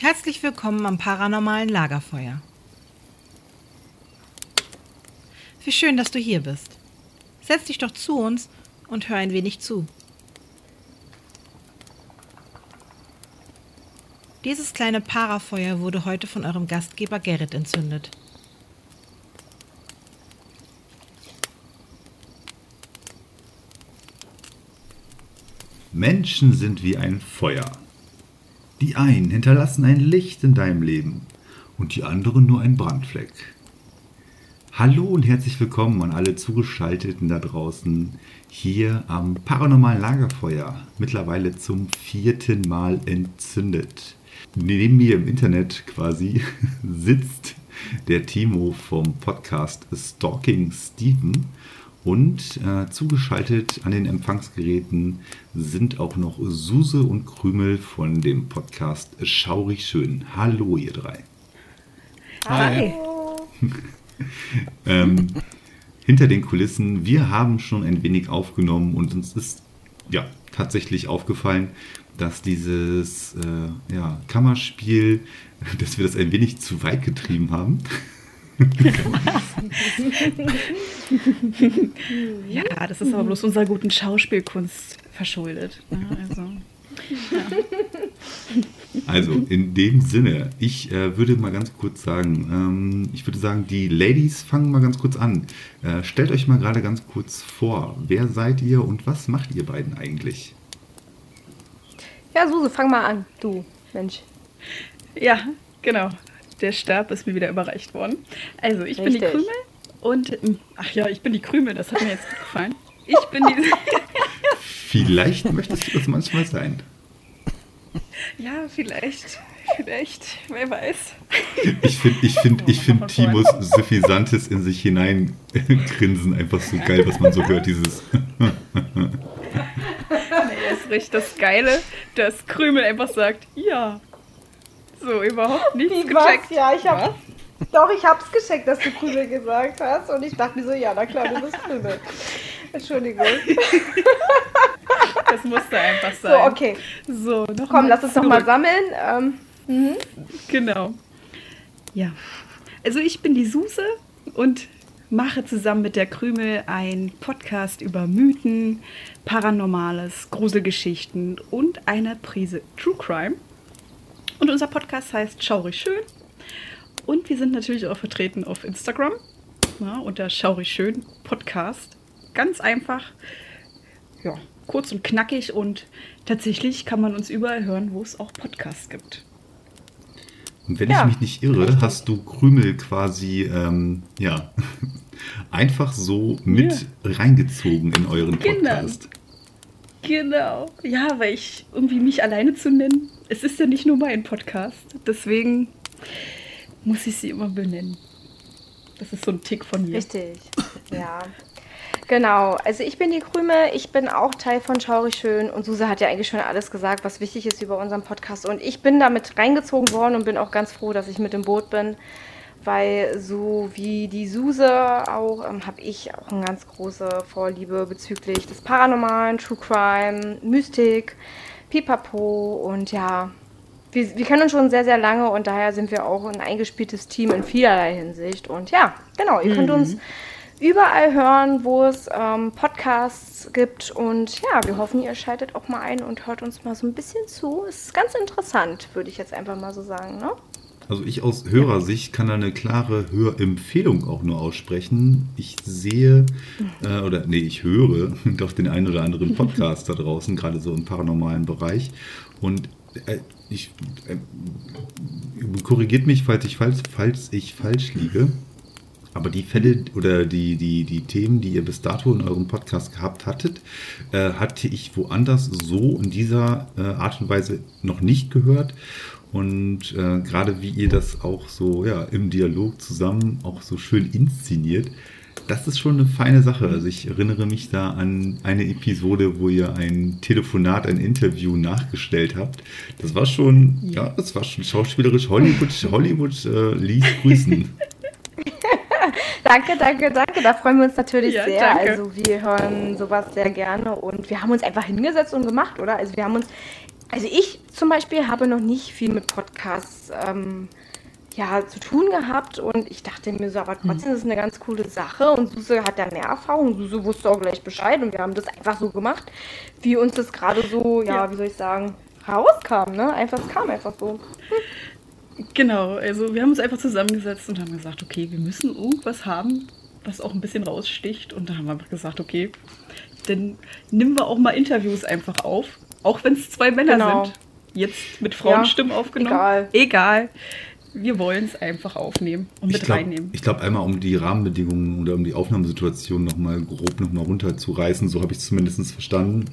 Herzlich willkommen am paranormalen Lagerfeuer. Wie schön, dass du hier bist. Setz dich doch zu uns und hör ein wenig zu. Dieses kleine Parafeuer wurde heute von eurem Gastgeber Gerrit entzündet. Menschen sind wie ein Feuer. Die einen hinterlassen ein Licht in deinem Leben und die anderen nur ein Brandfleck. Hallo und herzlich willkommen an alle Zugeschalteten da draußen hier am paranormalen Lagerfeuer, mittlerweile zum vierten Mal entzündet. Neben mir im Internet quasi sitzt der Timo vom Podcast Stalking Steven und äh, zugeschaltet an den Empfangsgeräten sind auch noch Suse und Krümel von dem Podcast Schaurig Schön. Hallo, ihr drei. Hi. ähm, hinter den Kulissen, wir haben schon ein wenig aufgenommen und uns ist ja tatsächlich aufgefallen, dass dieses äh, ja, Kammerspiel, dass wir das ein wenig zu weit getrieben haben. Ja, das ist aber bloß unserer guten Schauspielkunst verschuldet. Ne? Also, ja. also, in dem Sinne, ich äh, würde mal ganz kurz sagen, ähm, ich würde sagen, die Ladies fangen mal ganz kurz an. Äh, stellt euch mal gerade ganz kurz vor, wer seid ihr und was macht ihr beiden eigentlich? Ja, Suse, fang mal an, du Mensch. Ja, genau der Stab ist mir wieder überreicht worden. Also, ich Richtig. bin die Krümel und. Ach ja, ich bin die Krümel, das hat mir jetzt gefallen. Ich bin die. vielleicht möchtest du das manchmal sein. Ja, vielleicht. Vielleicht, wer weiß. Ich finde ich find, ich find Timos suffisantes in sich hineingrinsen einfach so geil, was man so hört, dieses. nee, ist richtig das Geile, dass Krümel einfach sagt, ja, so, überhaupt nichts Wie, gecheckt. Was? Ja, ich hab, Doch, ich hab's gecheckt, dass du Krümel gesagt hast. Und ich dachte mir so, ja, na klar, du bist Krümel. Entschuldigung. Das musste einfach sein. So, okay. So, noch Komm, lass uns nochmal sammeln. Ähm, mhm. Genau. Ja. Also ich bin die Suse und mache zusammen mit der Krümel einen Podcast über Mythen, Paranormales, Gruselgeschichten und eine Prise True Crime. Und unser Podcast heißt Schaurig Schön. Und wir sind natürlich auch vertreten auf Instagram ja, unter Schaurig Schön Podcast. Ganz einfach, ja, kurz und knackig und tatsächlich kann man uns überall hören, wo es auch Podcasts gibt. Und wenn ja, ich mich nicht irre, richtig. hast du Krümel quasi, ähm, ja, einfach so mit ja. reingezogen in euren. Podcast. Genau. Ja, weil ich irgendwie mich alleine zu nennen, es ist ja nicht nur mein Podcast. Deswegen muss ich sie immer benennen. Das ist so ein Tick von mir. Richtig, ja. Genau, also ich bin die Krüme, ich bin auch Teil von Schaurig Schön und Suse hat ja eigentlich schon alles gesagt, was wichtig ist über unseren Podcast und ich bin damit reingezogen worden und bin auch ganz froh, dass ich mit im Boot bin weil so wie die Suse auch ähm, habe ich auch eine ganz große Vorliebe bezüglich des Paranormalen, True Crime, Mystik, Pipapo und ja, wir, wir kennen uns schon sehr, sehr lange und daher sind wir auch ein eingespieltes Team in vielerlei Hinsicht. Und ja, genau, ihr mhm. könnt uns überall hören, wo es ähm, Podcasts gibt. Und ja, wir hoffen, ihr schaltet auch mal ein und hört uns mal so ein bisschen zu. Es ist ganz interessant, würde ich jetzt einfach mal so sagen. Ne? Also ich aus Hörersicht kann da eine klare Hörempfehlung auch nur aussprechen. Ich sehe, äh, oder nee, ich höre doch den einen oder anderen Podcast da draußen, gerade so im paranormalen Bereich. Und äh, ich äh, korrigiert mich, falls ich falsch, falls ich falsch liege. Aber die Fälle oder die, die, die Themen, die ihr bis dato in eurem Podcast gehabt hattet, äh, hatte ich woanders so in dieser äh, Art und Weise noch nicht gehört. Und äh, gerade wie ihr das auch so ja, im Dialog zusammen auch so schön inszeniert, das ist schon eine feine Sache. Also ich erinnere mich da an eine Episode, wo ihr ein Telefonat, ein Interview nachgestellt habt. Das war schon, ja, das war schon schauspielerisch Hollywood, Hollywood äh, ließ grüßen. danke, danke, danke. Da freuen wir uns natürlich ja, sehr. Danke. Also wir hören sowas sehr gerne und wir haben uns einfach hingesetzt und gemacht, oder? Also wir haben uns also ich zum Beispiel habe noch nicht viel mit Podcasts ähm, ja, zu tun gehabt und ich dachte mir so, aber trotzdem ist es eine ganz coole Sache und Suse hat da mehr Erfahrung. Suse wusste auch gleich Bescheid und wir haben das einfach so gemacht, wie uns das gerade so, ja, ja, wie soll ich sagen, rauskam, ne? Einfach, es kam einfach so. Hm. Genau, also wir haben uns einfach zusammengesetzt und haben gesagt, okay, wir müssen irgendwas haben, was auch ein bisschen raussticht. Und da haben wir einfach gesagt, okay, dann nehmen wir auch mal Interviews einfach auf, auch wenn es zwei Männer genau. sind. Jetzt mit Frauenstimmen ja, aufgenommen. Egal. Egal. Wir wollen es einfach aufnehmen und mit glaub, reinnehmen. Ich glaube, einmal um die Rahmenbedingungen oder um die Aufnahmesituation nochmal grob nochmal runterzureißen, so habe ich es zumindest verstanden.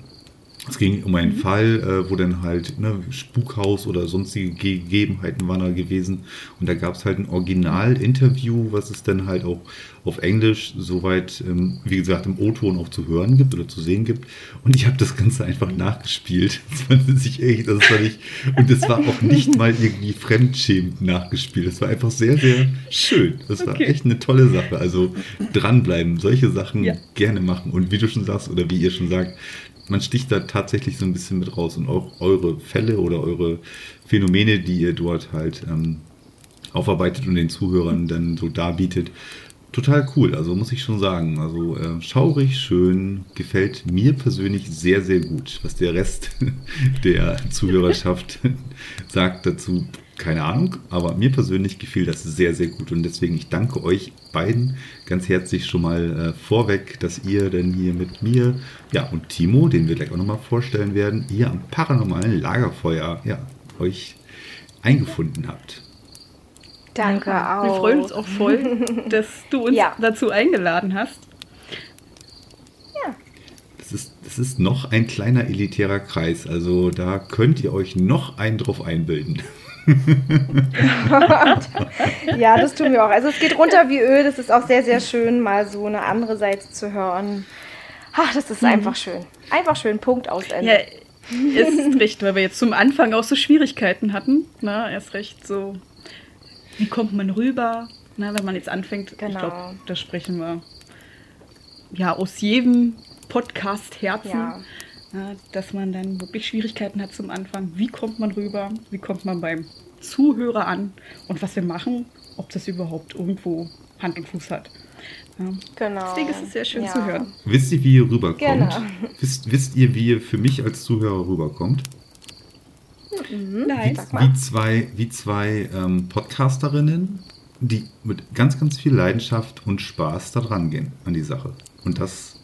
Es ging um einen mhm. Fall, äh, wo dann halt ne, Spukhaus oder sonstige Gegebenheiten waren da gewesen. Und da gab es halt ein Original-Interview, was es dann halt auch auf Englisch soweit, ähm, wie gesagt, im O-Ton auch zu hören gibt oder zu sehen gibt. Und ich habe das Ganze einfach nachgespielt. Das fand sich echt, das war nicht, und es war auch nicht mal irgendwie fremdschämend nachgespielt. Es war einfach sehr, sehr schön. Das war okay. echt eine tolle Sache. Also dranbleiben, solche Sachen ja. gerne machen. Und wie du schon sagst, oder wie ihr schon sagt, man sticht da tatsächlich so ein bisschen mit raus und auch eure Fälle oder eure Phänomene, die ihr dort halt ähm, aufarbeitet und den Zuhörern dann so darbietet, total cool. Also muss ich schon sagen. Also äh, schaurig, schön, gefällt mir persönlich sehr, sehr gut. Was der Rest der Zuhörerschaft sagt dazu, keine Ahnung, aber mir persönlich gefiel das sehr, sehr gut und deswegen ich danke euch beiden ganz herzlich schon mal äh, vorweg, dass ihr denn hier mit mir, ja und Timo, den wir gleich auch nochmal vorstellen werden, hier am paranormalen Lagerfeuer, ja, euch eingefunden habt. Danke auch. Wir freuen uns auch voll, dass du uns ja. dazu eingeladen hast. Ja. Das ist, das ist noch ein kleiner elitärer Kreis, also da könnt ihr euch noch einen drauf einbilden. ja, das tun wir auch. Also es geht runter wie Öl. Das ist auch sehr, sehr schön, mal so eine andere Seite zu hören. Ach, das ist mhm. einfach schön. Einfach schön. Punkt aus Ende. Ja, ist recht, weil wir jetzt zum Anfang auch so Schwierigkeiten hatten. Na, erst recht so, wie kommt man rüber? Na, wenn man jetzt anfängt, genau. ich glaube, da sprechen wir ja aus jedem Podcast-Herzen. Ja dass man dann wirklich Schwierigkeiten hat zum Anfang. Wie kommt man rüber? Wie kommt man beim Zuhörer an? Und was wir machen, ob das überhaupt irgendwo Hand und Fuß hat. Ja. Genau. Deswegen ist es sehr schön ja. zu hören. Wisst ihr, wie ihr rüberkommt? Genau. Wisst, wisst ihr, wie ihr für mich als Zuhörer rüberkommt? Mhm. Nein. Wie, wie, zwei, wie zwei ähm, Podcasterinnen, die mit ganz, ganz viel Leidenschaft und Spaß da dran gehen an die Sache. Und das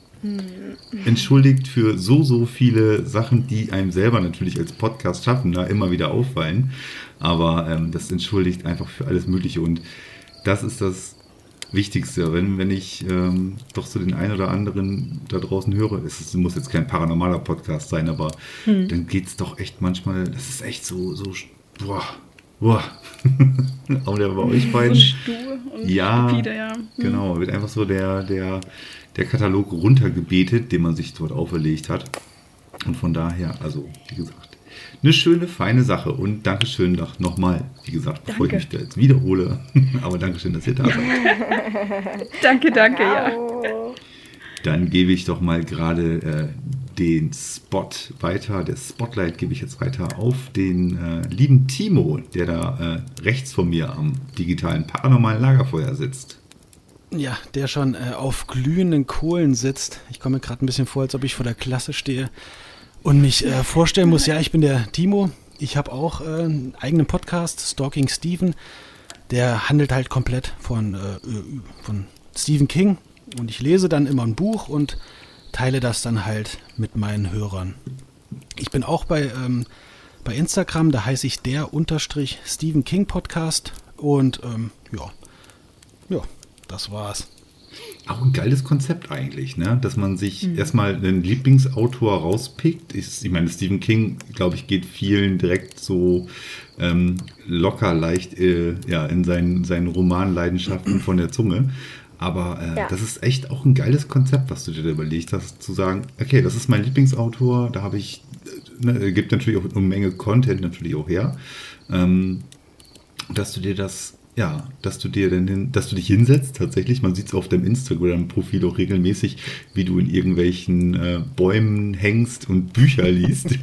entschuldigt für so, so viele Sachen, die einem selber natürlich als Podcast schaffen, da immer wieder auffallen. Aber ähm, das entschuldigt einfach für alles Mögliche. Und das ist das Wichtigste. Wenn, wenn ich ähm, doch so den einen oder anderen da draußen höre, es muss jetzt kein paranormaler Podcast sein, aber hm. dann geht es doch echt manchmal, das ist echt so, so, boah, boah. aber der bei euch beiden. So stur und ja, stupide, ja. Hm. Genau, wird einfach so der, der der Katalog runtergebetet, den man sich dort auferlegt hat. Und von daher, also wie gesagt, eine schöne, feine Sache. Und Dankeschön nochmal, wie gesagt, bevor danke. ich mich da jetzt wiederhole. Aber Dankeschön, dass ihr da seid. danke, danke, ja. Dann gebe ich doch mal gerade äh, den Spot weiter. Der Spotlight gebe ich jetzt weiter auf den äh, lieben Timo, der da äh, rechts von mir am digitalen paranormalen Lagerfeuer sitzt. Ja, der schon äh, auf glühenden Kohlen sitzt. Ich komme gerade ein bisschen vor, als ob ich vor der Klasse stehe und mich äh, vorstellen muss. Ja, ich bin der Timo. Ich habe auch äh, einen eigenen Podcast, Stalking Stephen. Der handelt halt komplett von, äh, von Stephen King. Und ich lese dann immer ein Buch und teile das dann halt mit meinen Hörern. Ich bin auch bei, ähm, bei Instagram, da heiße ich der unterstrich Stephen King Podcast. Und ähm, ja, das war's. Auch ein geiles Konzept eigentlich, ne? dass man sich mhm. erstmal einen Lieblingsautor rauspickt. Ich, ich meine, Stephen King, glaube ich, geht vielen direkt so ähm, locker leicht äh, ja, in seinen, seinen Romanleidenschaften von der Zunge. Aber äh, ja. das ist echt auch ein geiles Konzept, was du dir da überlegt hast, zu sagen, okay, das ist mein Lieblingsautor, da habe ich, äh, ne, gibt natürlich auch eine Menge Content natürlich auch her. Ähm, dass du dir das ja, dass du dir denn, hin, dass du dich hinsetzt, tatsächlich, man sieht es auf deinem Instagram-Profil auch regelmäßig, wie du in irgendwelchen äh, Bäumen hängst und Bücher liest.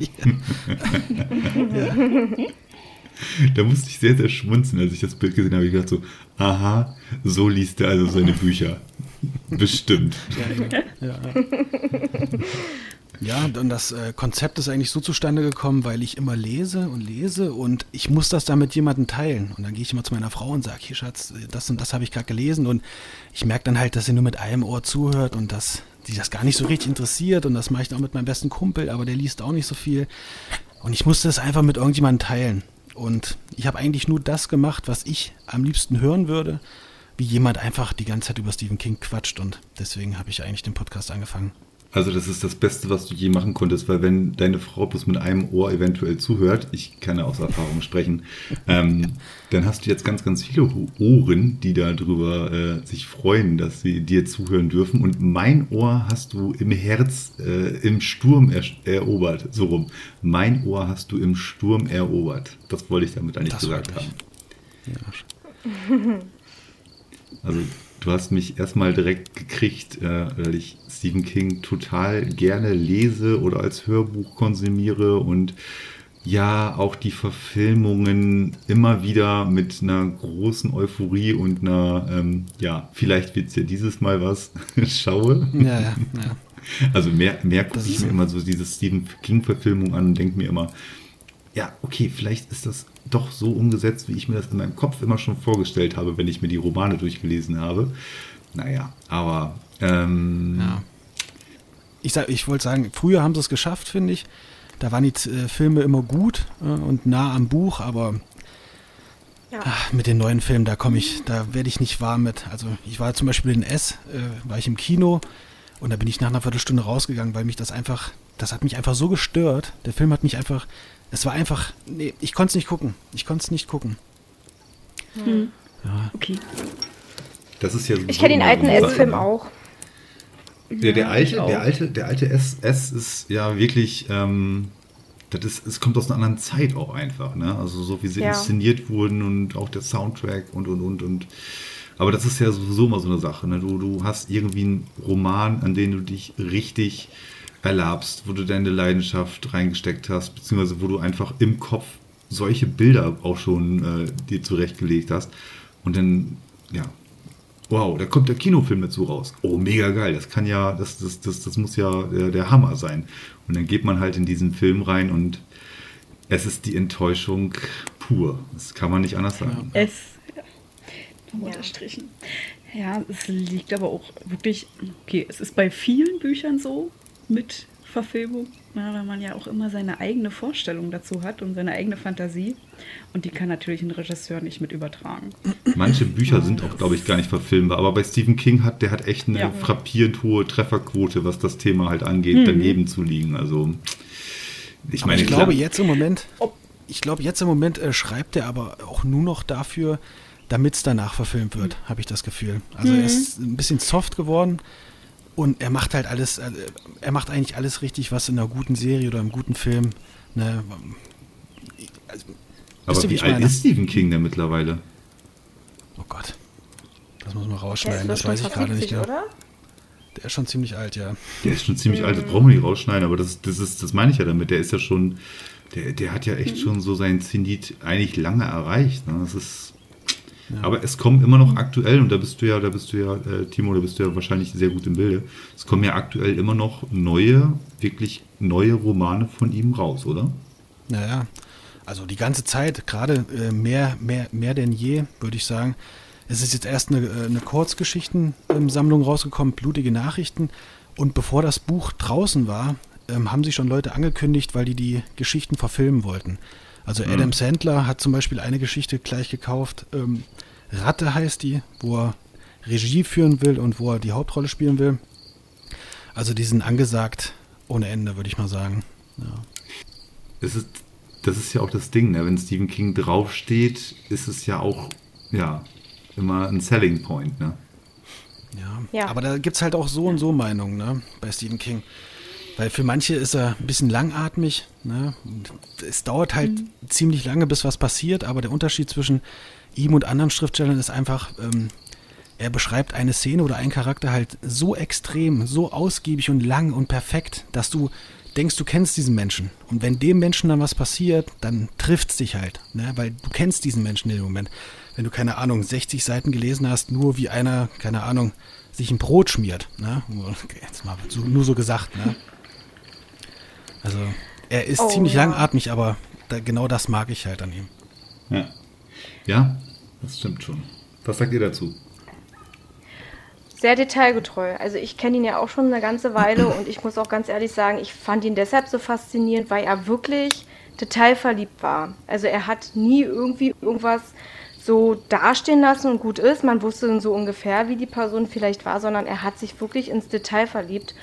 da musste ich sehr, sehr schmunzeln, als ich das Bild gesehen habe. Ich dachte so, aha, so liest er also seine Bücher. Bestimmt. Ja, ja. Ja, und das äh, Konzept ist eigentlich so zustande gekommen, weil ich immer lese und lese und ich muss das dann mit jemandem teilen. Und dann gehe ich immer zu meiner Frau und sage, hier Schatz, das und das habe ich gerade gelesen und ich merke dann halt, dass sie nur mit einem Ohr zuhört und dass die das gar nicht so richtig interessiert und das mache ich dann auch mit meinem besten Kumpel, aber der liest auch nicht so viel. Und ich musste das einfach mit irgendjemandem teilen. Und ich habe eigentlich nur das gemacht, was ich am liebsten hören würde, wie jemand einfach die ganze Zeit über Stephen King quatscht und deswegen habe ich eigentlich den Podcast angefangen. Also das ist das Beste, was du je machen konntest, weil wenn deine Frau bloß mit einem Ohr eventuell zuhört, ich kann ja aus Erfahrung sprechen, ähm, dann hast du jetzt ganz, ganz viele Ohren, die darüber äh, sich freuen, dass sie dir zuhören dürfen. Und mein Ohr hast du im Herz, äh, im Sturm er erobert, so rum. Mein Ohr hast du im Sturm erobert. Das wollte ich damit eigentlich das gesagt haben. Ja. Also du hast mich erstmal direkt gekriegt, äh, weil ich Stephen King total gerne lese oder als Hörbuch konsumiere und ja, auch die Verfilmungen immer wieder mit einer großen Euphorie und einer, ähm, ja, vielleicht wird es ja dieses Mal was, schaue. Ja, ja, ja. Also mehr, mehr gucke ich mir immer so diese Stephen King-Verfilmung an und denke mir immer, ja, okay, vielleicht ist das doch so umgesetzt, wie ich mir das in meinem Kopf immer schon vorgestellt habe, wenn ich mir die Romane durchgelesen habe. Naja, aber. Ähm, ja. Ich, ich wollte sagen, früher haben sie es geschafft, finde ich. Da waren die äh, Filme immer gut äh, und nah am Buch, aber ja. ach, mit den neuen Filmen, da komme ich, da werde ich nicht warm mit. Also ich war zum Beispiel in S, äh, war ich im Kino und da bin ich nach einer Viertelstunde rausgegangen, weil mich das einfach, das hat mich einfach so gestört. Der Film hat mich einfach es war einfach, nee, ich konnte es nicht gucken. Ich konnte es nicht gucken. Hm. Ja. Okay. Das ist ja ich kenne den alten S-Film auch. Der, der, alte, der alte, der alte S, S ist ja wirklich, ähm, das ist, es kommt aus einer anderen Zeit auch einfach, ne? Also so wie sie ja. inszeniert wurden und auch der Soundtrack und und und und. Aber das ist ja sowieso immer so eine Sache, ne? Du, du hast irgendwie einen Roman, an den du dich richtig erlabst, wo du deine Leidenschaft reingesteckt hast, beziehungsweise wo du einfach im Kopf solche Bilder auch schon äh, dir zurechtgelegt hast. Und dann, ja, wow, da kommt der Kinofilm dazu raus. Oh, mega geil, das kann ja, das, das, das, das muss ja der, der Hammer sein. Und dann geht man halt in diesen Film rein und es ist die Enttäuschung pur. Das kann man nicht anders sagen. Es, ja, unterstrichen. Ja, es liegt aber auch wirklich, okay, es ist bei vielen Büchern so, mit Verfilmung, ja, weil man ja auch immer seine eigene Vorstellung dazu hat und seine eigene Fantasie. Und die kann natürlich ein Regisseur nicht mit übertragen. Manche Bücher sind auch, glaube ich, gar nicht verfilmbar. Aber bei Stephen King hat der hat echt eine ja. frappierend hohe Trefferquote, was das Thema halt angeht, mhm. daneben zu liegen. Also ich meine, ich glaube jetzt im Moment, ich glaube jetzt im Moment äh, schreibt er aber auch nur noch dafür, damit es danach verfilmt wird, mhm. habe ich das Gefühl. Also mhm. er ist ein bisschen soft geworden. Und er macht halt alles, äh, er macht eigentlich alles richtig, was in einer guten Serie oder einem guten Film. Ne, also, Aber wie, wie alt meine? ist Stephen King denn mittlerweile? Oh Gott. Das muss man rausschneiden, das weiß ich gerade nicht genau. Oder? Der ist schon ziemlich alt, ja. Der ist schon ziemlich mhm. alt, das brauchen wir nicht rausschneiden, aber das, das, ist, das meine ich ja damit. Der ist ja schon, der, der hat ja echt mhm. schon so seinen Zenit eigentlich lange erreicht. Ne? Das ist aber es kommen immer noch aktuell, und da bist du ja, da bist du ja, äh, Timo, da bist du ja wahrscheinlich sehr gut im Bilde. Es kommen ja aktuell immer noch neue, wirklich neue Romane von ihm raus, oder? Naja, also die ganze Zeit, gerade äh, mehr, mehr, mehr denn je, würde ich sagen. Es ist jetzt erst eine, äh, eine Kurzgeschichtensammlung rausgekommen, blutige Nachrichten. Und bevor das Buch draußen war, ähm, haben sich schon Leute angekündigt, weil die die Geschichten verfilmen wollten. Also mhm. Adam Sandler hat zum Beispiel eine Geschichte gleich gekauft. Ähm, Ratte heißt die, wo er Regie führen will und wo er die Hauptrolle spielen will. Also die sind angesagt ohne Ende, würde ich mal sagen. Ja. Es ist, das ist ja auch das Ding, ne? wenn Stephen King draufsteht, ist es ja auch ja, immer ein Selling Point. Ne? Ja. ja. aber da gibt es halt auch so und so Meinungen ne? bei Stephen King. Weil für manche ist er ein bisschen langatmig. Ne? Es dauert halt mhm. ziemlich lange, bis was passiert, aber der Unterschied zwischen ihm und anderen Schriftstellern ist einfach, ähm, er beschreibt eine Szene oder einen Charakter halt so extrem, so ausgiebig und lang und perfekt, dass du denkst, du kennst diesen Menschen. Und wenn dem Menschen dann was passiert, dann trifft es dich halt. Ne? Weil du kennst diesen Menschen in dem Moment. Wenn du, keine Ahnung, 60 Seiten gelesen hast, nur wie einer, keine Ahnung, sich ein Brot schmiert. Ne? Jetzt mal so, nur so gesagt. Ne? Also, er ist oh, ziemlich ja. langatmig, aber da, genau das mag ich halt an ihm. Ja. Ja, das stimmt schon. Was sagt ihr dazu? Sehr detailgetreu. Also ich kenne ihn ja auch schon eine ganze Weile und ich muss auch ganz ehrlich sagen, ich fand ihn deshalb so faszinierend, weil er wirklich detailverliebt war. Also er hat nie irgendwie irgendwas so dastehen lassen und gut ist. Man wusste dann so ungefähr, wie die Person vielleicht war, sondern er hat sich wirklich ins Detail verliebt.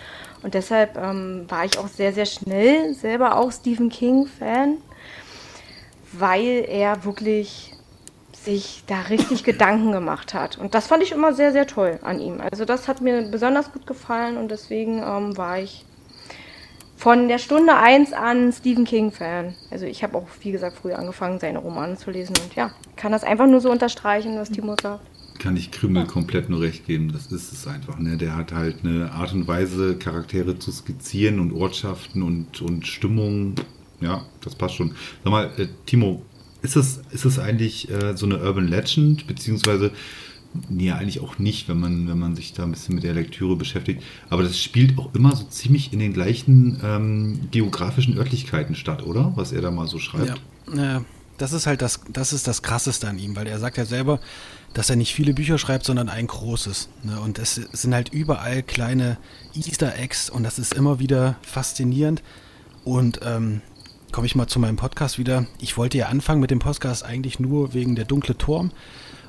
Und deshalb ähm, war ich auch sehr, sehr schnell selber auch Stephen King-Fan, weil er wirklich sich da richtig Gedanken gemacht hat. Und das fand ich immer sehr, sehr toll an ihm. Also das hat mir besonders gut gefallen und deswegen ähm, war ich von der Stunde 1 an Stephen King-Fan. Also ich habe auch, wie gesagt, früher angefangen, seine Romane zu lesen und ja, kann das einfach nur so unterstreichen, was Timo sagt. Kann ich Krümel ja. komplett nur recht geben, das ist es einfach. Ne? Der hat halt eine Art und Weise, Charaktere zu skizzieren und Ortschaften und, und Stimmung. Ja, das passt schon. Sag mal, äh, Timo, ist es, ist es eigentlich äh, so eine Urban Legend, beziehungsweise, nee, eigentlich auch nicht, wenn man, wenn man sich da ein bisschen mit der Lektüre beschäftigt, aber das spielt auch immer so ziemlich in den gleichen ähm, geografischen Örtlichkeiten statt, oder? Was er da mal so schreibt. Ja, äh, das ist halt das, das ist das Krasseste an ihm, weil er sagt ja selber, dass er nicht viele Bücher schreibt, sondern ein großes. Ne? Und es sind halt überall kleine Easter Eggs und das ist immer wieder faszinierend. Und ähm, komme ich mal zu meinem Podcast wieder. Ich wollte ja anfangen mit dem Podcast eigentlich nur wegen der dunkle Turm.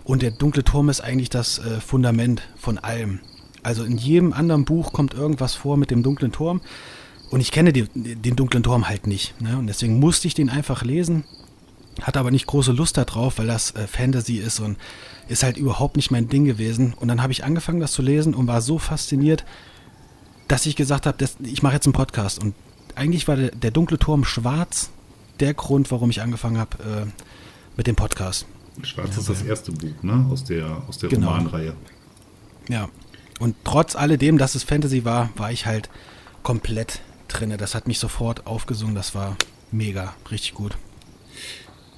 Und der dunkle Turm ist eigentlich das äh, Fundament von allem. Also in jedem anderen Buch kommt irgendwas vor mit dem dunklen Turm. Und ich kenne die, den dunklen Turm halt nicht. Ne? Und deswegen musste ich den einfach lesen. Hatte aber nicht große Lust darauf, weil das äh, Fantasy ist und ist halt überhaupt nicht mein Ding gewesen. Und dann habe ich angefangen, das zu lesen und war so fasziniert, dass ich gesagt habe, ich mache jetzt einen Podcast. Und eigentlich war der, der, dunkle Turm schwarz der Grund, warum ich angefangen habe äh, mit dem Podcast. Schwarz ja, ist das erste Buch, ne? Aus der, aus der genau. Romanreihe. Ja. Und trotz alledem, dass es Fantasy war, war ich halt komplett drinne. Das hat mich sofort aufgesungen. Das war mega, richtig gut.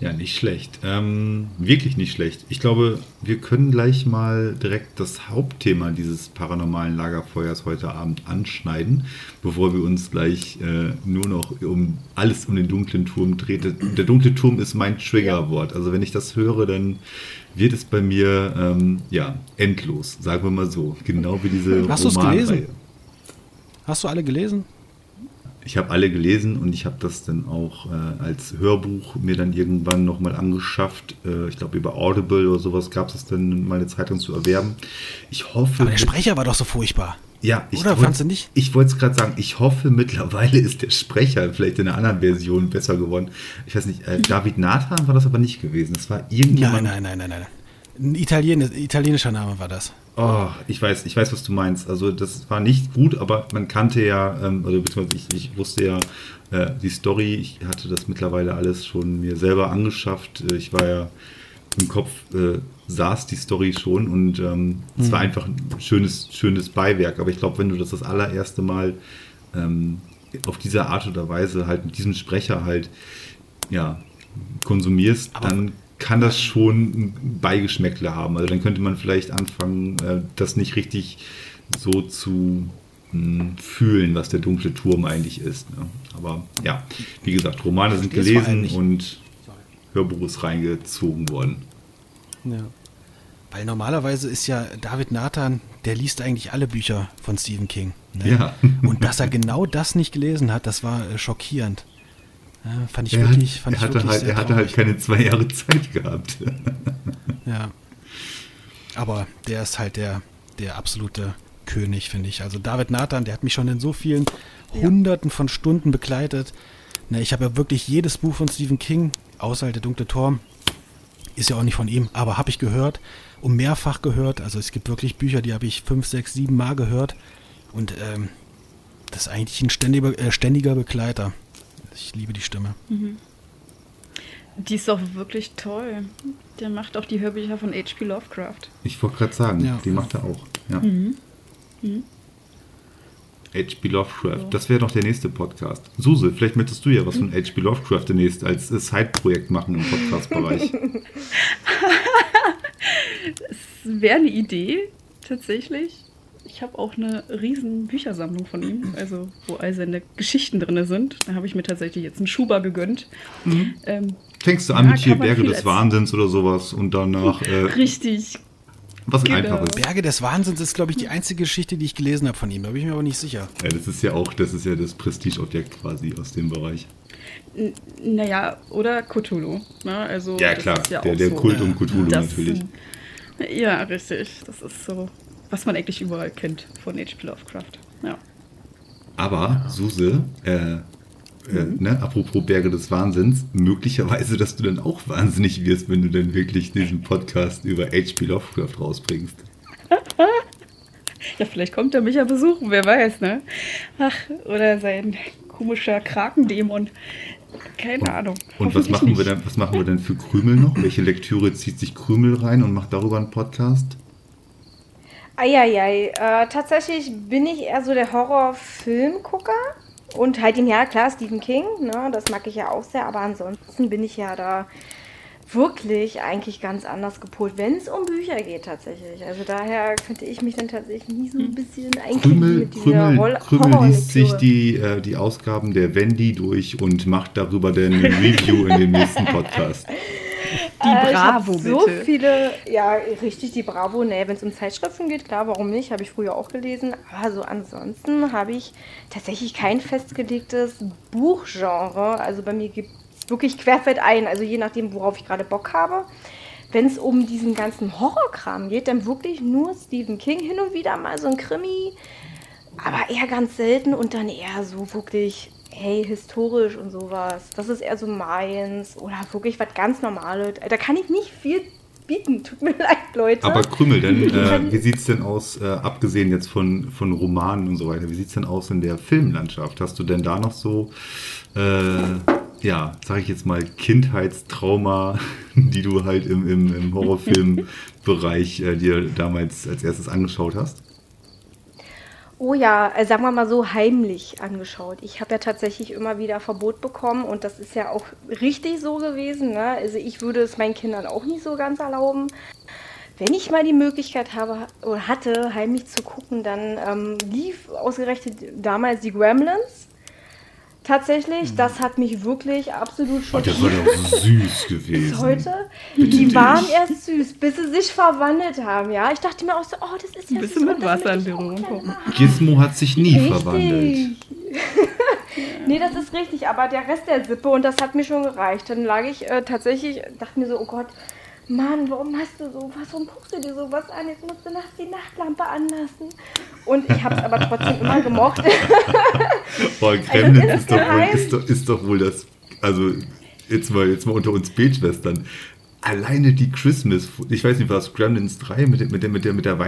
Ja, nicht schlecht. Ähm, wirklich nicht schlecht. Ich glaube, wir können gleich mal direkt das Hauptthema dieses paranormalen Lagerfeuers heute Abend anschneiden, bevor wir uns gleich äh, nur noch um alles um den dunklen Turm drehen. Der dunkle Turm ist mein Triggerwort. Also wenn ich das höre, dann wird es bei mir ähm, ja endlos, sagen wir mal so. Genau wie diese Hast du es gelesen? Hast du alle gelesen? Ich habe alle gelesen und ich habe das dann auch äh, als Hörbuch mir dann irgendwann nochmal angeschafft. Äh, ich glaube, über Audible oder sowas gab es dann mal eine Zeitung zu erwerben. Ich hoffe. Aber der Sprecher war doch so furchtbar. Ja, ich Oder wollt, fandst du nicht? Ich wollte es gerade sagen, ich hoffe, mittlerweile ist der Sprecher vielleicht in einer anderen Version besser geworden. Ich weiß nicht, äh, David Nathan war das aber nicht gewesen. Das war irgendjemand. Nein, nein, nein, nein, nein. Ein Italien, italienischer Name war das. Oh, ich weiß, ich weiß, was du meinst. Also das war nicht gut, aber man kannte ja, ähm, also beziehungsweise ich, ich wusste ja äh, die Story. Ich hatte das mittlerweile alles schon mir selber angeschafft. Ich war ja im Kopf äh, saß die Story schon und ähm, es mhm. war einfach ein schönes, schönes Beiwerk. Aber ich glaube, wenn du das das allererste Mal ähm, auf diese Art oder Weise halt mit diesem Sprecher halt ja konsumierst, aber dann kann das schon ein Beigeschmäckle haben. Also dann könnte man vielleicht anfangen, äh, das nicht richtig so zu hm, fühlen, was der dunkle Turm eigentlich ist. Ne? Aber ja, wie gesagt, Romane sind gelesen und Hörbuch ist reingezogen worden. Ja. Weil normalerweise ist ja David Nathan, der liest eigentlich alle Bücher von Stephen King. Ne? Ja. Und dass er genau das nicht gelesen hat, das war äh, schockierend. Ja, fand ich er wirklich, fand er hatte, wirklich halt, er hatte halt keine zwei Jahre Zeit gehabt. ja. Aber der ist halt der, der absolute König, finde ich. Also David Nathan, der hat mich schon in so vielen ja. Hunderten von Stunden begleitet. Ne, ich habe ja wirklich jedes Buch von Stephen King, außer halt der dunkle Turm, ist ja auch nicht von ihm, aber habe ich gehört und mehrfach gehört. Also es gibt wirklich Bücher, die habe ich fünf, sechs, sieben Mal gehört. Und ähm, Das ist eigentlich ein ständiger, äh, ständiger Begleiter. Ich liebe die Stimme. Die ist doch wirklich toll. Der macht auch die Hörbücher von H.P. Lovecraft. Ich wollte gerade sagen, Ja. die macht er auch. Ja. Mhm. H.P. Lovecraft, das wäre doch der nächste Podcast. Suse, vielleicht möchtest du ja was von H.P. Lovecraft demnächst als äh, Side-Projekt machen im Podcast-Bereich. Wäre eine Idee, tatsächlich. Ich habe auch eine riesen Büchersammlung von ihm, also wo all seine Geschichten drin sind. Da habe ich mir tatsächlich jetzt einen Schuber gegönnt. Ähm, Fängst du an mit hier Berge des. Wahnsinns oder sowas und danach äh, richtig. was genau. Einfaches. Berge des Wahnsinns ist, glaube ich, die einzige Geschichte, die ich gelesen habe von ihm. Da bin ich mir aber nicht sicher. Ja, das ist ja auch, das ist ja das Prestigeobjekt quasi aus dem Bereich. N- Naja, oder Cthulhu. Ne? Also, Ja klar, ist ja der, auch der so. Kult um Cthulhu Das- natürlich. Ja, richtig. Das ist so, was man eigentlich überall kennt von H.P. Lovecraft. Ja. Aber, Suse, äh, äh, ne, apropos Berge des Wahnsinns, möglicherweise, dass du dann auch wahnsinnig wirst, wenn du dann wirklich diesen Podcast über H.P. Lovecraft rausbringst. Ja, vielleicht kommt er mich ja besuchen, wer weiß, ne? Ach, oder sein komischer Krakendämon. Keine Ahnung. Und was machen, wir denn, was machen wir denn für Krümel noch? Welche Lektüre zieht sich Krümel rein und macht darüber einen Podcast? Eieiei, äh, tatsächlich bin ich eher so der Horrorfilmgucker. Und halt ihm, ja klar, Stephen King, ne, das mag ich ja auch sehr, aber ansonsten bin ich ja da wirklich eigentlich ganz anders gepolt, wenn es um Bücher geht tatsächlich. Also daher könnte ich mich dann tatsächlich nie so ein bisschen einkriegen Krümel, mit dieser Krümel, Krümel liest sich die, äh, die Ausgaben der Wendy durch und macht darüber dann ein Review in dem nächsten Podcast. Die Äh, ich Bravo, so bitte. viele, ja, richtig, die Bravo. Ne, wenn es um Zeitschriften geht, klar, warum nicht? Habe ich früher auch gelesen. Aber so ansonsten habe ich tatsächlich kein festgelegtes Buchgenre. Also bei mir gibt es wirklich querfeld ein. Also je nachdem, worauf ich gerade Bock habe. Wenn es um diesen ganzen Horrorkram geht, dann wirklich nur Stephen King hin und wieder mal so ein Krimi. Aber eher ganz selten und dann eher so wirklich, hey, historisch und sowas. Das ist eher so meins. Oder wirklich was ganz Normales. Da kann ich nicht viel bieten. Tut mir leid, Leute. Aber Krümel, denn äh, wie sieht es denn aus, äh, abgesehen jetzt von, von Romanen und so weiter, wie sieht es denn aus in der Filmlandschaft? Hast du denn da noch so, äh, ja, sag ich jetzt mal, Kindheitstrauma, die du halt im, im, im Horrorfilmbereich äh, dir damals als erstes angeschaut hast? Oh ja, äh, sagen wir mal so heimlich angeschaut. Ich habe ja tatsächlich immer wieder Verbot bekommen und das ist ja auch richtig so gewesen. Ne? Also ich würde es meinen Kindern auch nicht so ganz erlauben. Wenn ich mal die Möglichkeit habe oder hatte, heimlich zu gucken, dann ähm, lief ausgerechnet damals die Gremlins. Tatsächlich, das hat mich wirklich absolut Oh, der schockiert. war doch süß gewesen. Bis heute. Bitte die dich. waren erst süß, bis sie sich verwandelt haben, ja. Ich dachte mir auch so, oh, das ist ja Ein süß. bisschen mit und das Wasser in Berührung kommen. Gizmo hat sich nie Richtig. verwandelt. Nee, das ist richtig, aber der Rest der Sippe und das hat mir schon gereicht. Dann lag ich äh, tatsächlich, dachte mir so, oh Gott, Mann, warum hast du sowas? Warum guckst du dir sowas an? Jetzt musst du nachts die Nachtlampe anlassen. Und ich habe es aber trotzdem immer gemocht. Boah, Gremlins Also ist doch wohl, ist, doch, ist doch wohl das, also jetzt mal, jetzt mal unter uns Betschwestern. Alleine die Christmas, ich weiß nicht, war es Gremlins 3 mit, der- mit, der, mit, der, mit der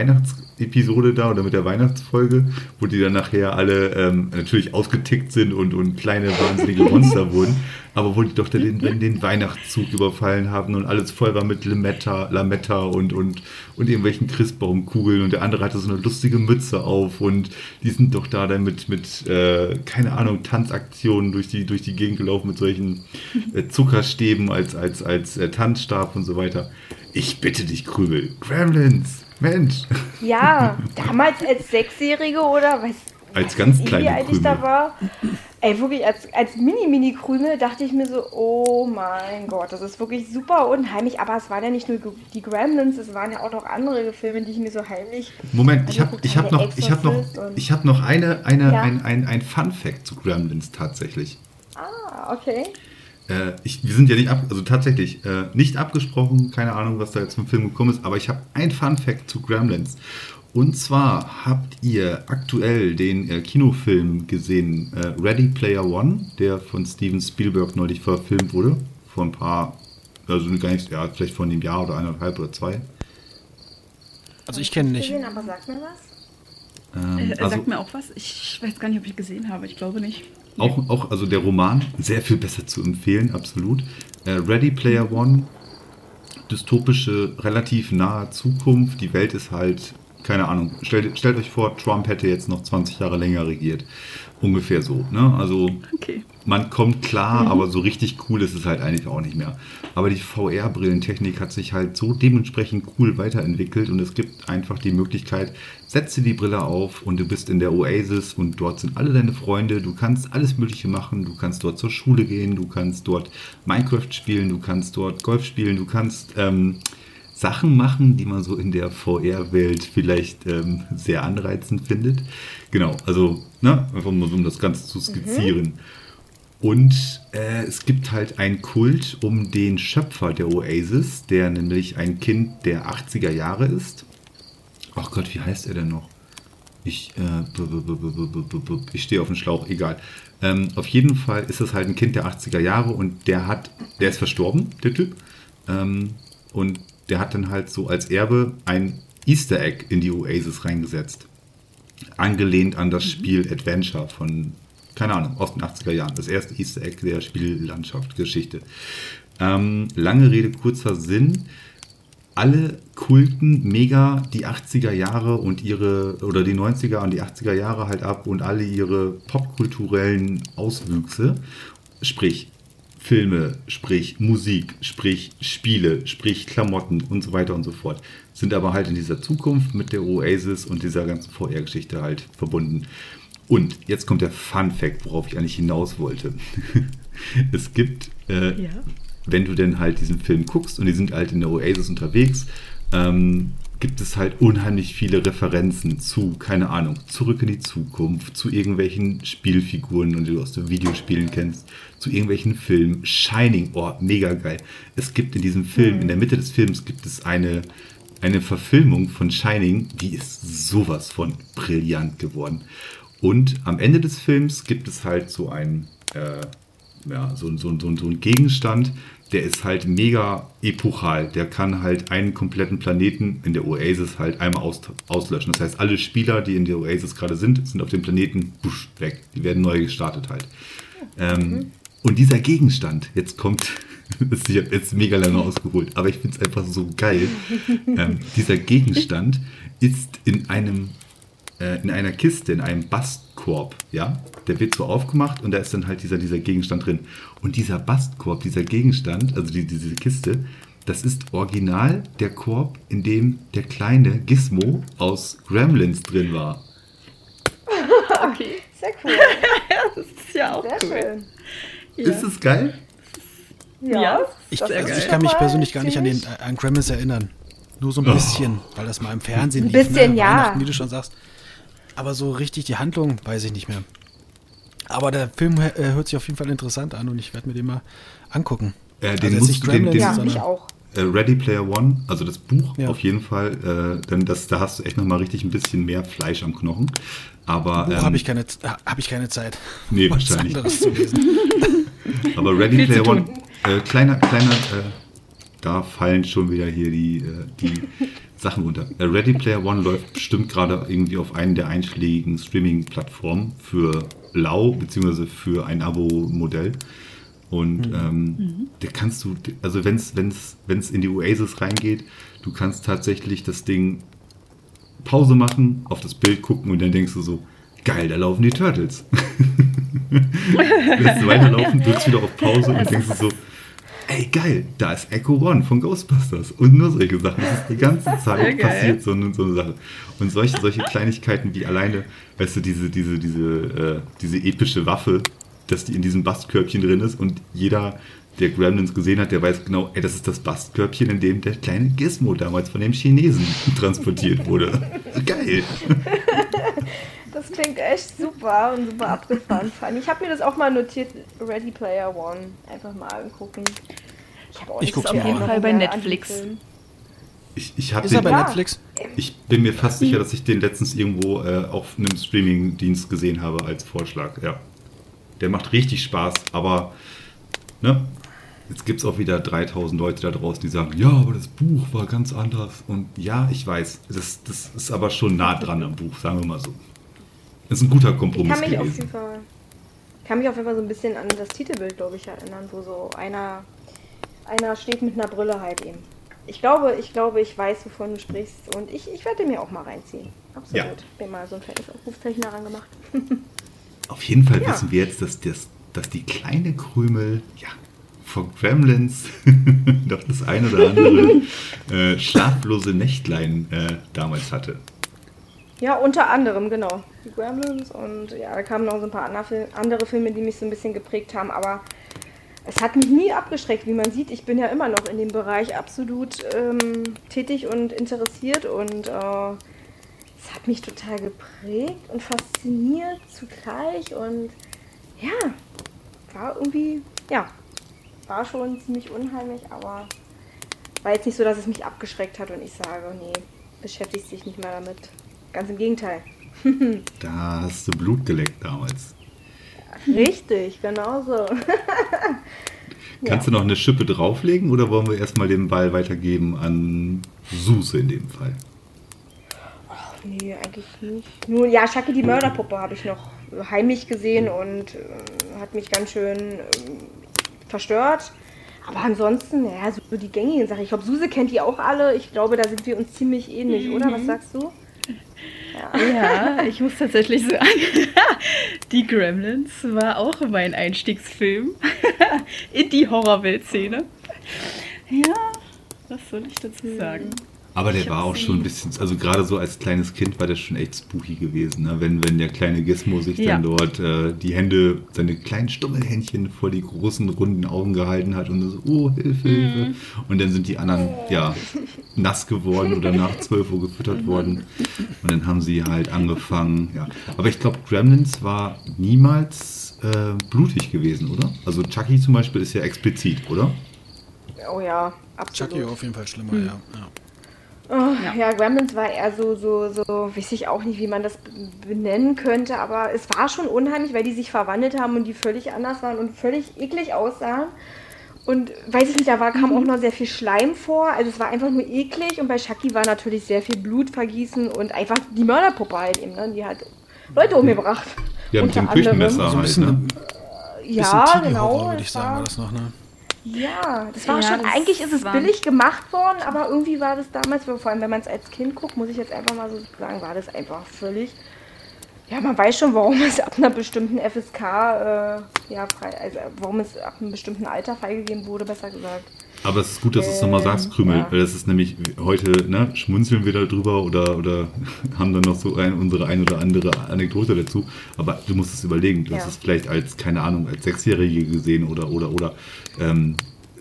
Weihnachtsepisode da oder mit der Weihnachtsfolge, wo die dann nachher alle ähm, natürlich ausgetickt sind und, und kleine wahnsinnige Monster wurden, aber wo die doch den, den Weihnachtszug überfallen haben und alles voll war mit Lametta, Lametta und, und, und irgendwelchen Christbaumkugeln und der andere hatte so eine lustige Mütze auf und die sind doch da dann mit, mit äh, keine Ahnung, Tanzaktionen durch die, durch die Gegend gelaufen mit solchen äh, Zuckerstäben als, als, als äh, Tanzstab und so weiter. Ich bitte dich, Krübel. Gremlins, Mensch. ja, damals als Sechsjährige oder weiß Als ganz kleine ich da Krümel. war. Ey, wirklich, als, als Mini-Mini-Krümel dachte ich mir so, oh mein Gott, das ist wirklich super unheimlich. Aber es waren ja nicht nur die Gremlins, es waren ja auch noch andere Filme, die ich mir so heimlich Moment, ich habe ich hab habe. noch, ich hab noch, ich hab noch eine, eine, Ja. ein, ein, ein Fun-Fact zu Gremlins tatsächlich. Ah, okay. Äh, ich, wir sind ja nicht ab, also tatsächlich äh, nicht abgesprochen, keine Ahnung, was da jetzt vom Film gekommen ist, aber ich habe ein Fun Fact zu Gremlins. Und zwar habt ihr aktuell den äh, Kinofilm gesehen, äh, Ready Player One, der von Steven Spielberg neulich verfilmt wurde. Vor ein paar, also gar nicht, ja, vielleicht vor einem Jahr oder eineinhalb oder zwei. Also ich kenne nicht. Gesehen, aber sag mir was. Ähm, Äh, er also sagt mir auch was. Ich weiß gar nicht, ob ich gesehen habe. Ich glaube nicht. Auch, auch, also der Roman, sehr viel besser zu empfehlen, absolut. Äh, Ready Player One, dystopische, relativ nahe Zukunft. Die Welt ist halt, keine Ahnung, stellt, stellt euch vor, Trump hätte jetzt noch 20 Jahre länger regiert. Ungefähr so. Ne? Also Okay. Man kommt klar, aber so richtig cool ist es halt eigentlich auch nicht mehr. Aber die VR-Brillentechnik hat sich halt so dementsprechend cool weiterentwickelt und es gibt einfach die Möglichkeit, setze die Brille auf und du bist in der Oasis und dort sind alle deine Freunde, du kannst alles Mögliche machen, du kannst dort zur Schule gehen, du kannst dort Minecraft spielen, du kannst dort Golf spielen, du kannst ähm, Sachen machen, die man so in der VR-Welt vielleicht ähm, sehr anreizend findet. Genau, also ne, einfach mal so, um das Ganze zu skizzieren. Und äh, es gibt halt einen Kult um den Schöpfer der Oasis, der nämlich ein Kind der 80er Jahre ist. Ach Gott, wie heißt er denn noch? Ich, äh, ich stehe auf dem Schlauch, egal. Ähm, auf jeden Fall ist es halt ein Kind der 80er Jahre und der hat, der ist verstorben, der Typ. Ähm, und der hat dann halt so als Erbe ein Easter Egg in die Oasis reingesetzt. Angelehnt an das Spiel Adventure von, keine Ahnung, aus den 80er Jahren. Das erste Easter Egg der Spiellandschaft, Geschichte. Ähm, lange Rede, kurzer Sinn alle kulten mega die 80er Jahre und ihre, oder die 90er und die 80er Jahre halt ab und alle ihre popkulturellen Auswüchse, sprich Filme, sprich Musik, sprich Spiele, sprich Klamotten und so weiter und so fort, sind aber halt in dieser Zukunft mit der Oasis und dieser ganzen VR-Geschichte halt verbunden. Und jetzt kommt der Fun Fact, worauf ich eigentlich hinaus wollte. es gibt äh, Ja. wenn du denn halt diesen Film guckst und die sind halt in der Oasis unterwegs, ähm, gibt es halt unheimlich viele Referenzen zu, keine Ahnung, zurück in die Zukunft, zu irgendwelchen Spielfiguren die du aus den Videospielen kennst, zu irgendwelchen Filmen. Shining, oh, mega geil. Es gibt in diesem Film, in der Mitte des Films gibt es eine, eine Verfilmung von Shining, die ist sowas von brillant geworden. Und am Ende des Films gibt es halt so ein, äh, ja, so, so, so, so ein Gegenstand, der ist halt mega epochal. Der kann halt einen kompletten Planeten in der Oasis halt einmal aus, auslöschen. Das heißt, alle Spieler, die in der Oasis gerade sind, sind auf dem Planeten busch, weg. Die werden neu gestartet halt. Ähm, und dieser Gegenstand, jetzt kommt, ich habe jetzt mega lange ausgeholt, aber ich finde es einfach so geil. Ähm, dieser Gegenstand ist in einem äh, in einer Kiste, in einem Bastkorb, ja. Der wird so aufgemacht und da ist dann halt dieser, dieser Gegenstand drin. Und dieser Bastkorb, dieser Gegenstand, also die, diese Kiste, das ist original der Korb, in dem der kleine Gizmo aus Gremlins drin war. Okay. Sehr cool. Das ist ja auch Sehr cool. schön. Ist es geil? Ja. Ich, Das also ist ich schon kann mich persönlich gar nicht an, den, äh, an Gremlins erinnern. Nur so ein Oh. bisschen, weil das mal im Fernsehen Ein lief. bisschen, ne? ja. Weihnachten, wie du schon sagst. Aber so richtig die Handlung weiß ich nicht mehr. Aber der Film äh, hört sich auf jeden Fall interessant an und ich werde mir den mal angucken. Äh, Also den jetzt musst nicht du, den, den, Ja, mich auch. äh, Ready Player One, also das Buch Ja. auf jeden Fall, äh, denn das, da hast du echt nochmal richtig ein bisschen mehr Fleisch am Knochen. Aber ähm, habe ich, keine, äh, hab ich keine Zeit. Nee, was wahrscheinlich. anderes zu lesen. Aber Ready Player One, äh, kleiner, kleiner, äh, da fallen schon wieder hier die, äh, die Sachen runter. Äh, Ready Player One läuft bestimmt gerade irgendwie auf einen der einschlägigen Streaming-Plattformen für Lau, beziehungsweise für ein Abo-Modell. Und ähm, da kannst du, also wenn es wenn's, wenn's in die Oasis reingeht, du kannst tatsächlich das Ding Pause machen, auf das Bild gucken und dann denkst du so, geil, da laufen die Turtles. Lässt du weiterlaufen, drückst wieder auf Pause und denkst du so, ey geil, da ist Echo One von Ghostbusters. Und nur solche Sachen. Das ist die ganze Zeit passiert so eine, so eine Sache. Und solche, solche Kleinigkeiten wie alleine, weißt du, diese, diese, diese, äh, diese epische Waffe, dass die in diesem Bastkörbchen drin ist und jeder, der Gremlins gesehen hat, der weiß genau, ey, das ist das Bastkörbchen, in dem der kleine Gizmo damals von dem Chinesen transportiert wurde. Geil. Klingt echt super und super abgefahren. Ich habe mir das auch mal notiert, Ready Player One. Einfach mal angucken. Ich habe auch Ich guck's auch an. Erinnerung Bei Netflix. Ich, ich habe bei den, Ja. Netflix? ich bin mir fast sicher, dass ich den letztens irgendwo äh, auf einem Streaming-Dienst gesehen habe als Vorschlag. Ja. Der macht richtig Spaß, aber ne? Jetzt gibt es auch wieder 3000 Leute da draußen, die sagen, ja, aber das Buch war ganz anders. Und ja, ich weiß, das, das ist aber schon nah dran am Buch, sagen wir mal so. Das ist ein guter Kompromiss Ich kann mich auf jeden Fall, kann mich auf jeden Fall so ein bisschen an das Titelbild, glaube ich, erinnern, wo so einer, einer steht mit einer Brille halt eben. Ich glaube, ich glaube, ich weiß, wovon du sprichst und ich, ich werde mir auch mal reinziehen. Absolut. Ja. Bin mal so ein fettes Aufrufzeichen daran gemacht. Auf jeden Fall Ja. wissen wir jetzt, dass, das, dass die kleine Krümel ja, vor Gremlins doch das ein oder andere äh, schlaflose Nächtlein äh, damals hatte. Ja, unter anderem, genau. Die Gremlins und ja, da kamen noch so ein paar andere, Fil- andere Filme, die mich so ein bisschen geprägt haben, aber es hat mich nie abgeschreckt, wie man sieht. Ich bin ja immer noch in dem Bereich absolut ähm, tätig und interessiert und äh, es hat mich total geprägt und fasziniert zugleich und ja, war irgendwie, ja, war schon ziemlich unheimlich, aber war jetzt nicht so, dass es mich abgeschreckt hat und ich sage, nee, beschäftigst dich nicht mehr damit. Ganz im Gegenteil. Da hast du Blut geleckt damals. Richtig, genau so. Kannst du noch eine Schippe drauflegen oder wollen wir erstmal den Ball weitergeben an Suse in dem Fall? Nee, eigentlich nicht. Nur, ja, Shaki die Mörderpuppe habe ich noch heimlich gesehen und äh, hat mich ganz schön ähm, verstört. Aber ansonsten, ja, so die gängigen Sachen. Ich glaube, Suse kennt die auch alle. Ich glaube, da sind wir uns ziemlich ähnlich, oder? Was sagst du? Ja, ich muss tatsächlich sagen, die Gremlins war auch mein Einstiegsfilm in die Horrorwelt-Szene. Ja, was soll ich dazu sagen? Aber der Ich war auch schon ein bisschen, also gerade so als kleines Kind war der schon echt spooky gewesen, ne? wenn, wenn der kleine Gizmo sich Ja. dann dort äh, die Hände, seine kleinen Stummelhändchen vor die großen runden Augen gehalten hat und so, oh, Hilfe, Hilfe. Und dann sind die anderen, ja, nass geworden oder nach 12 Uhr gefüttert worden. Und dann haben sie halt angefangen, ja. Aber ich glaube, Gremlins war niemals äh, blutig gewesen, oder? Also Chucky zum Beispiel ist ja explizit, oder? Oh ja, absolut. Chucky auf jeden Fall schlimmer, ja. ja. Oh, Ja. ja. Gremlins war eher so, so, so, weiß ich auch nicht, wie man das benennen könnte, aber es war schon unheimlich, weil die sich verwandelt haben und die völlig anders waren und völlig eklig aussahen. Und weiß ich nicht, da war, kam auch noch sehr viel Schleim vor, also es war einfach nur eklig und bei Shaki war natürlich sehr viel Blutvergießen und einfach die Mörderpuppe halt eben, ne? die hat Leute umgebracht. Ja, mit Unter dem Küchenmesser ein halt, bisschen, ne? Ja, genau. würde ich sagen, war- das noch, ne? Ja, das war Ja, schon, das eigentlich ist es billig gemacht worden, aber irgendwie war das damals, vor allem wenn man es als Kind guckt, muss ich jetzt einfach mal so sagen, war das einfach völlig. Ja, man weiß schon, warum es ab einer bestimmten FSK, äh, ja, frei, also warum es ab einem bestimmten Alter freigegeben wurde, besser gesagt. Aber es ist gut, dass du es nochmal sagst, Krümel, ja. weil das ist nämlich heute, ne, schmunzeln wir darüber oder, oder haben dann noch so ein, unsere ein oder andere Anekdote dazu. Aber du musst es überlegen, du hast Ja. es vielleicht als, keine Ahnung, als Sechsjährige gesehen oder, oder, oder. Ähm,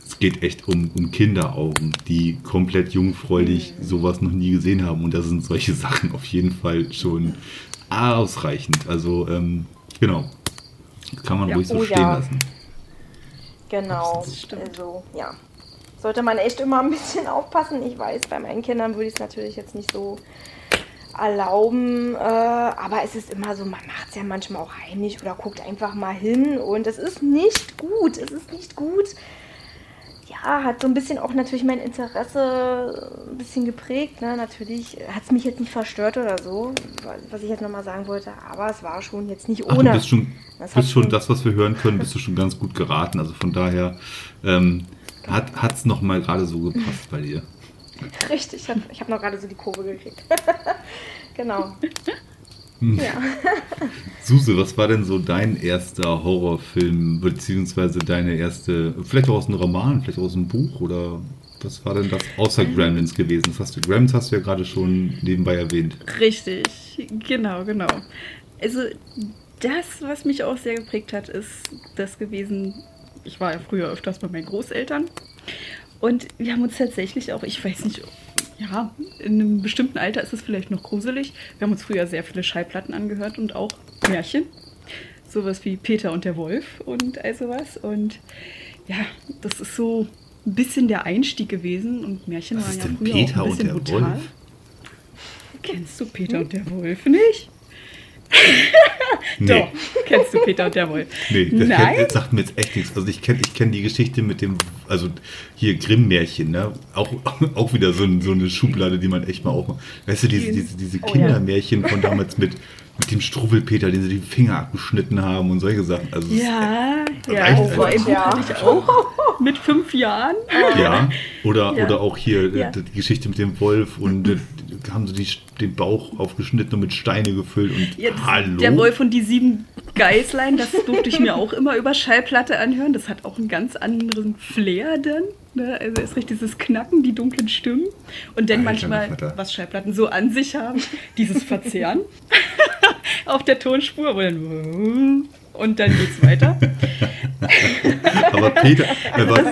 es geht echt um, um Kinderaugen, die komplett jungfräulich Mhm. sowas noch nie gesehen haben. Und da sind solche Sachen auf jeden Fall schon ausreichend. Also, ähm, genau. Kann man Ja. ruhig so Oh, stehen lassen. Genau, Das stimmt. also ja. Sollte man echt immer ein bisschen aufpassen. Ich weiß, bei meinen Kindern würde ich es natürlich jetzt nicht so erlauben, äh, aber es ist immer so, man macht es ja manchmal auch heimlich oder guckt einfach mal hin und es ist nicht gut, es ist nicht gut. Ja, hat so ein bisschen auch natürlich mein Interesse ein bisschen geprägt. Ne? Natürlich hat es mich jetzt nicht verstört oder so, was ich jetzt nochmal sagen wollte, aber es war schon jetzt nicht Ach, ohne. du bist schon, Das bist schon- das, was wir hören können, bist du schon ganz gut geraten. Also von daher ähm, hat es nochmal gerade so gepasst bei dir. Richtig, ich habe hab noch gerade so die Kurve gekriegt. genau. Hm. Ja. Suse, was war denn so dein erster Horrorfilm, beziehungsweise deine erste, vielleicht auch aus einem Roman, vielleicht auch aus einem Buch oder was war denn das außer Gremlins gewesen? Das hast du, Gremlins hast du ja gerade schon nebenbei erwähnt. Richtig, genau, genau. Also das, was mich auch sehr geprägt hat, ist das gewesen, ich war ja früher öfters bei meinen Großeltern und wir haben uns tatsächlich auch, ich weiß nicht, ja, in einem bestimmten Alter ist es vielleicht noch gruselig. Wir haben uns früher sehr viele Schallplatten angehört und auch Märchen. Sowas wie Peter und der Wolf und all sowas. Und ja, das ist so ein bisschen der Einstieg gewesen und Märchen Was waren ja früher Peter auch ein und bisschen der brutal. Wolf? Kennst du Peter und der Wolf nicht? Nee. Doch, kennst du Peter und der Wolf? Nee, das, Nein? kennt- das sagt mir jetzt echt nichts. Also ich kenne ich kenn die Geschichte mit dem, also hier Grimm-Märchen, ne? Auch, auch wieder so, so eine Schublade, die man echt mal aufmacht. Weißt du, diese, diese, diese Oh, ja. Kindermärchen von damals mit, mit dem Struwwelpeter, den sie die Finger abgeschnitten haben und solche Sachen. Also Ja, ja, reicht so ein einfach. Buch hatte ich auch mit fünf Jahren. Ja, oder, Ja. oder auch hier äh, Ja. die Geschichte mit dem Wolf und äh, haben sie die, den Bauch aufgeschnitten und mit Steine gefüllt und Ja, das- hallo. Der Wolf und die sieben Geißlein, das durfte ich mir auch immer über Schallplatte anhören. Das hat auch einen ganz anderen Flair dann. Ne? Also es riecht dieses Knacken, die dunklen Stimmen. Und dann manchmal, was Schallplatten so an sich haben, dieses Verzehren auf der Tonspur. Und dann geht's weiter. Aber Peter, äh, was,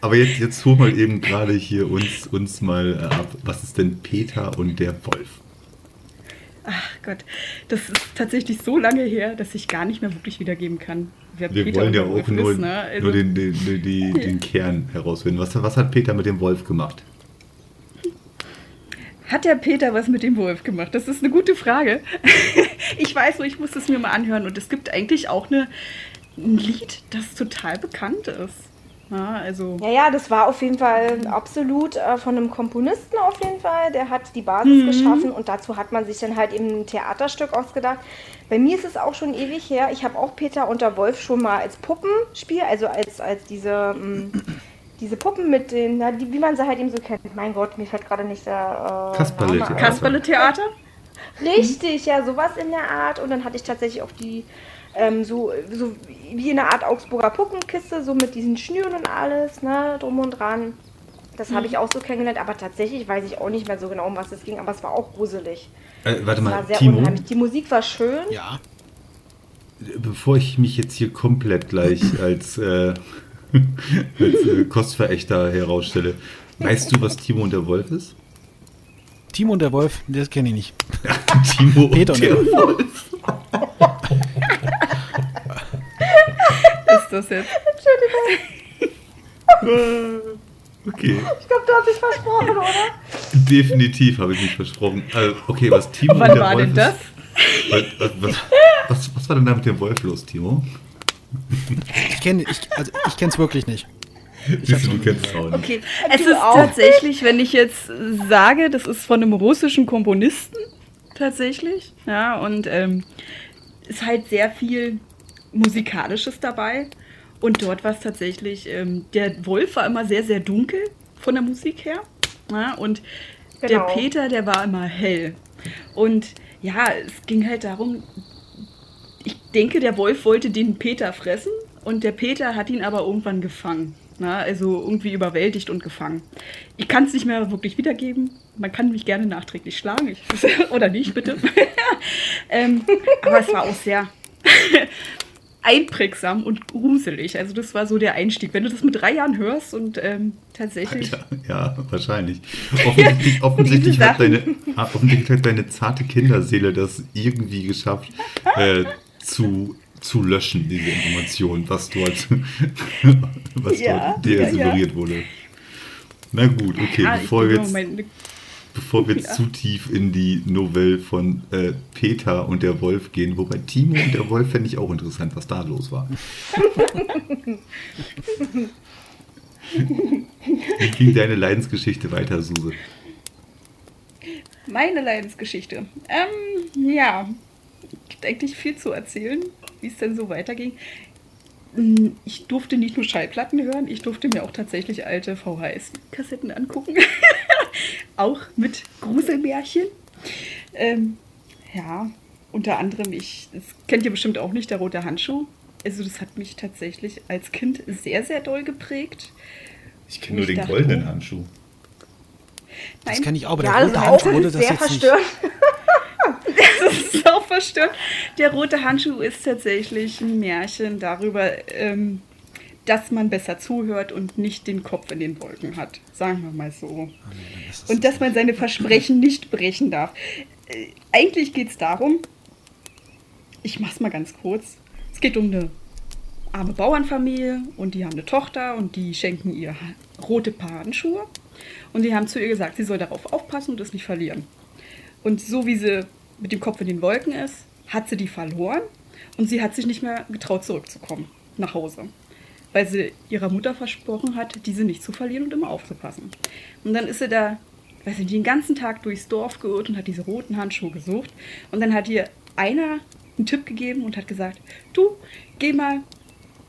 aber jetzt, jetzt hol mal eben gerade hier uns, uns mal äh, ab. Was ist denn Peter und der Wolf? Ach Gott, das ist tatsächlich so lange her, dass ich gar nicht mehr wirklich wiedergeben kann, wer Wir Peter wollen ja auch nur, ist. Ne? Also, nur den, den, den, den Kern herausfinden. Was, was hat Peter mit dem Wolf gemacht? Hat der Peter was mit dem Wolf gemacht? Das ist eine gute Frage. ich weiß nur, ich muss es mir mal anhören. Und es gibt eigentlich auch eine, ein Lied, das total bekannt ist. Ja, also, Ja, ja, das war auf jeden Fall absolut äh, von einem Komponisten auf jeden Fall. Der hat die Basis geschaffen und dazu hat man sich dann halt eben ein Theaterstück ausgedacht. Bei mir ist es auch schon ewig her. Ich habe auch Peter und der Wolf schon mal als Puppenspiel, also als, als diese, mh, diese Puppen mit den, na, die, wie man sie halt eben so kennt. Mein Gott, mir fällt gerade nicht der äh, Kasperle. Kasperle-Theater? Richtig, ja, sowas in der Art. Und dann hatte ich tatsächlich auch die, ähm, so, so wie eine Art Augsburger Puppenkiste, so mit diesen Schnüren und alles, ne, drum und dran. Das habe ich auch so kennengelernt, aber tatsächlich weiß ich auch nicht mehr so genau, um was es ging, aber es war auch gruselig. Äh, warte Es war mal, sehr Timo, unheimlich. Die Musik war schön. Ja. bevor ich mich jetzt hier komplett gleich als, äh, als äh, Kostverächter herausstelle, weißt du, was Timo und der Wolf ist? Timo und der Wolf, das kenne ich nicht. Timo Peter und der Wolf. Ist das jetzt? Okay, Ich glaube, du hast dich versprochen, oder? definitiv habe ich mich versprochen. Also, okay, was Timo Wann war Wolf denn das? ist. Was, was, was, was, war denn da mit dem Wolf los, Timo? Ich kenne ich, also ich kenn's wirklich nicht. Siehst du, du kennst es auch nicht. Okay, es Du ist auch tatsächlich, wenn ich jetzt sage, das ist von einem russischen Komponisten tatsächlich. Ja, und ähm, ist halt sehr viel Musikalisches dabei. Und dort war es tatsächlich, ähm, der Wolf war immer sehr, sehr dunkel von der Musik her. Ja, und der Genau. Peter, der war immer hell. Und ja, es ging halt darum, ich denke, der Wolf wollte den Peter fressen und der Peter hat ihn aber irgendwann gefangen. Na, also irgendwie überwältigt und gefangen. Ich kann es nicht mehr wirklich wiedergeben. Man kann mich gerne nachträglich schlagen. Ich, oder nicht, bitte. ähm, aber es war auch sehr einprägsam und gruselig. Also das war so der Einstieg. Wenn du das mit drei Jahren hörst und ähm, tatsächlich... Ja, ja, wahrscheinlich. Offensichtlich, offensichtlich, hat deine, offensichtlich hat deine zarte Kinderseele das irgendwie geschafft, äh, zu, zu löschen, diese Information, was dort, was Ja, dort dir ja, suggeriert wurde. Na gut, okay, Ah, bevor wir genau, jetzt, meine- bevor wir jetzt Ja. zu tief in die Novelle von äh, Peter und der Wolf gehen, wobei Timo und der Wolf fände ich auch interessant, was da los war. Wie ging deine Leidensgeschichte weiter, Suse? Meine Leidensgeschichte. Ähm, ja, gibt eigentlich viel zu erzählen, wie es denn so weiterging. Mm, Ich durfte nicht nur Schallplatten hören, ich durfte mir auch tatsächlich alte VHS-Kassetten angucken. auch mit Gruselmärchen. Ähm, ja, unter anderem, ich, das kennt ihr bestimmt auch nicht, der rote Handschuh. Also das hat mich tatsächlich als Kind sehr, sehr doll geprägt. Ich kenne nur Ich den dachte- goldenen Handschuh. Das Nein. kenne ich auch, aber Ja, der das rote Handschuh wurde das sehr jetzt nicht. verstörend. Das ist auch verstört. Der rote Handschuh ist tatsächlich ein Märchen darüber, ähm, dass man besser zuhört und nicht den Kopf in den Wolken hat. Sagen wir mal so. Und dass man seine Versprechen nicht brechen darf. Äh, eigentlich geht es darum, ich mach's mal ganz kurz. Es geht um eine arme Bauernfamilie und die haben eine Tochter und die schenken ihr rote Paar Handschuhe. Und die haben zu ihr gesagt, sie soll darauf aufpassen und es nicht verlieren. Und so wie sie mit dem Kopf in den Wolken ist, hat sie die verloren und sie hat sich nicht mehr getraut, zurückzukommen nach Hause. Weil sie ihrer Mutter versprochen hat, diese nicht zu verlieren und immer aufzupassen. Und dann ist sie da, weiß ich, den ganzen Tag durchs Dorf geirrt und hat diese roten Handschuhe gesucht. Und dann hat ihr einer einen Tipp gegeben und hat gesagt, du, geh mal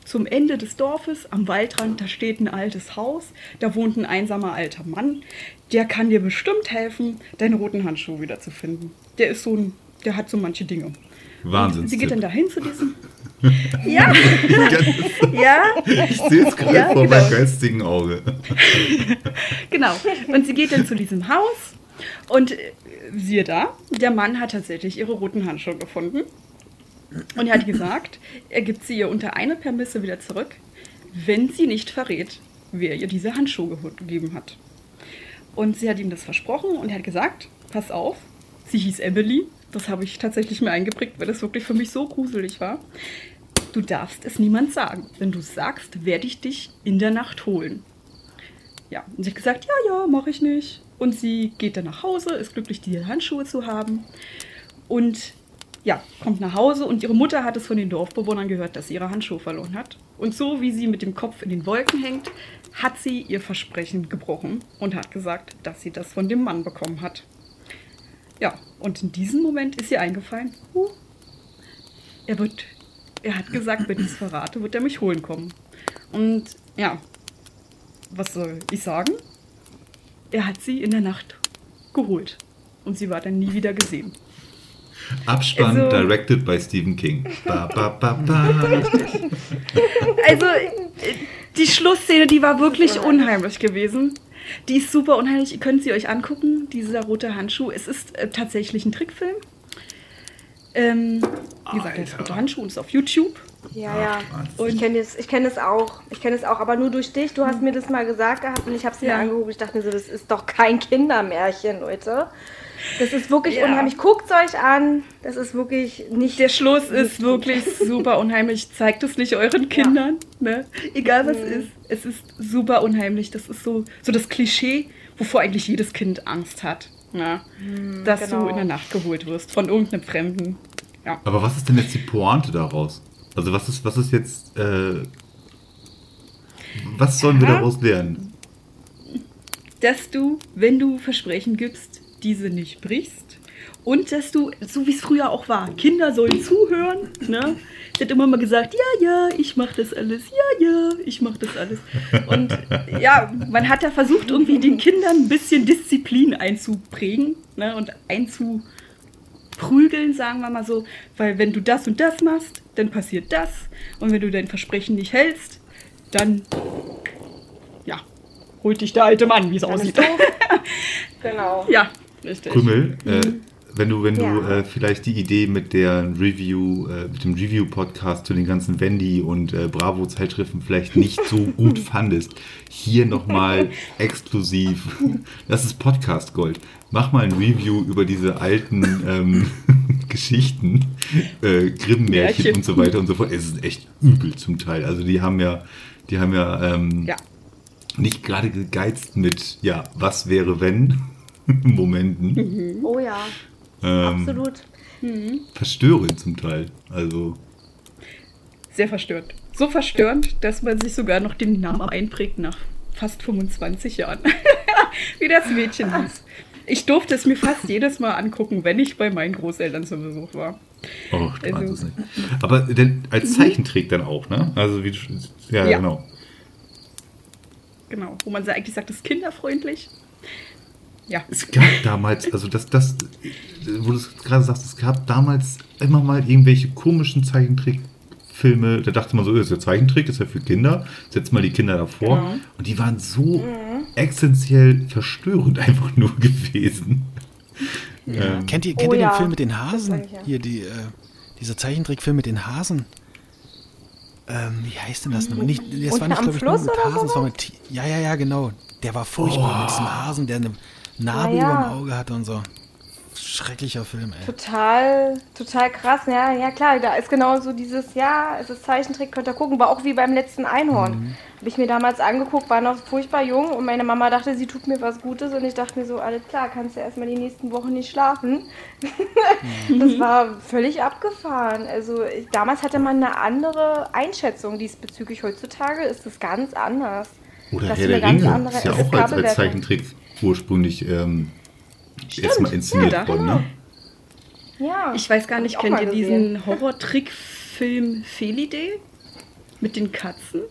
zum Ende des Dorfes am Waldrand, da steht ein altes Haus, da wohnt ein einsamer alter Mann, der kann dir bestimmt helfen, deine roten Handschuhe wiederzufinden. Der ist so ein, der hat so manche Dinge. Wahnsinn. Sie geht dann dahin zu diesem. Ja, ja, Ich sehe es gerade Ja, vor genau. meinem geistigen Auge. genau. Und sie geht dann zu diesem Haus und äh, siehe da, der Mann hat tatsächlich ihre roten Handschuhe gefunden. Und er hat gesagt, er gibt sie ihr unter eine Permisse wieder zurück, wenn sie nicht verrät, wer ihr diese Handschuhe gegeben hat. Und sie hat ihm das versprochen und er hat gesagt, pass auf, sie hieß Emily. Das habe ich tatsächlich mir eingeprägt, weil das wirklich für mich so gruselig war. Du darfst es niemand sagen. Wenn du sagst, werde ich dich in der Nacht holen. Ja, und sie hat gesagt, ja, ja, mache ich nicht. Und sie geht dann nach Hause, ist glücklich, diese Handschuhe zu haben. Und ja, kommt nach Hause und ihre Mutter hat es von den Dorfbewohnern gehört, dass sie ihre Handschuhe verloren hat. Und so wie sie mit dem Kopf in den Wolken hängt, hat sie ihr Versprechen gebrochen und hat gesagt, dass sie das von dem Mann bekommen hat. Ja, und in diesem Moment ist ihr eingefallen, huh, er wird, er hat gesagt, wenn ich es verrate, wird er mich holen kommen. Und ja, was soll ich sagen? Er hat sie in der Nacht geholt. Und sie war dann nie wieder gesehen. Abspann Also- directed by Stephen King. Ba, ba, ba. Also, die Schlussszene, die war wirklich unheimlich gewesen. Die ist super unheimlich. Ihr könnt sie euch angucken, dieser rote Handschuh. Es ist äh, tatsächlich ein Trickfilm. Ähm, wie gesagt, der Alter. rote Handschuh ist auf YouTube. Ja, ja. Wahnsinn. Ich kenne das, ich kenn das auch. Ich kenne das auch, aber nur durch dich. Du hast mir das mal gesagt gehabt und ich habe es mir Ja. angeguckt. Ich dachte mir so, das ist doch kein Kindermärchen, Leute. Das ist wirklich Ja. unheimlich. Guckt euch an. Das ist wirklich nicht. Der Schluss ist wirklich super unheimlich. Zeigt es nicht euren Kindern. Ne? Egal was ist. Es ist super unheimlich. Das ist so, so das Klischee, wovor eigentlich jedes Kind Angst hat. Ne? Dass du genau. in der Nacht geholt wirst von irgendeinem Fremden. Ja. Aber was ist denn jetzt die Pointe daraus? Also was ist, was ist jetzt, äh, was sollen wir Ja. daraus lernen? dass du, wenn du Versprechen gibst, diese nicht brichst. Und dass du, so wie es früher auch war, Kinder sollen zuhören. Ne? Sie hat immer mal gesagt, ja, ja, ich mache das alles, ja, ja, ich mache das alles. Und ja, man hat da versucht, irgendwie den Kindern ein bisschen Disziplin einzuprägen ne? und einzuprügeln, sagen wir mal so. Weil wenn du das und das machst, dann passiert das. Und wenn du dein Versprechen nicht hältst, dann, ja, holt dich der alte Mann, wie es aussieht. genau. Ja, richtig. Krümel, äh, wenn du, wenn du Ja. äh, vielleicht die Idee mit der Review, äh, mit dem Review-Podcast zu den ganzen Wendy und äh, Bravo-Zeitschriften vielleicht nicht so gut fandest, hier nochmal exklusiv, das ist Podcast Gold. Mach mal ein Review über diese alten ähm, Geschichten, äh, Grimm-Märchen Märchen. und so weiter und so fort. Es ist echt übel zum Teil. Also die haben ja, die haben ja, ähm, Ja. nicht gerade gegeizt mit, ja, was wäre wenn Momenten. Oh ja, Ähm, absolut. verstörend zum Teil. Also, Sehr verstörend. So verstörend, dass man sich sogar noch den Namen einprägt nach fast 25 Jahren. Wie das Mädchen hieß. Ich durfte es mir fast jedes Mal angucken, wenn ich bei meinen Großeltern zu Besuch war. oh, du Also- es nicht. Aber denn als Zeichentrick dann auch, ne? Also, wie du, ja, Ja. genau. Genau. Wo man eigentlich sagt, das ist kinderfreundlich. Ja. Es gab damals, also das, das, wo du es gerade sagst, es gab damals immer mal irgendwelche komischen Zeichentrickfilme. Da dachte man so, das ist ja Zeichentrick, das ist ja für Kinder. Setz mal die Kinder davor. Genau. Und die waren so essentiell verstörend einfach nur gewesen. Ähm, Kennt ihr, Oh kennt ihr ja, den Film mit den Hasen? ich ja. Hier, die, äh, dieser Zeichentrickfilm mit den Hasen. Ähm, wie heißt denn das nochmal? Nicht, das Unten war nicht, glaube ich, nur mit Hasen, das war mit Ja, ja, ja, genau. Der war furchtbar mit diesem Hasen, der eine Narbe Ja, ja. über dem Auge hatte und so. schrecklicher Film, ey. Total, total krass. Ja, ja klar, da ist genau so dieses, ja, es ist Zeichentrick, könnt ihr gucken. War auch wie beim letzten Einhorn. Mhm. Habe ich mir damals angeguckt, war noch furchtbar jung und meine Mama dachte, sie tut mir was Gutes und ich dachte mir so, alles klar, kannst du erstmal die nächsten Wochen nicht schlafen. Mhm. das war völlig abgefahren. Also ich, damals hatte man eine andere Einschätzung diesbezüglich. Heutzutage ist es ganz anders. Oder Das Herr ist der eine ganz Ringe andere ist ja auch als, als. Zeichentrick ursprünglich ähm, erstmal inszeniert ja, worden, ne? Ja. Ich weiß gar nicht, kennt ihr gesehen. diesen Horror-Trick-Film Felidee? Mit den Katzen?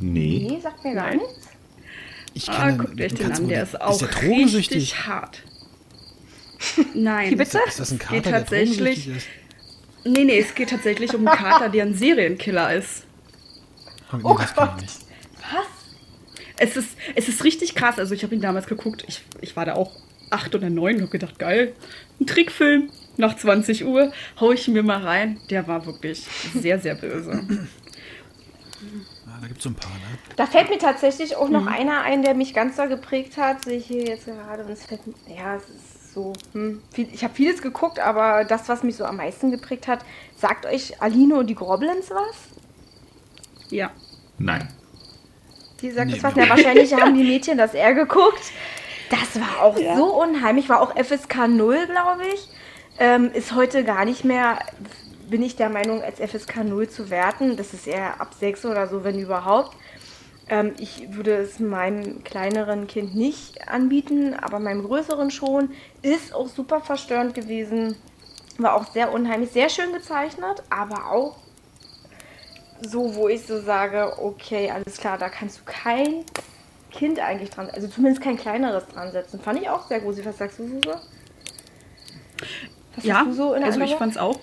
Nee. Nee, sagt mir gar Nein. nichts. Ich Ah, kenne guckt euch den an, der ist auch der drogensüchtig? richtig hart. Nein. Wie bitte? Ist das ein Es Kater, geht der tatsächlich- ist? Nee, nee, es geht tatsächlich um einen Kater, der ein Serienkiller ist. Oh, Oh Gott. Was? Es ist, es ist richtig krass. Also ich habe ihn damals geguckt. Ich, ich war da auch acht oder neun und habe gedacht, geil, ein Trickfilm nach 20 Uhr, hau ich mir mal rein. Der war wirklich sehr, sehr böse. Ja, da gibt es so ein paar, ne? Da fällt mir tatsächlich auch noch Mhm. einer ein, der mich ganz doll geprägt hat. Sehe ich hier jetzt gerade. Und es fällt mir, ja, es ist so. Hm, viel, ich habe vieles geguckt, aber das, was mich so am meisten geprägt hat, sagt euch Aline und die Goblins was? Ja. Nein. Die sagt Nee, das was? mir Ja, wahrscheinlich haben die Mädchen das eher geguckt. Das war auch so unheimlich. War auch FSK 0, glaube ich. Ähm, ist heute gar nicht mehr, bin ich der Meinung, als FSK 0 zu werten. Das ist eher ab 6 oder so, wenn überhaupt. Ähm, ich würde es meinem kleineren Kind nicht anbieten, aber meinem größeren schon. Ist auch super verstörend gewesen. War auch sehr unheimlich, sehr schön gezeichnet, aber auch so, wo ich so sage, okay, alles klar, da kannst du kein Kind eigentlich dran, also zumindest kein kleineres dran setzen. Fand ich auch sehr gruselig. Was sagst du, Suse? Was Ja, hast du so in also ich Erinnerung? fand's auch.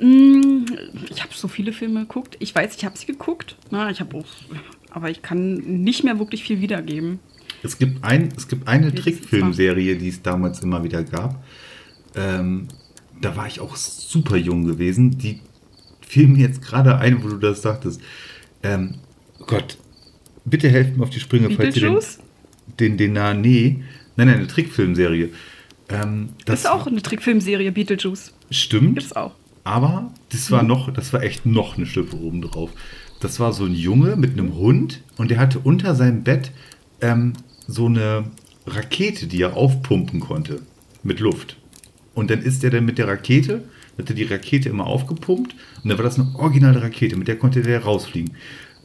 Mm, Ich habe so viele Filme geguckt. Ich weiß, ich habe sie geguckt. Na, ich habe auch, aber ich kann nicht mehr wirklich viel wiedergeben. Es gibt, ein, es gibt eine Trickfilmserie, die es damals immer wieder gab. Ähm, da war ich auch super jung gewesen. Die fiel mir jetzt gerade ein, wo du das sagtest. Ähm, Gott, bitte helft mir auf die Sprünge, falls ihr den, Beetlejuice? den, den nahen. Nee, nein, nein, eine Trickfilmserie. Ähm, Das ist auch eine Trickfilmserie, Beetlejuice. Stimmt. Gibt's auch. Aber das war noch, das war echt noch eine Schippe oben drauf. Das war so ein Junge mit einem Hund und der hatte unter seinem Bett ähm, so eine Rakete, die er aufpumpen konnte mit Luft. Und dann ist er dann mit der Rakete, hat er die Rakete immer aufgepumpt und dann war das eine originale Rakete, mit der konnte der rausfliegen.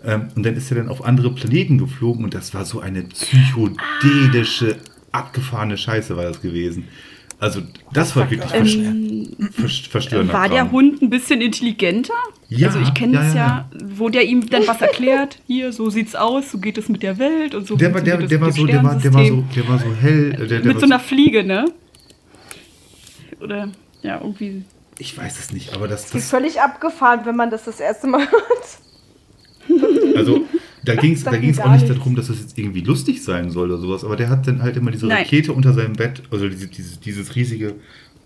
Ähm, und dann ist er dann auf andere Planeten geflogen und das war so eine psychedelische, abgefahrene Scheiße war das gewesen. Also das war wirklich Ähm, vers vers verstörender War der. Hund ein bisschen intelligenter? Ja, also ich kenne ja, es ja, wo der ihm dann was erklärt. Hier, so sieht's aus, so geht es mit der Welt und so. Der war, der, der, es war so, der, war, der, war so, der war so hell. Der, der mit so einer Fliege, ne? Oder ja, irgendwie. Ich weiß es nicht, aber das, ist das völlig abgefahren, wenn man das das erste Mal hört. also da ging es da ging's auch nicht nichts. darum, dass das jetzt irgendwie lustig sein soll oder sowas, aber der hat dann halt immer diese Nein. Rakete unter seinem Bett, also diese, dieses, dieses riesige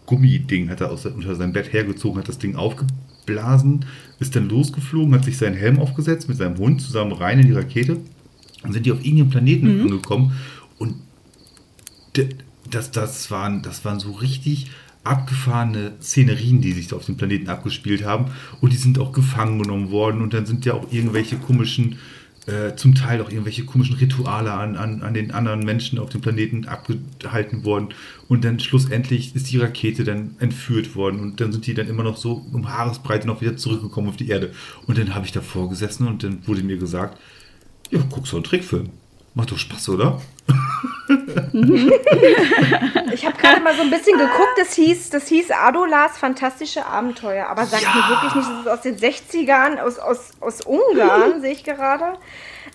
Gummiding hat er aus, unter seinem Bett hergezogen, hat das Ding aufgeblasen, ist dann losgeflogen, hat sich seinen Helm aufgesetzt mit seinem Hund zusammen rein in die Rakete und sind die auf irgendeinem Planeten angekommen und das, das, waren, das waren so richtig abgefahrene Szenerien, die sich da auf dem Planeten abgespielt haben. Und die sind auch gefangen genommen worden. Und dann sind ja auch irgendwelche komischen, äh, zum Teil auch irgendwelche komischen Rituale an, an, an den anderen Menschen auf dem Planeten abgehalten worden. Und dann schlussendlich ist die Rakete dann entführt worden. Und dann sind die dann immer noch so um Haaresbreite noch wieder zurückgekommen auf die Erde. Und dann habe ich davor gesessen und dann wurde mir gesagt, ja, guck so einen Trickfilm. Macht doch Spaß, oder? Ich habe gerade mal so ein bisschen geguckt, das hieß, das hieß Adolas fantastische Abenteuer. Aber sagt mir wirklich nicht, das ist aus den 60ern, aus, aus, aus Ungarn, sehe ich gerade.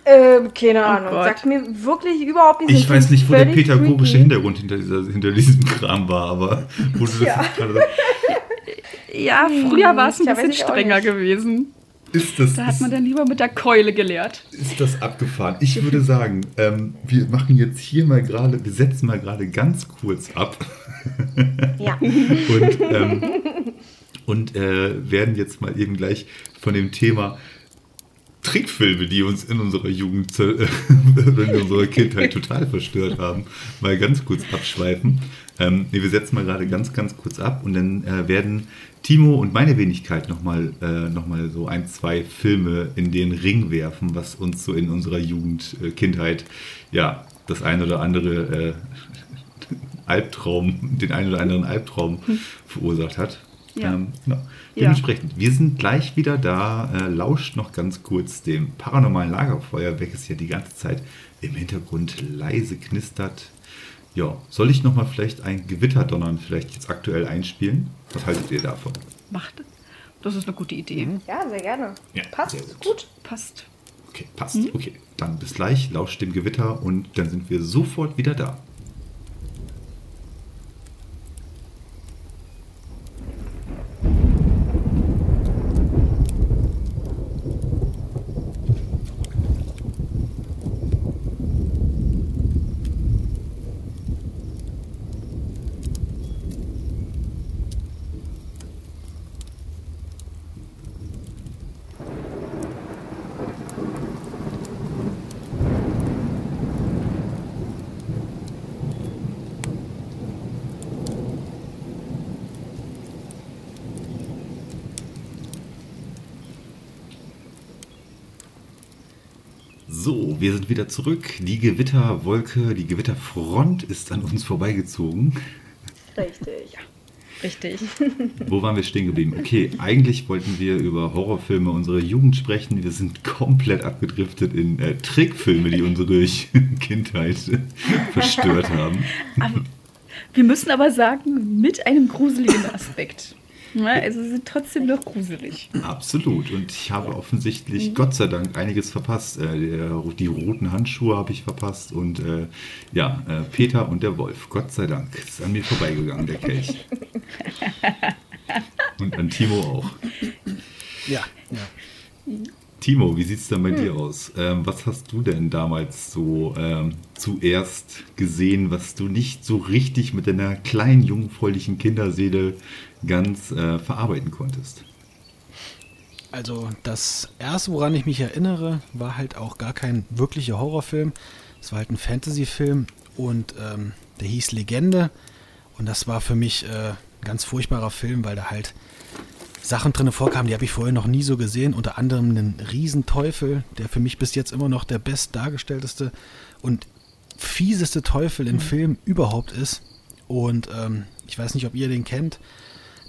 Ähm, keine Ahnung. Gott. Sagt mir wirklich überhaupt nicht. Ich weiß nicht, wo der pädagogische freaky. Hintergrund hinter, dieser, hinter diesem Kram war, aber wo du das Ja. gerade Ja, früher war es ein bisschen strenger gewesen. Ist das, Da hat ist, man dann lieber mit der Keule gelehrt. ist das abgefahren. Ich würde sagen, ähm, wir machen jetzt hier mal gerade, wir setzen mal gerade ganz kurz ab Ja. und, ähm, und äh, werden jetzt mal eben gleich von dem Thema Trickfilme, die uns in unserer Jugend, äh, in unserer Kindheit total verstört haben, mal ganz kurz abschweifen. Ähm, nee, wir setzen mal gerade ganz, ganz kurz ab und dann äh, werden Timo und meine Wenigkeit nochmal äh, noch so ein, zwei Filme in den Ring werfen, was uns so in unserer Jugend, äh, Kindheit, ja, das ein oder andere äh, Albtraum, den einen oder anderen Albtraum verursacht hat. Ja. Ähm, genau. Ja. Dementsprechend, wir sind gleich wieder da. Äh, lauscht noch ganz kurz dem paranormalen Lagerfeuer, welches ja die ganze Zeit im Hintergrund leise knistert. Ja, soll ich nochmal vielleicht ein Gewitterdonnern vielleicht jetzt aktuell einspielen? Was haltet ihr davon? Macht. Das ist eine gute Idee. Ja, sehr gerne. Ja, Passt. sehr gut. gut. Passt. Okay, passt. Okay, dann bis gleich. Lauscht dem Gewitter und dann sind wir sofort wieder da. So, wir sind wieder zurück. Die Gewitterwolke, die Gewitterfront ist an uns vorbeigezogen. Richtig. Richtig. Wo waren wir stehen geblieben? Okay, eigentlich wollten wir über Horrorfilme unserer Jugend sprechen. Wir sind komplett abgedriftet in äh, Trickfilme, die unsere Kindheit verstört haben. Aber wir müssen aber sagen, mit einem gruseligen Aspekt. Also sie sind trotzdem noch gruselig. Absolut. Und ich habe offensichtlich, Gott sei Dank, einiges verpasst. Äh, der, die roten Handschuhe habe ich verpasst und äh, ja, äh, Peter und der Wolf. Gott sei Dank. Ist an mir vorbeigegangen, der Kelch. Und an Timo auch. Ja, ja. Timo, wie sieht es denn bei dir aus? Ähm, was hast du denn damals so ähm, zuerst gesehen, was du nicht so richtig mit deiner kleinen, jungfräulichen Kinderseele ganz äh, verarbeiten konntest? Also das erste, woran ich mich erinnere, war halt auch gar kein wirklicher Horrorfilm. Es war halt ein Fantasyfilm und ähm, der hieß Legende. Und das war für mich äh, ein ganz furchtbarer Film, weil da halt Sachen drin vorkamen, die habe ich vorher noch nie so gesehen. Unter anderem einen Riesenteufel, der für mich bis jetzt immer noch der best dargestellteste und fieseste Teufel in Film überhaupt ist. Und ähm, ich weiß nicht, ob ihr den kennt.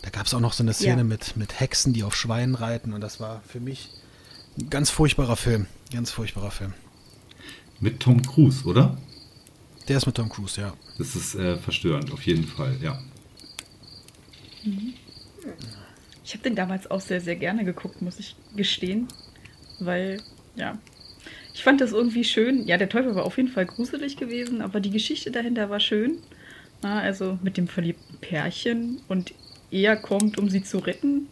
Da gab es auch noch so eine Szene Ja. mit, mit Hexen, die auf Schweinen reiten. Und das war für mich ein ganz furchtbarer Film. Ganz furchtbarer Film. Mit Tom Cruise, oder? Der ist mit Tom Cruise, ja. Das ist äh, verstörend, auf jeden Fall, ja. Ich habe den damals auch sehr, sehr gerne geguckt, muss ich gestehen. Weil, ja, ich fand das irgendwie schön. Ja, der Teufel war auf jeden Fall gruselig gewesen, aber die Geschichte dahinter war schön. Na, also mit dem verliebten Pärchen und er kommt, um sie zu retten.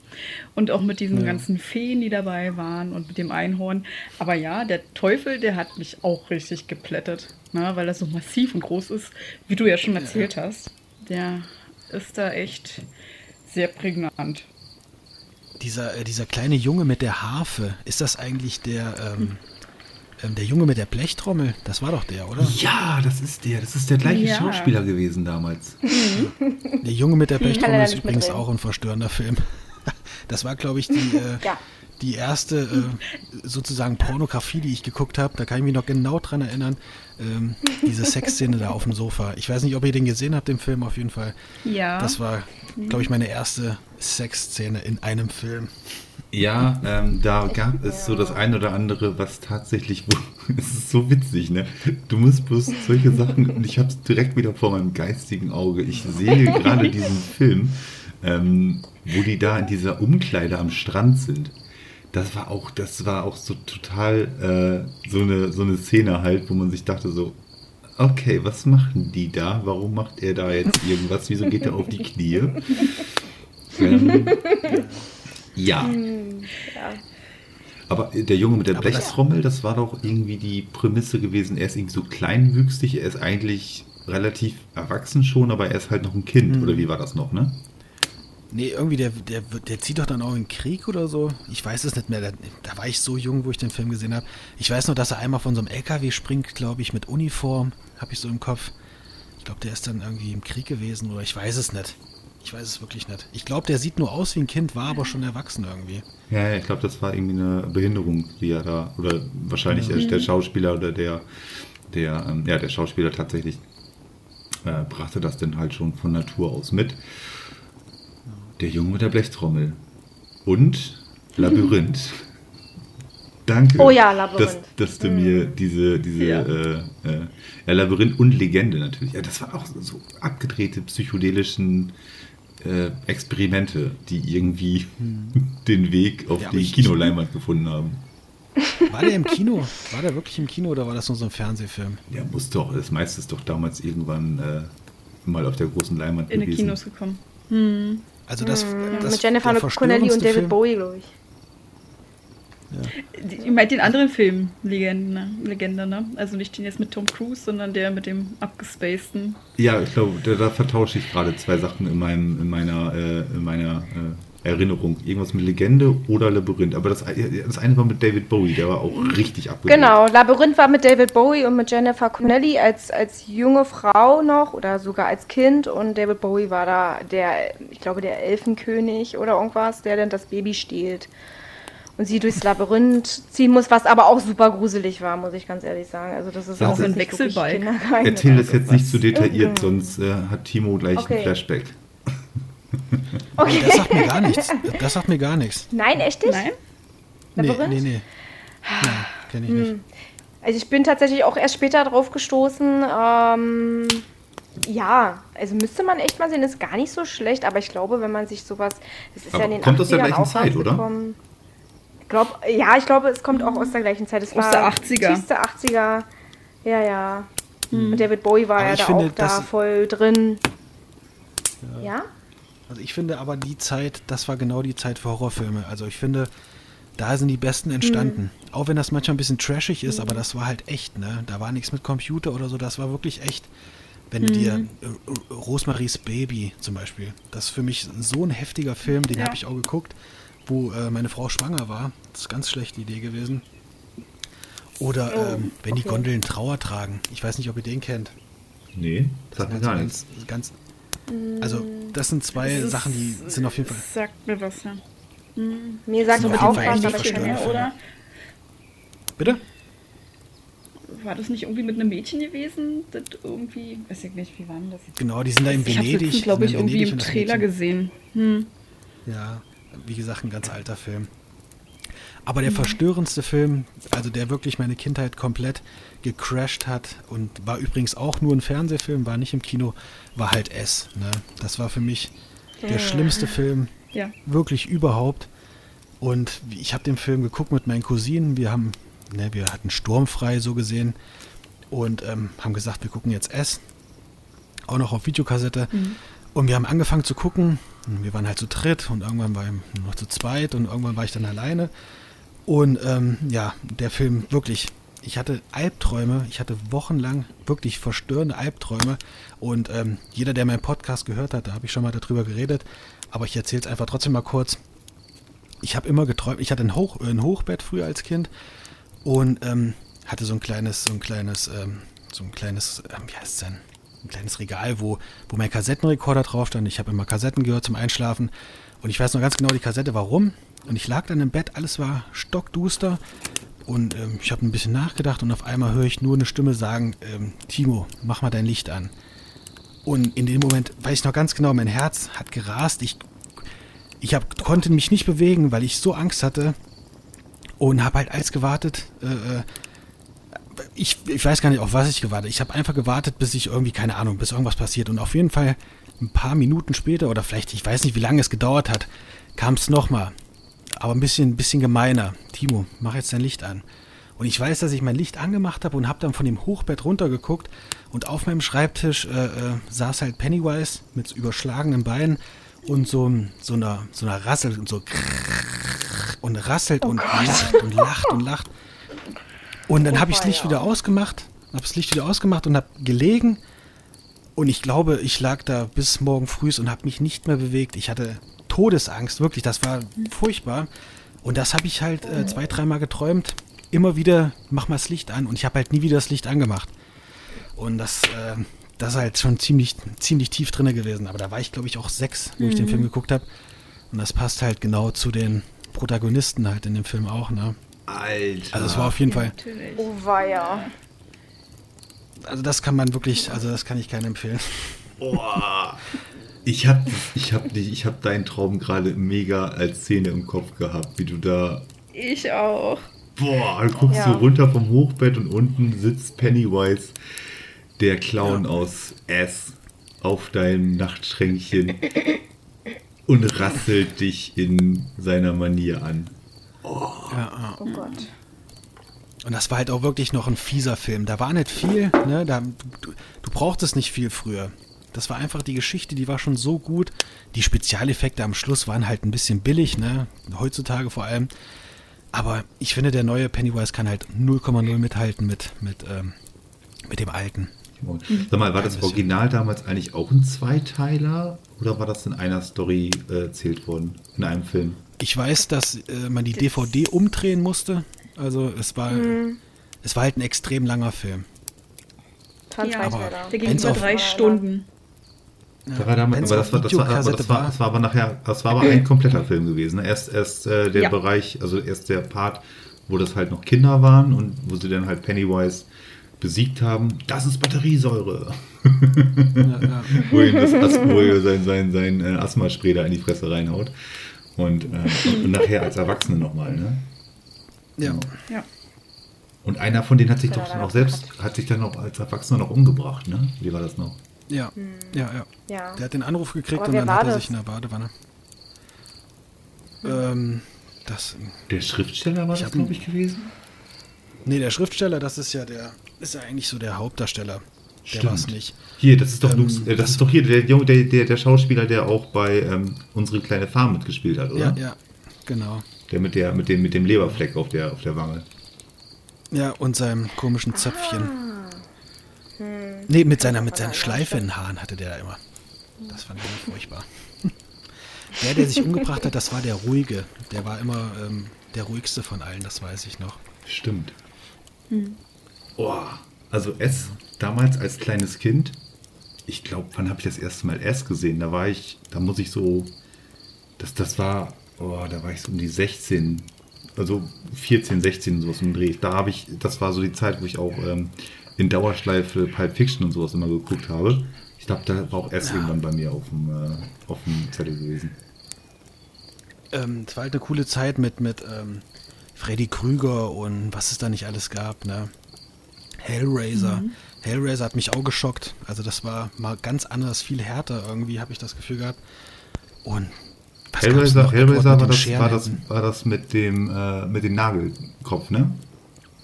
Und auch mit diesen Ja. ganzen Feen, die dabei waren und mit dem Einhorn. Aber ja, der Teufel, der hat mich auch richtig geplättet. Na, weil er so massiv und groß ist, wie du ja schon erzählt hast. Der ist da echt sehr prägnant. Dieser, äh, dieser kleine Junge mit der Harfe, ist das eigentlich der, ähm, ähm, der Junge mit der Blechtrommel? Das war doch der, oder? Ja, das ist der. Das ist der gleiche Ja. Schauspieler gewesen damals. Der Junge mit der Kann er Blechtrommel ist nicht übrigens mitreden. auch ein verstörender Film. Das war, glaube ich, die, äh, Ja. die erste äh, sozusagen Pornografie, die ich geguckt habe. Da kann ich mich noch genau dran erinnern. Ähm, diese Sexszene da auf dem Sofa. Ich weiß nicht, ob ihr den gesehen habt, den Film auf jeden Fall. Ja. Das war, glaube ich, meine erste Sexszene in einem Film. Ja, ähm, da gab es so das ein oder andere, was tatsächlich, es ist so witzig, ne? Du musst bloß solche Sachen, und ich habe es direkt wieder vor meinem geistigen Auge. Ich sehe gerade diesen Film, ähm, wo die da in dieser Umkleide am Strand sind. Das war auch, das war auch so total äh, so eine so eine Szene halt, wo man sich dachte so, okay, was machen die da? Warum macht er da jetzt irgendwas? Wieso geht er auf die Knie? Ähm, ja. Ja. Aber der Junge mit der Blechtrommel, das war doch irgendwie die Prämisse gewesen. Er ist irgendwie so kleinwüchsig, er ist eigentlich relativ erwachsen schon, aber er ist halt noch ein Kind. Mhm. Oder wie war das noch, ne? Nee, irgendwie, der, der, der zieht doch dann auch in den Krieg oder so. Ich weiß es nicht mehr. Da, da war ich so jung, wo ich den Film gesehen habe. Ich weiß nur, dass er einmal von so einem LKW springt, glaube ich, mit Uniform. Habe ich so im Kopf. Ich glaube, der ist dann irgendwie im Krieg gewesen oder ich weiß es nicht. Ich weiß es wirklich nicht. Ich glaube, der sieht nur aus wie ein Kind, war aber schon erwachsen irgendwie. Ja, ich glaube, das war irgendwie eine Behinderung, die er da, oder wahrscheinlich der, der Schauspieler oder der, der, ähm, ja, der Schauspieler tatsächlich äh, brachte das dann halt schon von Natur aus mit. Der Junge mit der Blechtrommel. Und Labyrinth. Danke. Oh ja, Labyrinth. Dass, dass du mir diese, diese Ja. äh, äh, ja, Labyrinth und Legende natürlich. Ja, das waren auch so, so abgedrehte psychedelischen äh, Experimente, die irgendwie den Weg auf Ja, die Kinoleinwand gefunden haben. War der im Kino? War der wirklich im Kino oder war das nur so ein Fernsehfilm? Ja, muss doch. Das meiste ist doch damals irgendwann äh, mal auf der großen Leinwand In die gewesen. Kinos gekommen. Also das, das Mhm. Mit Jennifer der Connelly und David Film- Bowie, glaube ich. Ich meinte den anderen Film, Legende, ne? Legende, ne? Also nicht den jetzt mit Tom Cruise, sondern der mit dem abgespaceden. Ja, ich glaube, da, da vertausche ich gerade zwei Sachen in, meinem, in meiner, äh, in meiner äh, Erinnerung. Irgendwas mit Legende oder Labyrinth. Aber das, das eine war mit David Bowie, der war auch richtig abgedreht. Genau, Labyrinth war mit David Bowie und mit Jennifer Connelly als, als junge Frau noch oder sogar als Kind und David Bowie war da der, ich glaube, der Elfenkönig oder irgendwas, der dann das Baby stiehlt und sie durchs Labyrinth ziehen muss, was aber auch super gruselig war, muss ich ganz ehrlich sagen. Also das ist auch Wechselbalg. kindergeeignet. Erzähl das jetzt nicht zu detailliert, Mhm. sonst äh, hat Timo gleich Okay. einen Flashback. Okay. Das sagt mir gar nichts. Das sagt mir gar nichts. Nein, echt nicht? Nein? Nee, Labyrinth? nee, nee. Nein, kenne ich nicht. Also ich bin tatsächlich auch erst später drauf gestoßen. Ähm, ja, also müsste man echt mal sehen, ist gar nicht so schlecht, aber ich glaube, wenn man sich sowas, das ist Aber ja in den kommt aus der 80ern gleichen auch Zeit, oder? glaub, ja, ich glaube, es kommt auch aus der gleichen Zeit. Es Aus war der 80er. tiefste 80er. Ja, ja. Und David Bowie war Aber ja da finde, auch da voll drin. Ja? Also ich finde aber die Zeit, das war genau die Zeit für Horrorfilme. Also ich finde, da sind die besten entstanden. Auch wenn das manchmal ein bisschen trashig ist, aber das war halt echt, ne? Da war nichts mit Computer oder so, das war wirklich echt. Wenn du dir äh, Rosemaries Baby zum Beispiel, das ist für mich so ein heftiger Film, den Ja. habe ich auch geguckt, wo äh, meine Frau schwanger war. Das ist eine ganz schlechte Idee gewesen. Oder ähm, wenn die okay. Gondeln Trauer tragen. Ich weiß nicht, ob ihr den kennt. Nee, sagt mir Ganz, gar nichts. ganz, ganz, also das sind zwei Das Sachen, die sind auf jeden Fall. Sagt mir was, ja. Mir sagt es mit auch was, aber ich Film. oder? Bitte? War das nicht irgendwie mit einem Mädchen gewesen? Das irgendwie, weiß ich nicht, wie war denn das? Genau, die sind da in Ich habe Venedig. das, glaube ich, irgendwie Venedig im Trailer gesehen. Hm. Ja, wie gesagt, ein ganz alter Film. Aber der verstörendste Film, also der wirklich meine Kindheit komplett gecrashed hat und war übrigens auch nur ein Fernsehfilm, war nicht im Kino, war halt S. Ne? Das war für mich der schlimmste Film Ja. wirklich überhaupt. Und ich habe den Film geguckt mit meinen Cousinen. Wir haben, ne, wir hatten sturmfrei so gesehen und ähm, haben gesagt, wir gucken jetzt S. Auch noch auf Videokassette. Und wir haben angefangen zu gucken. Wir waren halt zu dritt und irgendwann war ich noch zu zweit und irgendwann war ich dann alleine. Und ähm, ja, der Film wirklich, ich hatte Albträume, ich hatte wochenlang wirklich verstörende Albträume. Und ähm, jeder, der meinen Podcast gehört hat, da habe ich schon mal darüber geredet, aber ich erzähle es einfach trotzdem mal kurz. Ich habe immer geträumt, ich hatte ein, Hoch, ein Hochbett früher als Kind und ähm, hatte so ein kleines, so ein kleines, ähm, so ein kleines, ähm, wie heißt es denn? Ein kleines Regal, wo, wo mein Kassettenrekorder drauf stand. Ich habe immer Kassetten gehört zum Einschlafen. Und ich weiß noch ganz genau die Kassette, warum. Und ich lag dann im Bett, alles war stockduster. Und ähm, ich habe ein bisschen nachgedacht und auf einmal höre ich nur eine Stimme sagen, ähm, Timo, mach mal dein Licht an. Und in dem Moment weiß ich noch ganz genau, mein Herz hat gerast. Ich, ich hab, konnte mich nicht bewegen, weil ich so Angst hatte. Und habe halt alles gewartet. Äh, äh, ich, ich weiß gar nicht, auf was ich gewartet. Ich habe einfach gewartet, bis ich irgendwie, keine Ahnung, bis irgendwas passiert. Und auf jeden Fall ein paar Minuten später, oder vielleicht, ich weiß nicht, wie lange es gedauert hat, kam es nochmal. Aber ein bisschen, bisschen gemeiner. Timo, mach jetzt dein Licht an. Und ich weiß, dass ich mein Licht angemacht habe und habe dann von dem Hochbett runtergeguckt. Und auf meinem Schreibtisch äh, äh, saß halt Pennywise mit überschlagenen Beinen und so, so einer, so einer Rassel und so und rasselt und lacht und lacht und lacht. Und dann habe ich das Licht wieder ausgemacht, habe das Licht wieder ausgemacht und habe gelegen. Und ich glaube, ich lag da bis morgen früh und habe mich nicht mehr bewegt. Ich hatte Todesangst, wirklich, das war furchtbar. Und das habe ich halt äh, zwei, dreimal geträumt. Immer wieder, mach mal das Licht an. Und ich habe halt nie wieder das Licht angemacht. Und das, äh, das ist halt schon ziemlich, ziemlich tief drin gewesen. Aber da war ich, glaube ich, auch sechs, wo ich den Film geguckt habe. Und das passt halt genau zu den Protagonisten halt in dem Film auch, ne? Alter. Also es war auf jeden Fall, Natürlich. Oh weia. also das kann man wirklich, also das kann ich keinem empfehlen. Boah. Ich hab, ich hab, dich- ich hab deinen Traum gerade mega als Szene im Kopf gehabt, wie du da. Ich auch. Boah, du guckst Ja. so runter vom Hochbett und unten sitzt Pennywise, der Clown aus S, auf deinem Nachtschränkchen und rasselt dich in seiner Manier an. Ja, ja. Oh Gott. Und das war halt auch wirklich noch ein fieser Film. Da war nicht viel, ne? Da, du, du brauchtest nicht viel früher. Das war einfach die Geschichte, die war schon so gut. Die Spezialeffekte am Schluss waren halt ein bisschen billig, ne? Heutzutage vor allem. Aber ich finde, der neue Pennywise kann halt 0,0 mithalten mit, mit, ähm, mit dem alten. Sag mal, war das. Original damals eigentlich auch ein Zweiteiler oder war das in einer Story äh, erzählt worden, in einem Film? Ich weiß, dass äh, man die DVD umdrehen musste. Also es war, es war halt ein extrem langer Film. Ja, aber-. Der ging über auf- drei Stunden. Da war damals, aber das war, das, war, aber das, war, das war aber nachher, das war aber ein kompletter Film gewesen. ne? Erst, erst äh, der Ja. Bereich, also erst der Part, wo das halt noch Kinder waren und wo sie dann halt Pennywise besiegt haben. Das ist Batteriesäure. Ja, ja. wo ihm das As wo er sein, sein, sein äh, Asthma-Spray da in die Fresse reinhaut. Und, äh, und, und nachher als Erwachsene nochmal, ne? ja. Ja. Und einer von denen hat sich doch da noch selbst, hat sich dann noch als Erwachsener noch umgebracht, ne? Wie war das noch? Ja, ja, ja. Ja. Der hat den Anruf gekriegt Aber und dann hat er das? sich in der Badewanne. Ähm, das. Der Schriftsteller war Ich das, glaube ich, gewesen? Nee, der Schriftsteller, das ist ja der. Ist ja eigentlich so der Hauptdarsteller. Der war es nicht. Hier, das ist doch, Ähm, Lux, äh, das ist doch hier der, Junge- der, der, der Schauspieler, der auch bei ähm, Unsere kleine Farm mitgespielt hat, oder? Ja, ja, genau. Der mit der mit dem mit dem Leberfleck auf der auf der Wange. Ja, und seinem komischen Zöpfchen. Ah. Hm. Nee, mit seiner, mit seinen Schleife in den Haaren hatte der da immer. Das fand ich furchtbar. Der, der sich umgebracht hat, das war der Ruhige. Der war immer ähm, der ruhigste von allen, das weiß ich noch. Stimmt. Oh, also S damals als kleines Kind, ich glaube, wann habe ich das erste Mal S gesehen? Da war ich, da muss ich so, das, das war, oh, da war ich so um die 16, also 14, 16 sowas im Dreh. Da habe ich, das war so die Zeit, wo ich auch ähm, in Dauerschleife Pulp Fiction und sowas immer geguckt habe. Ich glaube, da war auch S irgendwann bei mir auf dem, äh, auf dem Zettel gewesen. Ähm, es war halt eine coole Zeit mit, mit ähm, Freddy Krüger und was es da nicht alles gab, ne? Hellraiser. Hellraiser hat mich auch geschockt. Also das war mal ganz anders, viel härter irgendwie, habe ich das Gefühl gehabt. Und was Hellraiser, noch? Hellraiser war das, war, das, war das mit dem, äh, mit dem Nagelkopf, ne?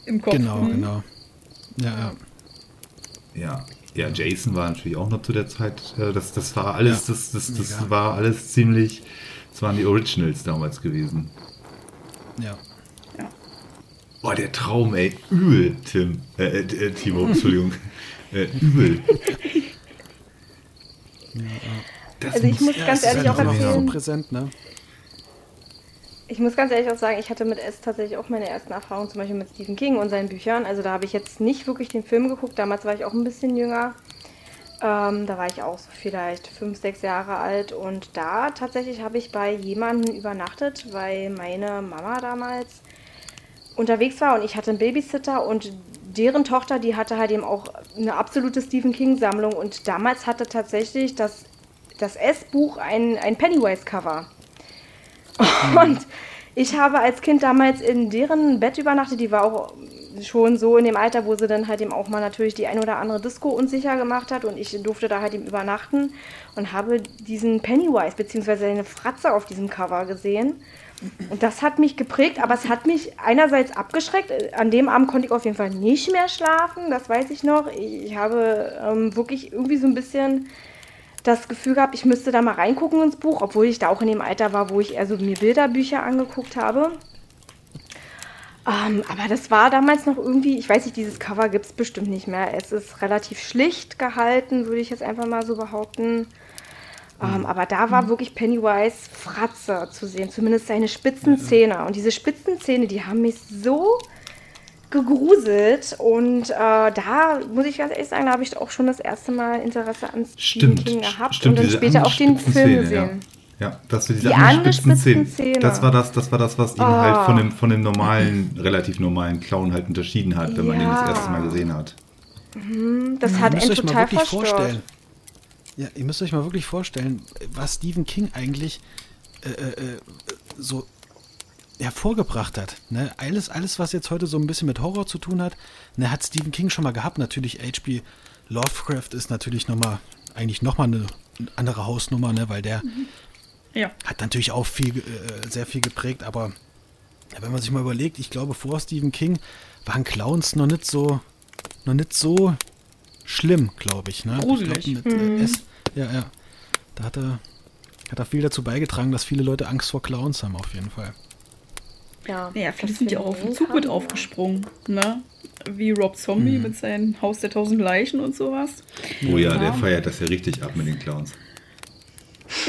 Im Kopf. Genau, Mhm. genau. Ja, ja. Ja, ja, Jason war natürlich auch noch zu der Zeit. äh, Das, das war alles, Ja, das, das, das mega. war alles ziemlich. Das waren die Originals damals gewesen. ja. Boah, der Traum, ey, übel, Tim. Äh, äh, äh, Timo, Entschuldigung. äh, übel. Das Also ich muss ja ganz ehrlich auch so erzählen, präsent, ne? Ich muss ganz ehrlich auch sagen, ich hatte mit S tatsächlich auch meine ersten Erfahrungen zum Beispiel mit Stephen King und seinen Büchern. Also da habe ich jetzt nicht wirklich den Film geguckt. Damals war ich auch ein bisschen jünger. Ähm, da war ich auch so vielleicht fünf, sechs Jahre alt. Und da tatsächlich habe ich bei jemandem übernachtet, weil meine Mama damals unterwegs war und ich hatte einen Babysitter und deren Tochter, die hatte halt eben auch eine absolute Stephen King-Sammlung und damals hatte tatsächlich das, das S-Buch ein, ein Pennywise-Cover. Und ich habe als Kind damals in deren Bett übernachtet, die war auch schon so in dem Alter, wo sie dann halt eben auch mal natürlich die ein oder andere Disco unsicher gemacht hat und ich durfte da halt eben übernachten und habe diesen Pennywise beziehungsweise eine Fratze auf diesem Cover gesehen. Und das hat mich geprägt, aber es hat mich einerseits abgeschreckt. An dem Abend konnte ich auf jeden Fall nicht mehr schlafen, das weiß ich noch. Ich, ich habe ähm, wirklich irgendwie so ein bisschen das Gefühl gehabt, ich müsste da mal reingucken ins Buch, obwohl ich da auch in dem Alter war, wo ich eher so mir Bilderbücher angeguckt habe. Ähm, aber das war damals noch irgendwie, ich weiß nicht, dieses Cover gibt es bestimmt nicht mehr. Es ist relativ schlicht gehalten, würde ich jetzt einfach mal so behaupten. Ähm, aber da war wirklich Pennywise Fratze zu sehen, zumindest seine spitzen Zähne. Und diese spitzen Zähne, die haben mich so gegruselt. Und äh, da muss ich ganz ehrlich sagen, da habe ich auch schon das erste Mal Interesse an Stephen Stimmt, King gehabt stimmt, und dann später auch den Film Zähne, gesehen. Ja. Ja, dass wir diese Die angespitzten Zähne, Zähne. das war das, das war das, was ihn Oh. halt von dem, von dem normalen, relativ normalen Clown halt unterschieden hat, wenn man ihn das Ja. erste Mal gesehen hat. Das Ihr hat mal total wirklich verstört. vorstellen. Ja, ihr müsst euch mal wirklich vorstellen, was Stephen King eigentlich äh, äh, äh, so hervorgebracht hat. Ne? Alles, alles, was jetzt heute so ein bisschen mit Horror zu tun hat, ne, hat Stephen King schon mal gehabt. Natürlich H.P. Lovecraft ist natürlich noch mal, eigentlich nochmal eine andere Hausnummer, ne? weil der Ja. hat natürlich auch viel, äh, sehr viel geprägt, aber wenn man sich mal überlegt, ich glaube, vor Stephen King waren Clowns noch nicht so, noch nicht so schlimm, glaube ich. Ne? Gruselig. Ich glaub, mit, äh, S, ja, ja. Da hat er, hat er viel dazu beigetragen, dass viele Leute Angst vor Clowns haben, auf jeden Fall. Ja, Ja, viele das sind ja auch auf den Zug mit aufgesprungen, ne? Wie Rob Zombie mit seinem Haus der tausend Leichen und sowas. Oh ja, Ja. der feiert das ja richtig ab mit den Clowns.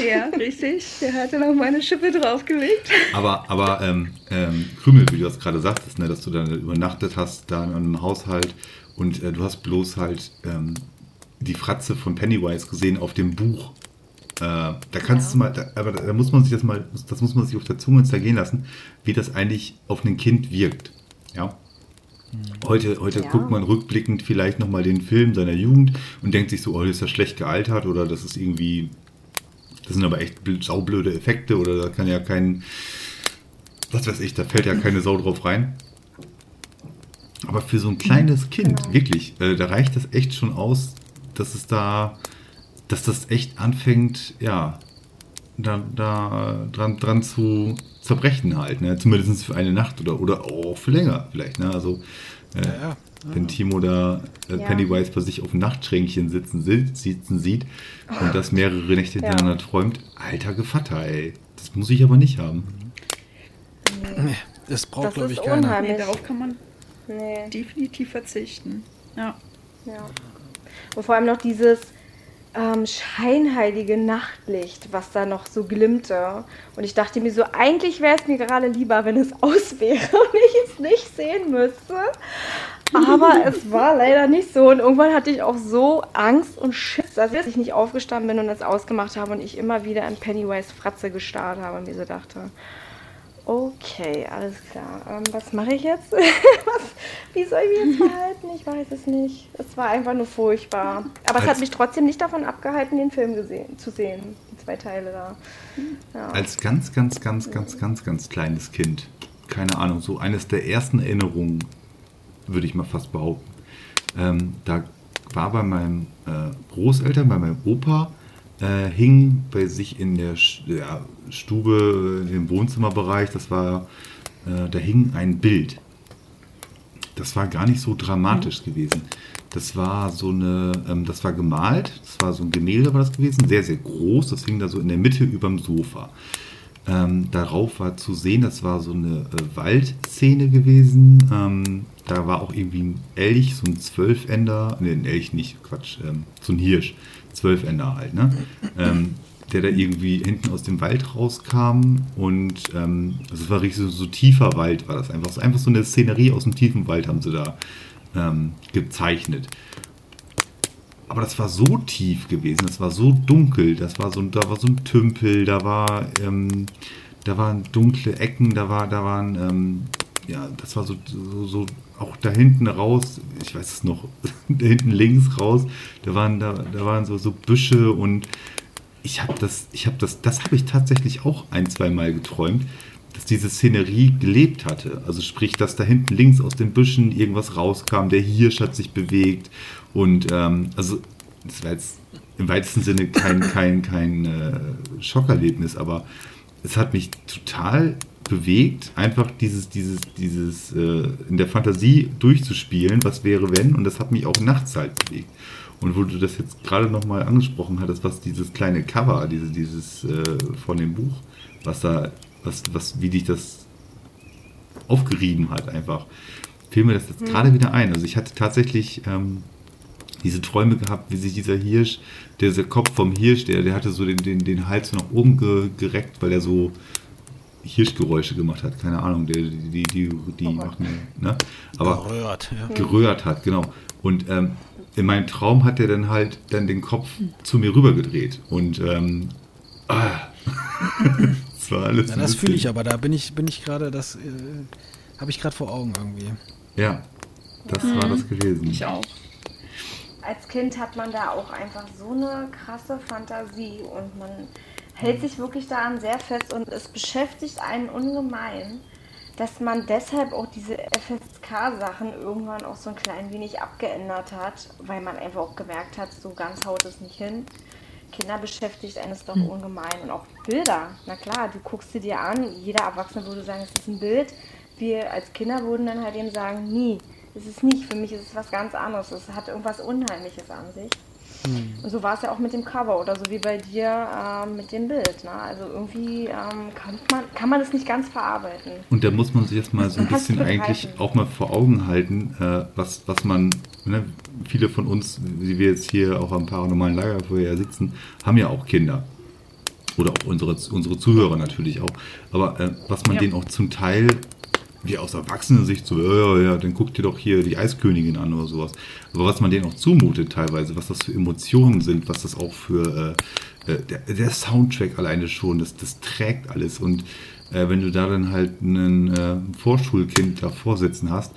Ja, richtig. Der hat ja noch meine Schippe draufgelegt. Aber, aber ähm, ähm, Krümel, wie du das gerade sagtest, ne, dass du dann übernachtet hast, da in einem Haushalt und äh, du hast bloß halt ähm, die Fratze von Pennywise gesehen auf dem Buch. Äh, da kannst du mal, da, aber da, muss man sich das mal, das muss man sich auf der Zunge zergehen lassen, wie das eigentlich auf ein Kind wirkt. Ja. Heute, heute Ja. guckt man rückblickend vielleicht nochmal den Film seiner Jugend und denkt sich so, oh, das ist ja schlecht gealtert oder das ist irgendwie, das sind aber echt bl- saublöde Effekte oder da kann ja kein, was weiß ich, da fällt ja keine Sau drauf rein. Aber für so ein kleines Kind, wirklich, äh, da reicht das echt schon aus, dass es da, dass das echt anfängt, ja, da, da dran, dran zu zerbrechen halt, ne? Zumindest für eine Nacht oder, oder auch für länger vielleicht, ne? Also, äh, Ja, ja. wenn Timo da äh, Ja. Pennywise bei sich auf dem Nachtschränkchen sitzen, si- sitzen sieht und das mehrere Nächte Ja. hintereinander träumt, alter Gevatter, ey. Das muss ich aber nicht haben. Nee, das braucht, glaube ich, keiner. unheimlich. Nee, darauf kann man Nee. definitiv verzichten. Ja. Ja. Und vor allem noch dieses ähm, scheinheilige Nachtlicht, was da noch so glimmte. Und ich dachte mir so, eigentlich wäre es mir gerade lieber, wenn es aus wäre und ich es nicht sehen müsste. Aber es war leider nicht so. Und irgendwann hatte ich auch so Angst und Schiss, dass ich nicht aufgestanden bin und es ausgemacht habe und ich immer wieder an Pennywise Fratze gestarrt habe und mir so dachte, okay, alles klar. Ähm, was mache ich jetzt? was, wie soll ich mich jetzt verhalten? Ich weiß es nicht. Es war einfach nur furchtbar. Aber es hat Als- mich trotzdem nicht davon abgehalten, den Film gesehen, zu sehen. Die zwei Teile da. Ja. Als ganz, ganz, ganz, ganz, ganz, ganz kleines Kind, keine Ahnung, so eines der ersten Erinnerungen, würde ich mal fast behaupten. Ähm, da war bei meinem äh, Großeltern, bei meinem Opa, äh, hing bei sich in der ja, Stube, äh, im Wohnzimmerbereich, das war, äh, da hing ein Bild. Das war gar nicht so dramatisch gewesen. Das war so eine, ähm, das war gemalt, das war so ein Gemälde war das gewesen, sehr, sehr groß, das hing da so in der Mitte überm Sofa. Ähm, darauf war zu sehen, das war so eine äh, Waldszene gewesen. Ähm, da war auch irgendwie ein Elch, so ein Zwölfender, ne, ein Elch nicht, Quatsch, ähm, so ein Hirsch, Zwölfender halt, ne? Ähm, der da irgendwie hinten aus dem Wald rauskam und ähm, also es war richtig so, so tiefer Wald war das einfach. So, einfach so eine Szenerie aus dem tiefen Wald haben sie da ähm, gezeichnet. Aber das war so tief gewesen, das war so dunkel, das war so, da war so ein Tümpel, da war, ähm, da waren dunkle Ecken, da war, da waren, ähm, ja, das war so, so, so, auch da hinten raus, ich weiß es noch, da hinten links raus, da waren, da, da waren so, so Büsche und ich habe das, ich habe das, das habe ich tatsächlich auch ein, zwei Mal geträumt, dass diese Szenerie gelebt hatte. Also sprich, dass da hinten links aus den Büschen irgendwas rauskam, der Hirsch hat sich bewegt und ähm, also das war jetzt im weitesten Sinne kein, kein, kein äh, Schockerlebnis, aber es hat mich total bewegt, einfach dieses, dieses, dieses äh, in der Fantasie durchzuspielen, was wäre wenn, und das hat mich auch nachts halt bewegt. Und wo du das jetzt gerade nochmal angesprochen hattest, was dieses kleine Cover, diese, dieses äh, von dem Buch, was da, was, was, wie dich das aufgerieben hat, einfach, fiel mir das jetzt gerade wieder ein. Also ich hatte tatsächlich ähm, diese Träume gehabt, wie sich dieser Hirsch, dieser Kopf vom Hirsch, der, der hatte so den, den, den Hals nach oben ge, gereckt, weil er so Hirschgeräusche gemacht hat, keine Ahnung, die, die, die, die machen, ne? Aber Gerührt, ja. gerührt hat, genau. Und ähm, in meinem Traum hat er dann halt dann den Kopf zu mir rüber gedreht. Und ähm, ah, das war alles. Ja, ein das fühle ich aber, da bin ich, bin ich gerade, das äh, habe ich gerade vor Augen irgendwie. Ja, das war das gewesen. Ich auch. Als Kind hat man da auch einfach so eine krasse Fantasie und man hält sich wirklich daran sehr fest und es beschäftigt einen ungemein, dass man deshalb auch diese FSK-Sachen irgendwann auch so ein klein wenig abgeändert hat, weil man einfach auch gemerkt hat, so ganz haut es nicht hin. Kinder beschäftigt eines doch ungemein und auch Bilder. Na klar, du guckst sie dir an, jeder Erwachsene würde sagen, es ist ein Bild. Wir als Kinder würden dann halt eben sagen, nie, es ist nicht, für mich ist es was ganz anderes. Es hat irgendwas Unheimliches an sich. Und so war es ja auch mit dem Cover oder so wie bei dir ähm, mit dem Bild. Ne? Also irgendwie ähm, kann, man, kann man das nicht ganz verarbeiten. Und da muss man sich jetzt mal so ein bisschen eigentlich auch mal vor Augen halten, äh, was, was man, ne, viele von uns, wie wir jetzt hier auch am paranormalen Lagerfeuer sitzen, haben ja auch Kinder. Oder auch unsere, unsere Zuhörer natürlich auch. Aber äh, was man Ja. denen auch zum Teil, wie aus Erwachsenensicht, so, ja, ja, ja, dann guck dir doch hier die Eiskönigin an oder sowas. Aber was man denen auch zumutet teilweise, was das für Emotionen sind, was das auch für äh, äh, der, der Soundtrack alleine schon, das, das trägt alles. Und äh, wenn du da dann halt ein äh, Vorschulkind davor sitzen hast,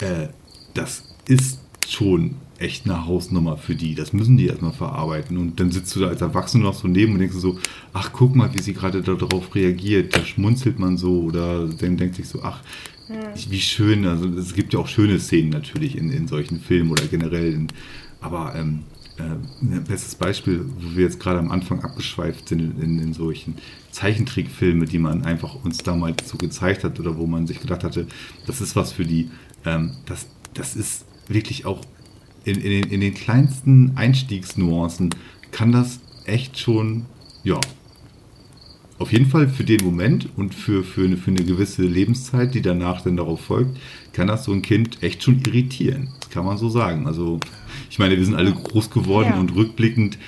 äh, das ist schon echt eine Hausnummer für die. Das müssen die erstmal verarbeiten. Und dann sitzt du da als Erwachsener noch so neben und denkst so, ach, guck mal, wie sie gerade darauf reagiert. Da schmunzelt man so oder dann denkt sich so, ach, wie schön. Also es gibt ja auch schöne Szenen natürlich in, in solchen Filmen oder generell. In, aber ähm, äh, ein bestes Beispiel, wo wir jetzt gerade am Anfang abgeschweift sind in, in, solchen Zeichentrickfilme, die man einfach uns damals so gezeigt hat oder wo man sich gedacht hatte, das ist was für die. Ähm, das, das ist wirklich auch in, in, den, in den kleinsten Einstiegsnuancen kann das echt schon, ja, auf jeden Fall für den Moment und für, für, eine, für eine gewisse Lebenszeit, die danach dann darauf folgt, kann das so ein Kind echt schon irritieren. Das kann man so sagen. Also, ich meine, wir sind alle groß geworden Ja. und rückblickend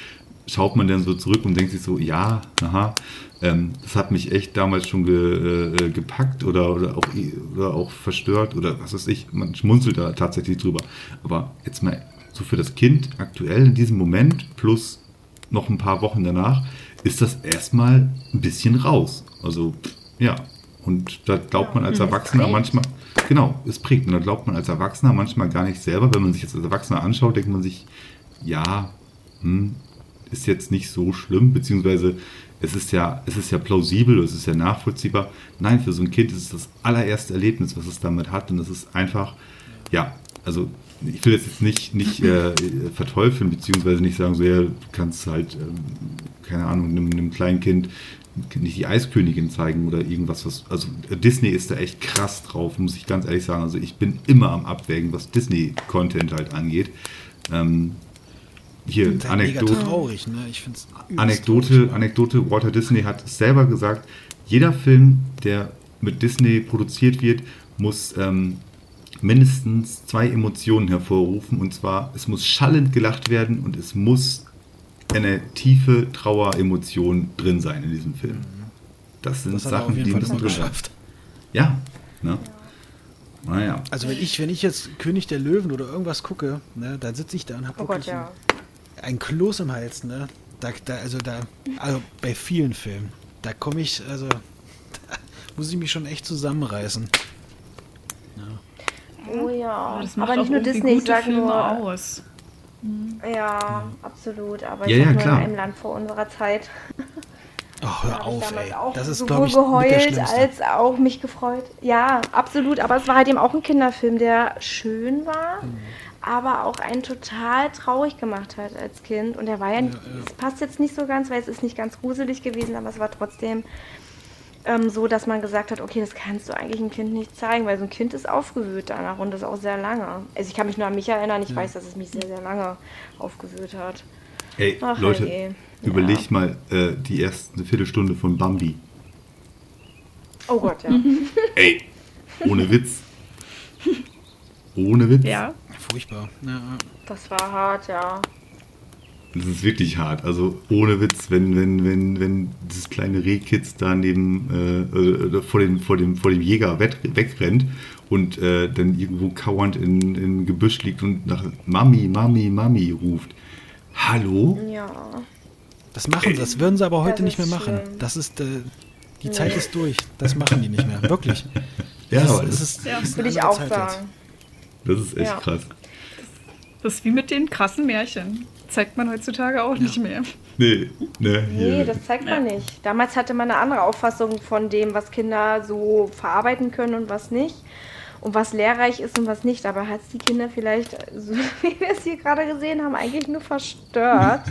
schaut man dann so zurück und denkt sich so, ja, aha, ähm, das hat mich echt damals schon ge, äh, gepackt oder, oder, auch, oder auch verstört oder was weiß ich. Man schmunzelt da tatsächlich drüber. Aber jetzt mal so für das Kind aktuell in diesem Moment plus noch ein paar Wochen danach ist das erstmal ein bisschen raus. Also, ja. Und da glaubt man als Erwachsener manchmal, genau, es prägt. Und da glaubt man als Erwachsener manchmal gar nicht selber. Wenn man sich jetzt als Erwachsener anschaut, denkt man sich, ja, hm, ist jetzt nicht so schlimm, beziehungsweise es ist ja, es ist ja plausibel, es ist ja nachvollziehbar. Nein, für so ein Kind ist es das allererste Erlebnis, was es damit hat. Und es ist einfach, ja, also ich will jetzt nicht, nicht äh, verteufeln, beziehungsweise nicht sagen, so ja, du kannst halt, ähm, keine Ahnung, einem, einem kleinen Kind nicht die Eiskönigin zeigen oder irgendwas, was. Also Disney ist da echt krass drauf, muss ich ganz ehrlich sagen. Also ich bin immer am Abwägen, was Disney-Content halt angeht. Ähm, hier, Das ist halt mega Anekdote. traurig, ne? Ich find's Anekdote, traurig. Anekdote, Walter Disney hat es selber gesagt, jeder Film, der mit Disney produziert wird, muss ähm, mindestens zwei Emotionen hervorrufen. Und zwar, es muss schallend gelacht werden und es muss eine tiefe Traueremotion drin sein in diesem Film. Das sind Das hat Sachen, auf jeden die Fall müssen drin sein. geschafft. Ja, ne? Naja. Also wenn ich, wenn ich jetzt König der Löwen oder irgendwas gucke, ne, dann sitze ich da und habe Oh Gott, wirklich ja. Ein, Kloß im Hals, ne? Da, da, also da, also bei vielen Filmen, da komme ich, also da muss ich mich schon echt zusammenreißen. Oh ja. Aber das macht Aber auch nicht nur Disney, ich gute sag Filme nur. aus. Ja, absolut. Aber Ja, ich ja, nur klar. in einem Land vor unserer Zeit. Ach, hör auf, damals ey. auch Das ist, sowohl glaube ich, geheult Schlimmste. als auch mich gefreut. Ja, absolut. Aber es war halt eben auch ein Kinderfilm, der schön war, Mhm. Aber auch einen total traurig gemacht hat als Kind. Und der war ja, ja. es passt jetzt nicht so ganz, weil es ist nicht ganz gruselig gewesen, aber es war trotzdem ähm, so, dass man gesagt hat, okay, das kannst du eigentlich einem Kind nicht zeigen, weil so ein Kind ist aufgewühlt danach und das auch sehr lange. Also ich kann mich nur an mich erinnern, ich weiß, dass es mich sehr, sehr lange aufgewühlt hat. Ey, Ach, Leute, herrje. überlegt mal äh, die erste Viertelstunde von Bambi. Oh Gott, ja. Ey, ohne Witz. Ohne Witz. Ja. Furchtbar. Ja. Das war hart, ja. Das ist wirklich hart. Also ohne Witz, wenn, wenn, wenn, wenn dieses kleine Rehkitz da neben äh, äh, vor, dem, vor, dem, vor dem Jäger weg, wegrennt und äh, dann irgendwo kauernd in, in Gebüsch liegt und nach Mami, Mami, Mami ruft. Hallo? Ja. Das machen sie, das würden sie aber heute Das nicht mehr machen. schlimm. Das ist, äh, die Zeit ist durch. Das machen die nicht mehr. Wirklich. Ja, das, aber ist- das, es ist, Ja, ist Würde eine ich andere auch Zeit sagen. das ist echt Ja. krass. Das ist wie mit den krassen Märchen. Zeigt man heutzutage auch nicht mehr. Nee, ne, Nee, das zeigt man nicht. Damals hatte man eine andere Auffassung von dem, was Kinder so verarbeiten können und was nicht. Und was lehrreich ist und was nicht. Aber hat es die Kinder vielleicht, so wie wir es hier gerade gesehen haben, eigentlich nur verstört.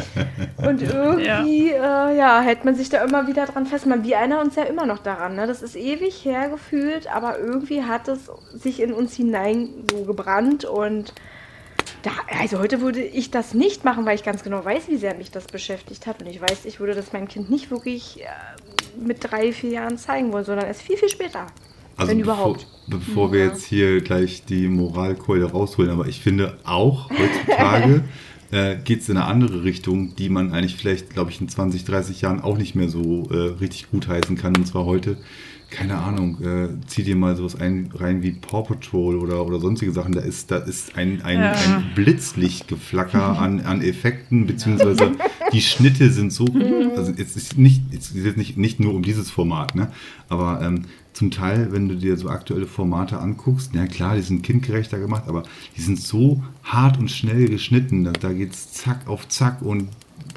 und irgendwie, ja. Äh, ja, hält man sich da immer wieder dran fest. Man, wir erinnern uns ja immer noch daran. Ne? Das ist ewig hergefühlt, aber irgendwie hat es sich in uns hinein so gebrannt und da, also heute würde ich das nicht machen, weil ich ganz genau weiß, wie sehr mich das beschäftigt hat. Und ich weiß, ich würde das meinem Kind nicht wirklich äh, mit drei, vier Jahren zeigen wollen, sondern erst viel, viel später. Also wenn bevor, überhaupt. bevor wir jetzt hier gleich die Moralkeule rausholen, aber ich finde auch heutzutage äh, geht es in eine andere Richtung, die man eigentlich vielleicht, glaube ich, in 20, 30 Jahren auch nicht mehr so äh, richtig gutheißen kann. Und zwar heute, keine Ahnung, äh, zieh dir mal sowas ein, rein wie Paw Patrol oder, oder sonstige Sachen. Da ist, da ist ein, ein, Ja. ein Blitzlichtgeflacker an, an Effekten, beziehungsweise die Schnitte sind so, also es ist nicht, es ist jetzt nicht, nicht nur um dieses Format, ne? aber ähm, zum Teil, wenn du dir so aktuelle Formate anguckst, na klar, die sind kindgerechter gemacht, aber die sind so hart und schnell geschnitten, da, da geht's zack auf zack und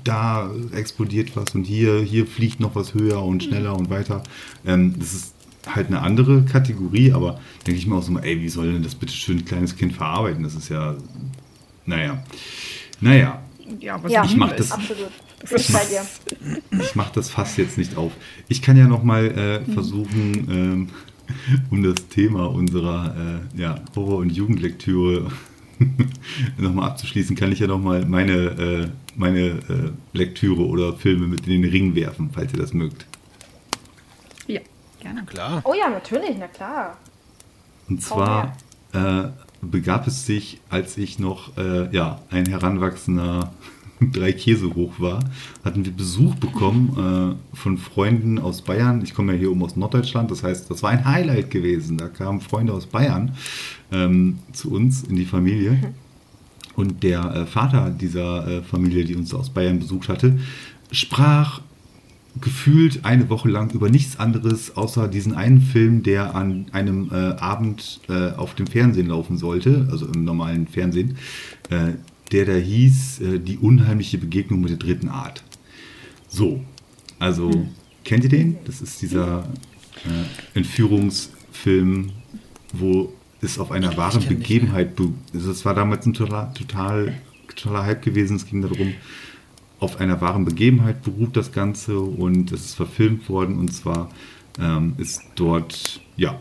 da explodiert was und hier, hier fliegt noch was höher und schneller und weiter. Ähm, das ist halt eine andere Kategorie, aber denke ich mir auch so mal, ey, wie soll denn das bitte schön ein kleines Kind verarbeiten? Das ist ja, naja. Naja, Ja, aber Ja, Ich mach das- absolut. Ich dir. ich mache das Fass jetzt nicht auf. Ich kann ja nochmal äh, versuchen, ähm, um das Thema unserer äh, ja, Horror- und Jugendlektüre nochmal abzuschließen, kann ich ja nochmal meine, äh, meine äh, Lektüre oder Filme mit in den Ring werfen, falls ihr das mögt. ja, gerne. Klar. Oh ja, natürlich, na klar. Und zwar äh, begab es sich, als ich noch äh, ja, ein heranwachsender drei Käse hoch war, hatten wir Besuch bekommen äh, von Freunden aus Bayern. Ich komme ja hier oben aus Norddeutschland, das heißt, das war ein Highlight gewesen. Da kamen Freunde aus Bayern ähm, zu uns in die Familie. Und der äh, Vater dieser äh, Familie, die uns aus Bayern besucht hatte, sprach gefühlt eine Woche lang über nichts anderes, außer diesen einen Film, der an einem äh, Abend äh, auf dem Fernsehen laufen sollte, also im normalen Fernsehen, äh, der da hieß äh, Die unheimliche Begegnung mit der dritten Art. So, also kennt ihr den? Das ist dieser äh, Entführungsfilm, wo es auf einer wahren Begebenheit, be- also es war damals ein total, total, totaler Hype gewesen, es ging darum, auf einer wahren Begebenheit beruht das Ganze und es ist verfilmt worden und zwar ähm, ist dort ja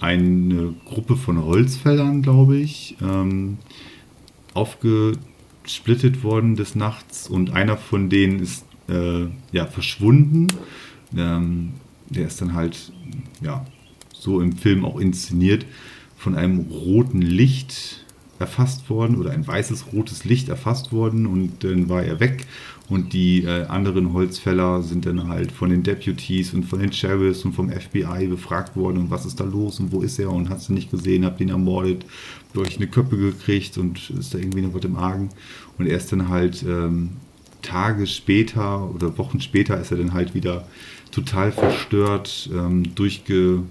eine Gruppe von Holzfällern, glaube ich, ähm, aufgesplittet worden des Nachts und einer von denen ist äh, ja verschwunden. Ähm, der ist dann halt ja so im Film auch inszeniert von einem roten Licht erfasst worden oder ein weißes rotes Licht erfasst worden und dann war er weg und die äh, anderen Holzfäller sind dann halt von den Deputies und von den Sheriffs und vom FBI befragt worden und was ist da los und wo ist er und hast du nicht gesehen, habt ihn ermordet, euch eine Köppe gekriegt und ist da irgendwie noch was im Argen und er ist dann halt ähm, Tage später oder Wochen später ist er dann halt wieder total verstört, ähm, durchgewuselt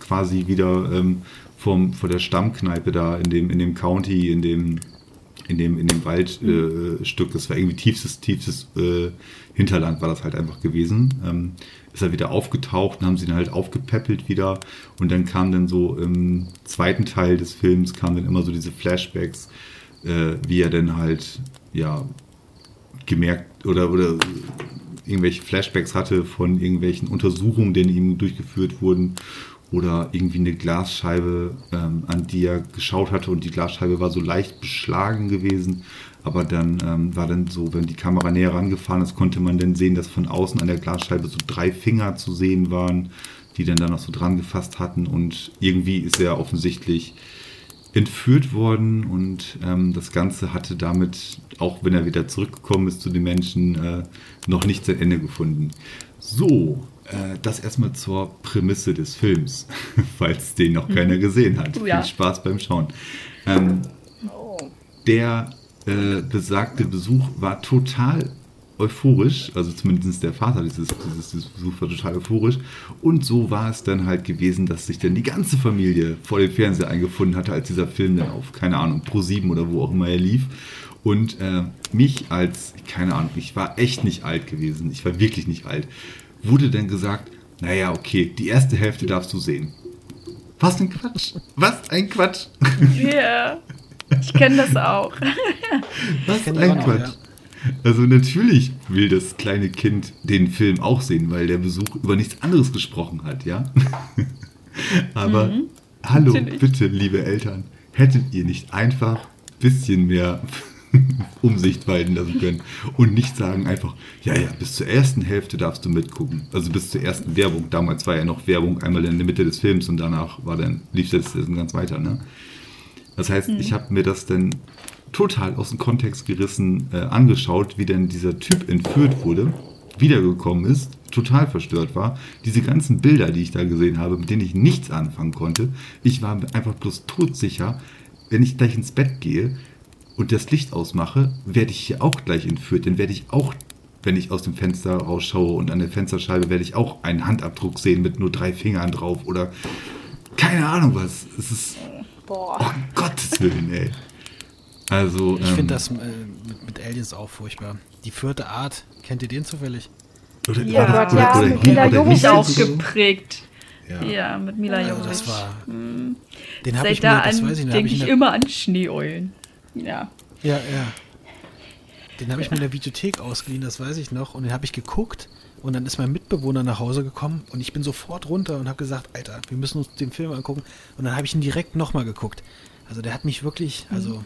quasi wieder ähm, vom, vor der Stammkneipe da in dem, in dem County, in dem, in dem, in dem Waldstück. Äh, Stück. das war irgendwie tiefstes, tiefstes äh, Hinterland war das halt einfach gewesen. Ähm, ist er wieder aufgetaucht und haben sie ihn halt aufgepäppelt wieder. Und dann kam dann so im zweiten Teil des Films kamen dann immer so diese Flashbacks, äh, wie er dann halt, ja, gemerkt oder, oder irgendwelche Flashbacks hatte von irgendwelchen Untersuchungen, die ihm durchgeführt wurden oder irgendwie eine Glasscheibe, ähm, an die er geschaut hatte und die Glasscheibe war so leicht beschlagen gewesen, aber dann ähm, war dann so, wenn die Kamera näher rangefahren ist, konnte man dann sehen, dass von außen an der Glasscheibe so drei Finger zu sehen waren, die dann da noch so dran gefasst hatten. Und irgendwie ist er offensichtlich entführt worden und ähm, das Ganze hatte damit, auch wenn er wieder zurückgekommen ist zu den Menschen, äh, noch nicht sein Ende gefunden. So, äh, das erstmal zur Prämisse des Films, falls den noch keiner gesehen hat. Ja. Viel Spaß beim Schauen. Ähm, der äh, besagte Besuch war total euphorisch, also zumindest der Vater dieses, dieses, dieses Besuchs war total euphorisch. Und so war es dann halt gewesen, dass sich dann die ganze Familie vor dem Fernseher eingefunden hatte, als dieser Film dann auf, keine Ahnung, Pro 7 oder wo auch immer er lief. Und äh, mich als, keine Ahnung, ich war echt nicht alt gewesen, ich war wirklich nicht alt, wurde dann gesagt, naja, okay, die erste Hälfte darfst du sehen. Was ein Quatsch! Was ein Quatsch! Ja, ich kenne das auch. Was ein auch noch, Quatsch! Also natürlich will das kleine Kind den Film auch sehen, weil der Besuch über nichts anderes gesprochen hat, ja? Aber hallo, natürlich. bitte, liebe Eltern, hättet ihr nicht einfach ein bisschen mehr Umsicht walten lassen können und nicht sagen einfach, ja, ja, bis zur ersten Hälfte darfst du mitgucken. Also bis zur ersten Werbung. Damals war ja noch Werbung einmal in der Mitte des Films und danach war dann, lief das dann ganz weiter, ne? Das heißt, ich habe mir das dann total aus dem Kontext gerissen äh, angeschaut, wie denn dieser Typ entführt wurde, wiedergekommen ist, total verstört war. Diese ganzen Bilder, die ich da gesehen habe, mit denen ich nichts anfangen konnte. Ich war einfach bloß todsicher, wenn ich gleich ins Bett gehe und das Licht ausmache, werde ich hier auch gleich entführt. Dann werde ich auch, wenn ich aus dem Fenster rausschaue und an der Fensterscheibe, werde ich auch einen Handabdruck sehen mit nur drei Fingern drauf oder keine Ahnung was. Es ist, Boah. oh Gottes Willen, ey. Also, Ich ähm, finde das äh, mit, mit Aliens auch furchtbar. Die vierte Art, kennt ihr den zufällig? Oder, Ja, das- Gott, ja, oder mit Mila oder Jovovich. Auch geprägt. Ja. Ja, mit Mila Also Jovovich. das war. Mhm. Den habe ich mir, da das an weiß ich, den habe denke ich ich immer an Schneeeulen. Ja. Ja, ja. Den habe ich mir in der Videothek ausgeliehen, das weiß ich noch. Und den habe ich geguckt. Und dann ist mein Mitbewohner nach Hause gekommen. Und ich bin sofort runter und habe gesagt, Alter, wir müssen uns den Film angucken. Und dann habe ich ihn direkt nochmal geguckt. Also der hat mich wirklich, also,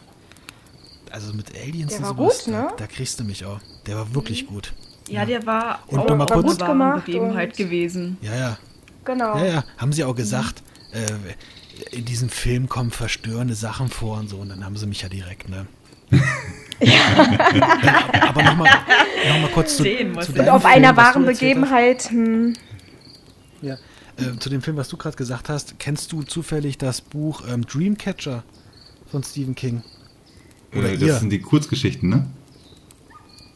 also mit Aliens Der und war sowas, gut, ne? da, da kriegst du mich auch. Der war wirklich gut. Ja, der war Und auch noch mal eine kurz- wahre gemacht Begebenheit und- gewesen. Ja, ja. Genau. Ja, ja, haben sie auch gesagt. Äh, in diesem Film kommen verstörende Sachen vor und so. Und dann haben sie mich ja direkt, ne? Ja. Aber nochmal noch mal kurz zu, zu deinem Und auf Film, einer wahren Begebenheit. Hm. Ja. Äh, zu dem Film, was du gerade gesagt hast, kennst du zufällig das Buch ähm, Dreamcatcher von Stephen King? Oder Äh, ihr? das sind die Kurzgeschichten, ne?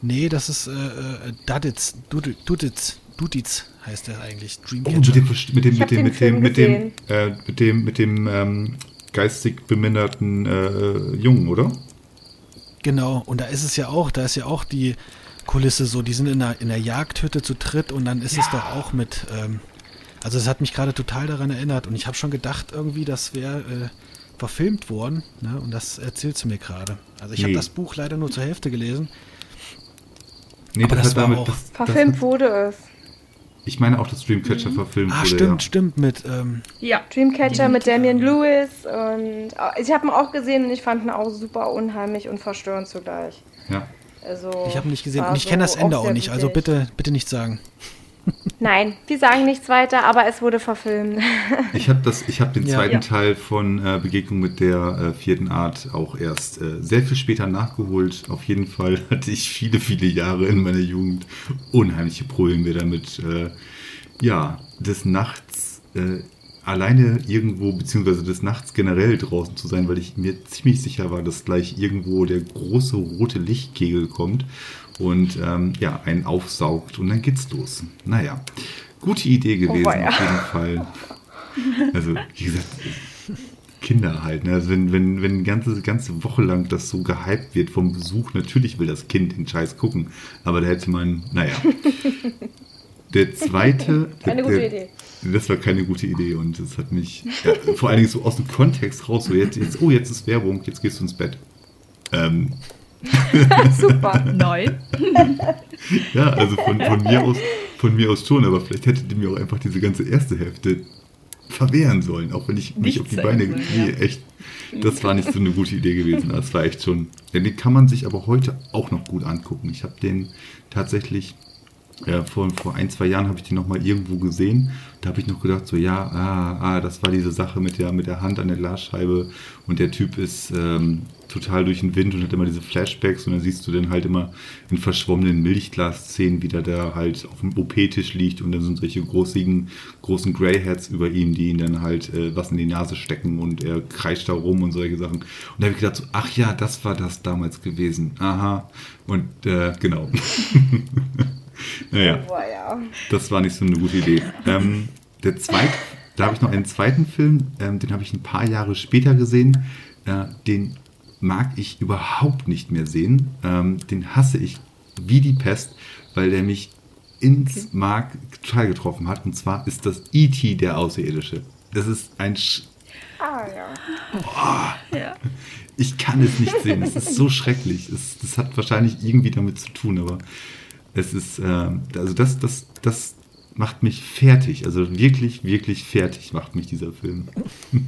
Nee, das ist äh, äh, Duditz, Dudi- Duditz, Duditz heißt der eigentlich. Oh, Dreamcatcher. mit dem, Verst- mit dem, Ich hab mit dem, den mit Film dem, mit dem, gesehen. äh, mit dem, mit dem ähm, geistig beminderten äh, Jungen, oder? Genau, und da ist es ja auch, da ist ja auch die Kulisse so, die sind in der, in der Jagdhütte zu dritt und dann ist es doch auch mit, ähm, also es hat mich gerade total daran erinnert und ich habe schon gedacht irgendwie, das wäre äh, verfilmt worden ne? und das erzählst du mir gerade. Also ich habe Nee. das Buch leider nur zur Hälfte gelesen. Nee, Aber das war auch- das, Verfilmt das, wurde es. Ich meine auch, dass Dreamcatcher verfilmt Ah, wurde. stimmt, ja. stimmt, mit, ähm, Ja. Dreamcatcher mit Definitiv. Damian Lewis und äh, ich habe ihn auch gesehen und ich fand ihn auch super unheimlich und verstörend zugleich. Ja. Also ich habe ihn nicht gesehen und ich kenne das so Ende auch sehr nicht, also bitte, bitte nicht sagen. Nein, wir sagen nichts weiter, aber es wurde verfilmt. Ich habe das, ich habe den Ja. zweiten Ja. Teil von äh, Begegnung mit der äh, vierten Art auch erst äh, sehr viel später nachgeholt. Auf jeden Fall hatte ich viele, viele Jahre in meiner Jugend unheimliche Probleme damit, äh, ja, des Nachts äh, alleine irgendwo, beziehungsweise des Nachts generell draußen zu sein, weil ich mir ziemlich sicher war, dass gleich irgendwo der große rote Lichtkegel kommt und ähm, ja, einen aufsaugt und dann geht's los. Naja, gute Idee gewesen weia. auf jeden Fall. Also, wie gesagt, Kinder halt. Ne? Also wenn, wenn, wenn eine ganze, ganze Woche lang das so gehypt wird vom Besuch, natürlich will das Kind den Scheiß gucken. Aber da hätte man, naja. Der zweite. Keine gute der, Idee. Das war keine gute Idee und das hat mich ja, vor allen Dingen so aus dem Kontext raus. So jetzt, jetzt, oh, jetzt ist Werbung, jetzt gehst du ins Bett. Ähm, Super. Neu. ja, also von, von, mir aus, von mir aus schon, aber vielleicht hättet ihr mir auch einfach diese ganze erste Hälfte verwehren sollen, auch wenn ich mich auf die Beine. sollen, Nee, ja. echt. Das war nicht so eine gute Idee gewesen. Das war echt schon. Den kann man sich aber heute auch noch gut angucken. Ich habe den tatsächlich Ja, vor, vor ein, zwei Jahren habe ich die noch mal irgendwo gesehen. Da habe ich noch gedacht, so ja, ah, ah, das war diese Sache mit der, mit der Hand an der Glasscheibe und der Typ ist ähm, total durch den Wind und hat immer diese Flashbacks und dann siehst du dann halt immer in verschwommenen Milchglas-Szenen, wie der da halt auf dem OP-Tisch liegt und dann sind solche großigen, großen Greyheads über ihm, die ihn dann halt äh, was in die Nase stecken und er kreischt da rum und solche Sachen. Und da habe ich gedacht, so, ach ja, das war das damals gewesen. Aha. Und äh, genau. naja, Oh, ja. das war nicht so eine gute Idee. Ähm, der zweite, da habe ich noch einen zweiten Film, ähm, den habe ich ein paar Jahre später gesehen. Äh, den mag ich überhaupt nicht mehr sehen. Ähm, den hasse ich wie die Pest, weil der mich ins Mark total getroffen hat. Und zwar ist das E.T. der Außerirdische. Das ist ein Sch Ah, ja. Ja. ich kann es nicht sehen. Es ist so schrecklich. Es, das hat wahrscheinlich irgendwie damit zu tun, aber es ist, ähm, also das, das, das macht mich fertig. Also wirklich, wirklich fertig macht mich dieser Film.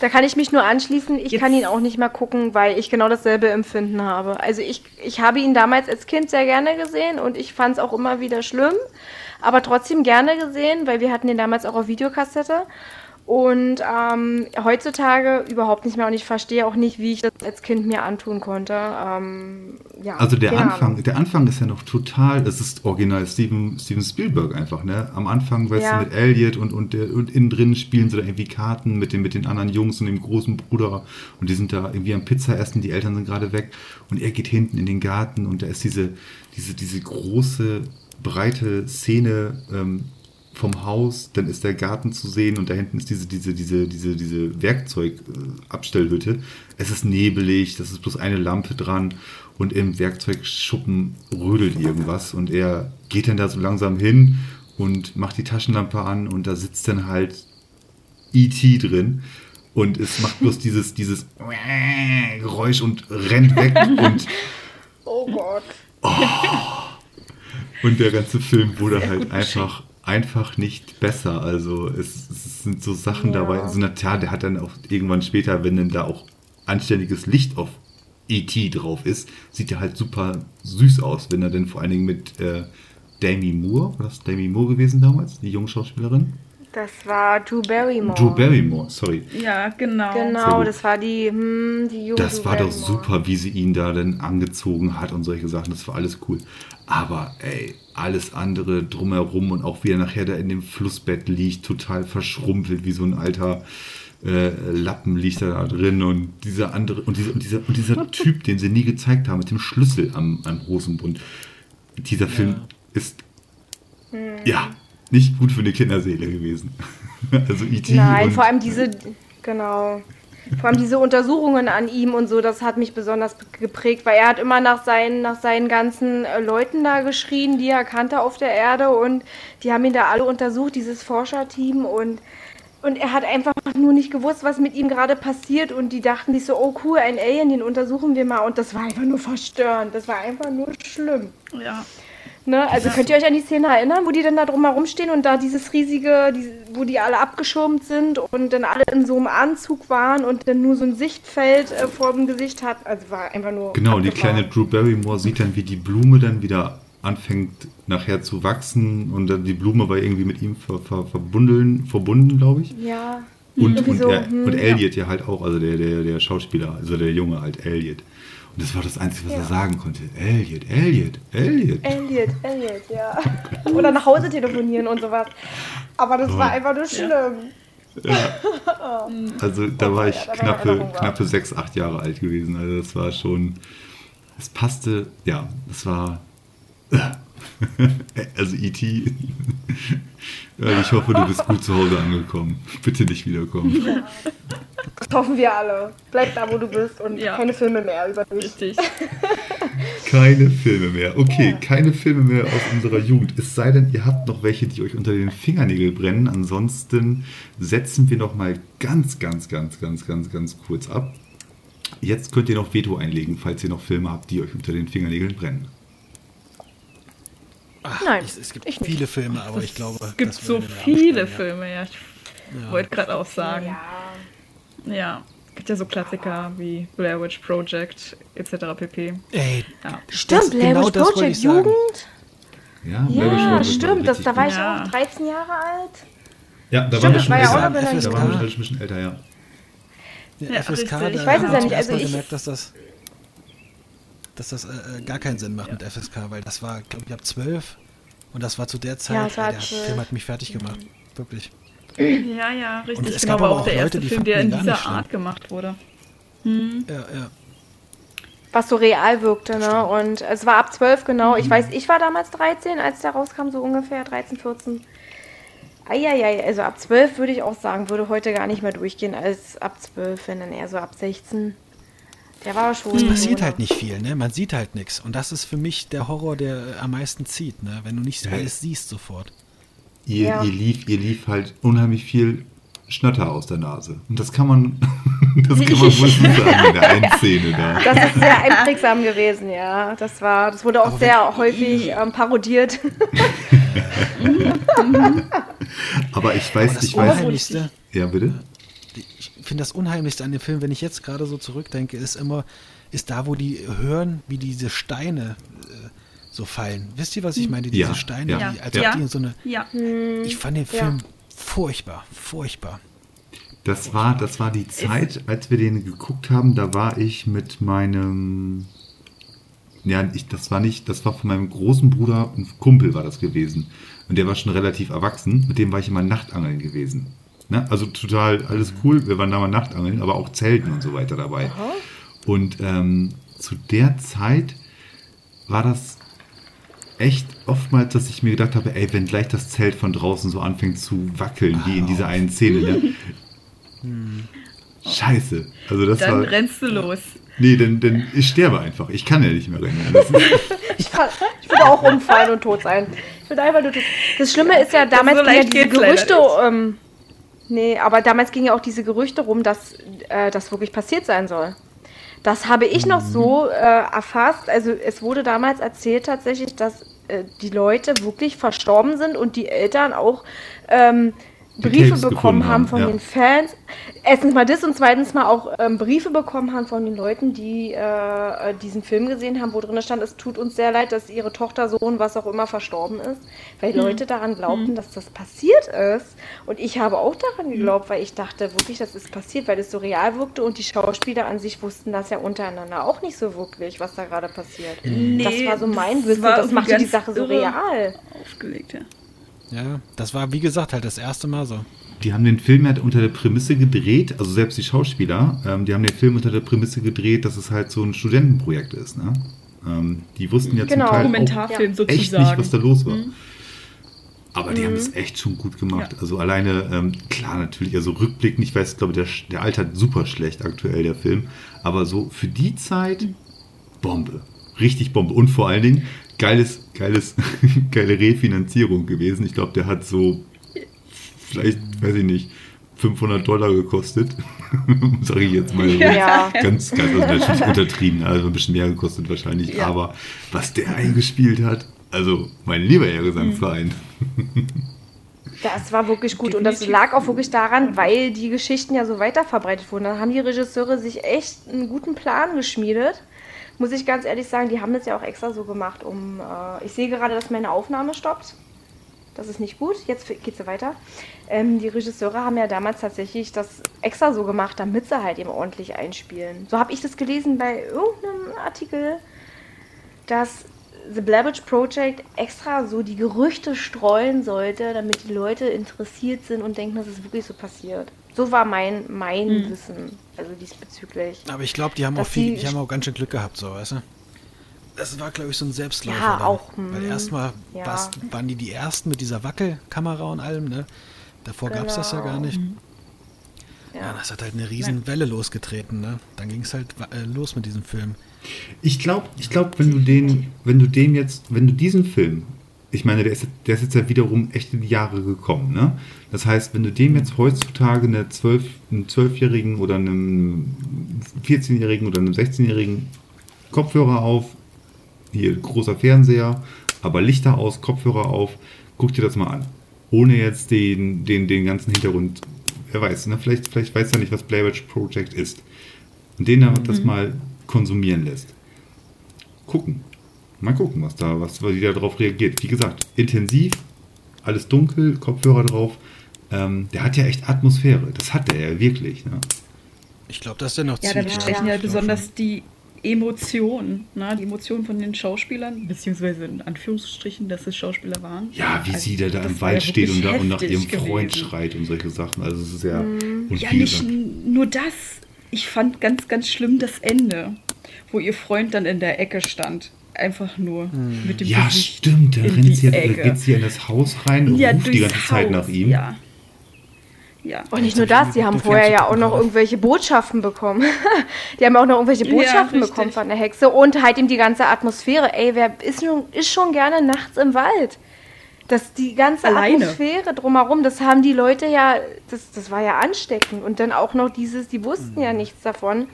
Da kann ich mich nur anschließen. Ich Jetzt- kann ihn auch nicht mehr gucken, weil ich genau dasselbe Empfinden habe. Also ich, ich habe ihn damals als Kind sehr gerne gesehen und ich fand es auch immer wieder schlimm, aber trotzdem gerne gesehen, weil wir hatten den damals auch auf Videokassette. Und ähm, heutzutage überhaupt nicht mehr und ich verstehe auch nicht, wie ich das als Kind mir antun konnte. Ähm, ja, Also der Anfang, Ahnung. der Anfang ist ja noch total, es ist original Steven, Steven Spielberg einfach, ne? Am Anfang, weißt Ja. du, mit Elliot und, und, der, und innen drin spielen sie da irgendwie Karten mit den, mit den anderen Jungs und dem großen Bruder und die sind da irgendwie am Pizza essen, die Eltern sind gerade weg und er geht hinten in den Garten und da ist diese, diese, diese große, breite Szene ähm, vom Haus, dann ist der Garten zu sehen und da hinten ist diese, diese, diese, diese, diese Werkzeugabstellhütte. Es ist nebelig, das ist bloß eine Lampe dran und im Werkzeugschuppen rödelt irgendwas und er geht dann da so langsam hin und macht die Taschenlampe an und da sitzt dann halt E.T. drin und es macht bloß dieses, dieses Geräusch und rennt weg und Oh Gott. Und der ganze Film wurde Sehr halt einfach, einfach nicht besser. Also es, es sind so Sachen Ja. dabei. So, na klar, der hat dann auch irgendwann später, wenn dann da auch anständiges Licht auf E.T. drauf ist, sieht er halt super süß aus, wenn er dann vor allen Dingen mit äh, Demi Moore, war das Demi Moore gewesen damals, die junge Schauspielerin? Das war Drew Barrymore. Drew Barrymore, sorry. Ja, genau. Genau, das war die, hm, die junge Das Drew war doch Barrymore. super, wie sie ihn da dann angezogen hat und solche Sachen. Das war alles cool. Aber ey, alles andere drumherum und auch wie er nachher da in dem Flussbett liegt, total verschrumpelt, wie so ein alter äh, Lappen liegt er da drin und dieser andere und dieser, und dieser, und dieser Typ, den sie nie gezeigt haben, mit dem Schlüssel am, am Hosenbund. Dieser Film ist ja nicht gut für eine Kinderseele gewesen. also E.T. Nein, und, vor allem diese, genau. Vor allem diese Untersuchungen an ihm und so, das hat mich besonders geprägt, weil er hat immer nach seinen, nach seinen ganzen äh, Leuten da geschrien, die er kannte auf der Erde und die haben ihn da alle untersucht, dieses Forscherteam und und er hat einfach nur nicht gewusst, was mit ihm gerade passiert und die dachten sich so, oh cool, ein Alien, den untersuchen wir mal und das war einfach nur verstörend, das war einfach nur schlimm. Ja. Ne? Also könnt ihr euch an die Szene erinnern, wo die dann da drumherum stehen und da dieses riesige, die, wo die alle abgeschirmt sind und dann alle in so einem Anzug waren und dann nur so ein Sichtfeld äh, vor dem Gesicht hat. Also war einfach nur. Genau, die abgefahren. kleine Drew Barrymore sieht dann, wie die Blume dann wieder anfängt nachher zu wachsen und dann die Blume war irgendwie mit ihm ver, ver, verbunden, verbunden glaube ich. Ja. Und, und, so, er, hm, und Elliot ja halt auch, also der, der, der Schauspieler, also der Junge halt, Elliot. Und das war das Einzige, was Ja. er sagen konnte. Elliot, Elliot, Elliot. Elliot, Elliot, ja. Oder nach Hause telefonieren und sowas. Aber das war einfach nur schlimm. Also da war ich ja, knappe, ja. knappe sechs, acht Jahre alt gewesen. Also das war schon, es passte, ja, es war, also E.T., Ja, ich hoffe, du bist gut zu Hause angekommen. Bitte nicht wiederkommen. Das hoffen wir alle. Bleib da, wo du bist und Ja. keine Filme mehr über dich. Richtig. Keine Filme mehr. Okay, keine Filme mehr aus unserer Jugend. Es sei denn, ihr habt noch welche, die euch unter den Fingernägeln brennen. Ansonsten setzen wir noch mal ganz, ganz, ganz, ganz, ganz, ganz kurz ab. Jetzt könnt ihr noch Veto einlegen, falls ihr noch Filme habt, die euch unter den Fingernägeln brennen. Nein, Es, es gibt ich nicht. viele Filme, aber ich glaube, Es gibt das so viele Filme, ja. Ich Ja. wollte gerade auch sagen. Ja. Ja. Es gibt ja so Klassiker wie Blair Witch Project etc. pp. Ey, Ja. Stimmt, Das- Blair genau Witch das Project ich. Jugend. Ja, Ja, stimmt. Das, da war ich Ja. auch 13 Jahre alt. Ja, da Stimmt, waren wir das schon war ja auch Da schon ein bisschen älter, ja. Ja, FSK, Ich weiß es ja nicht, also ich- gemerkt, dass das, dass das äh, äh, gar keinen Sinn macht mit FSK, weil das war, glaube ich, ab 12 und das war zu der Zeit, äh, der 12. Film hat mich fertig gemacht. Wirklich. Ja, ja, richtig. Und es genau, gab aber auch auch der erste Leute, die Film, der in dieser. Art gemacht wurde. Ja, ja. Was so real wirkte, ne? Und es war ab 12 genau. Mhm. Ich weiß, ich war damals 13, als der rauskam, so ungefähr 13, 14. Eieiei, also ab 12 würde ich auch sagen, würde heute gar nicht mehr durchgehen als ab 12, wenn dann eher so ab 16. Der war schon. Es passiert ne? halt nicht viel, ne? Man sieht halt nichts. Und das ist für mich der Horror, der äh, am meisten zieht, ne? Wenn du nicht Ja. alles siehst sofort. Ihr, Ja. ihr, lief, ihr lief halt unheimlich viel Schnatter aus der Nase. Und das kann man, das kann man wohl sagen in der einen Szene da. Das ist sehr einprägsam gewesen, ja. Das war, das wurde auch Aber sehr häufig ähm, parodiert. Aber ich Aber weiß, das ich weiß. Ja, bitte? Ich finde das Unheimlichste an dem Film, wenn ich jetzt gerade so zurückdenke, ist immer, ist da, wo die hören, wie diese Steine äh, so fallen. Wisst ihr, was ich meine? Diese Ja, Steine, ja, die, als ja. ob die in so eine. Ja. Ich fand den ja. Film furchtbar, furchtbar. Das war, das war die Zeit, als wir den geguckt haben, da war ich mit meinem. Ja, ich, das war nicht, das war von meinem großen Bruder, ein Kumpel war das gewesen. Und der war schon relativ erwachsen. Mit dem war ich immer Nachtangeln gewesen. Ne? Also total alles cool. Wir waren da mal Nachtangeln, aber auch Zelten und so weiter dabei. Und ähm, zu der Zeit war das echt oftmals, dass ich mir gedacht habe, ey, wenn gleich das Zelt von draußen so anfängt zu wackeln, wie in dieser einen Szene, ne? Scheiße. Also das Dann war. rennst du los. Nee, denn, denn ich sterbe einfach. Ich kann ja nicht mehr rennen. Das Ich, kann, ich würde auch umfallen und tot sein. Ich würde einfach nur tot. Das Schlimme ist ja, damals so ging ja diese Gerüchte. Ähm, nee, aber damals ging ja auch diese Gerüchte rum, dass äh, das wirklich passiert sein soll. Das habe ich noch so äh, erfasst. Also es wurde damals erzählt tatsächlich, dass äh, die Leute wirklich verstorben sind und die Eltern auch ähm, Briefe bekommen haben von ja. den Fans. Erstens mal das und zweitens mal auch ähm, Briefe bekommen haben von den Leuten, die äh, äh, diesen Film gesehen haben, wo drin stand, es tut uns sehr leid, dass ihre Tochter, Sohn, was auch immer verstorben ist, weil Leute daran glaubten, dass das passiert ist. Und ich habe auch daran geglaubt, weil ich dachte wirklich, das ist passiert, weil es so real wirkte und die Schauspieler an sich wussten das ja untereinander auch nicht so wirklich, was da gerade passiert. Nee, das war so mein das Wissen, das irgendwie machte die Sache so real. Aufgelegt, ja. Ja, das war, wie gesagt, halt das erste Mal so. die haben den Film halt unter der Prämisse gedreht, also selbst die Schauspieler, ähm, die haben den Film unter der Prämisse gedreht, dass es halt so ein Studentenprojekt ist. Ne? Ähm, die wussten ja Genau. zum Teil auch Dokumentarfilm echt sozusagen. nicht, was da los war. Mhm. Aber die haben es echt schon gut gemacht. Ja. Also alleine, ähm, klar, natürlich, also rückblickend, ich weiß, glaube der, der altert super schlecht aktuell, der Film. Aber so für die Zeit, Bombe. Richtig Bombe. Und vor allen Dingen, geiles, geiles, geile Refinanzierung gewesen. Ich glaube, der hat so, vielleicht, weiß ich nicht, 500 Dollar gekostet. Sage ich jetzt mal. so. Ja. Ganz, ganz, also natürlich untertrieben, also ein bisschen mehr gekostet wahrscheinlich, Ja. aber was der eingespielt hat, also mein lieber Herr Gesangsverein. Das war wirklich gut und das lag auch wirklich daran, weil die Geschichten ja so weiterverbreitet wurden. Da haben die Regisseure sich echt einen guten Plan geschmiedet. Muss ich ganz ehrlich sagen, die haben das ja auch extra so gemacht, um. Äh, ich sehe gerade, dass meine Aufnahme stoppt. Das ist nicht gut. Jetzt geht sie weiter. Ähm, die Regisseure haben ja damals tatsächlich das extra so gemacht, damit sie halt eben ordentlich einspielen. So habe ich das gelesen bei irgendeinem Artikel, dass The Witch Project extra so die Gerüchte streuen sollte, damit die Leute interessiert sind und denken, dass es wirklich so passiert. So war mein, mein Wissen, also diesbezüglich. Aber ich glaube, die haben auch viel, die- die haben auch ganz schön Glück gehabt, so, weißt du? Das war, glaube ich, so ein Selbstläufer. Ja, dann. auch, hm, Weil erstmal ja. waren die die ersten mit dieser Wackelkamera und allem, ne? Davor gab es das ja gar Genau. nicht. Ja, Ja. das hat halt eine riesen Welle losgetreten, ne? Dann ging es halt äh, los mit diesem Film. Ich glaube, ich glaub, wenn du den, wenn du den jetzt, wenn du diesen Film, ich meine, der ist, der ist jetzt ja wiederum echt in die Jahre gekommen, ne? Das heißt, wenn du dem jetzt heutzutage eine 12, einen 12-Jährigen oder einem 14-Jährigen oder einem 16-Jährigen Kopfhörer auf, hier großer Fernseher, aber Lichter aus, Kopfhörer auf, guck dir das mal an. Ohne jetzt den, den, den ganzen Hintergrund, wer weiß, ne? vielleicht, vielleicht weiß er nicht, was Blair Witch Project ist. Und den dann das mal konsumieren lässt. Gucken. Mal gucken, was da, was, wie der darauf reagiert. Wie gesagt, intensiv, alles dunkel, Kopfhörer drauf. Ähm, der hat ja echt Atmosphäre. Das hat er ja wirklich. Ne? Ich glaube, dass der noch Ja, zieht. da sprechen ja besonders die Emotionen, ne? die Emotionen von den Schauspielern, beziehungsweise in Anführungsstrichen, dass es Schauspieler waren. Ja, wie Also, sie da, da im ja Wald steht und, da, und nach ihrem Freund gewesen. schreit und solche Sachen. Also es ist ja. Und Ja, nicht nur das. Ich fand ganz, ganz schlimm das Ende, wo ihr Freund dann in der Ecke stand. Einfach nur mit dem ja, Gesicht stimmt. Da in rennt sie, da Ecke. geht sie in das Haus rein und ja, ruft die ganze Zeit nach Haus, ihm. Ja. Ja. Und nicht nur das, die haben vorher ja auch noch irgendwelche Botschaften bekommen. die haben auch noch irgendwelche Ja, Botschaften richtig. bekommen von der Hexe und halt eben die ganze Atmosphäre. Ey, wer ist schon, ist schon gerne nachts im Wald? Das, die ganze Alleine. Atmosphäre drumherum, das haben die Leute ja, das, das war ja ansteckend. Und dann auch noch dieses, die wussten Mhm. ja nichts davon.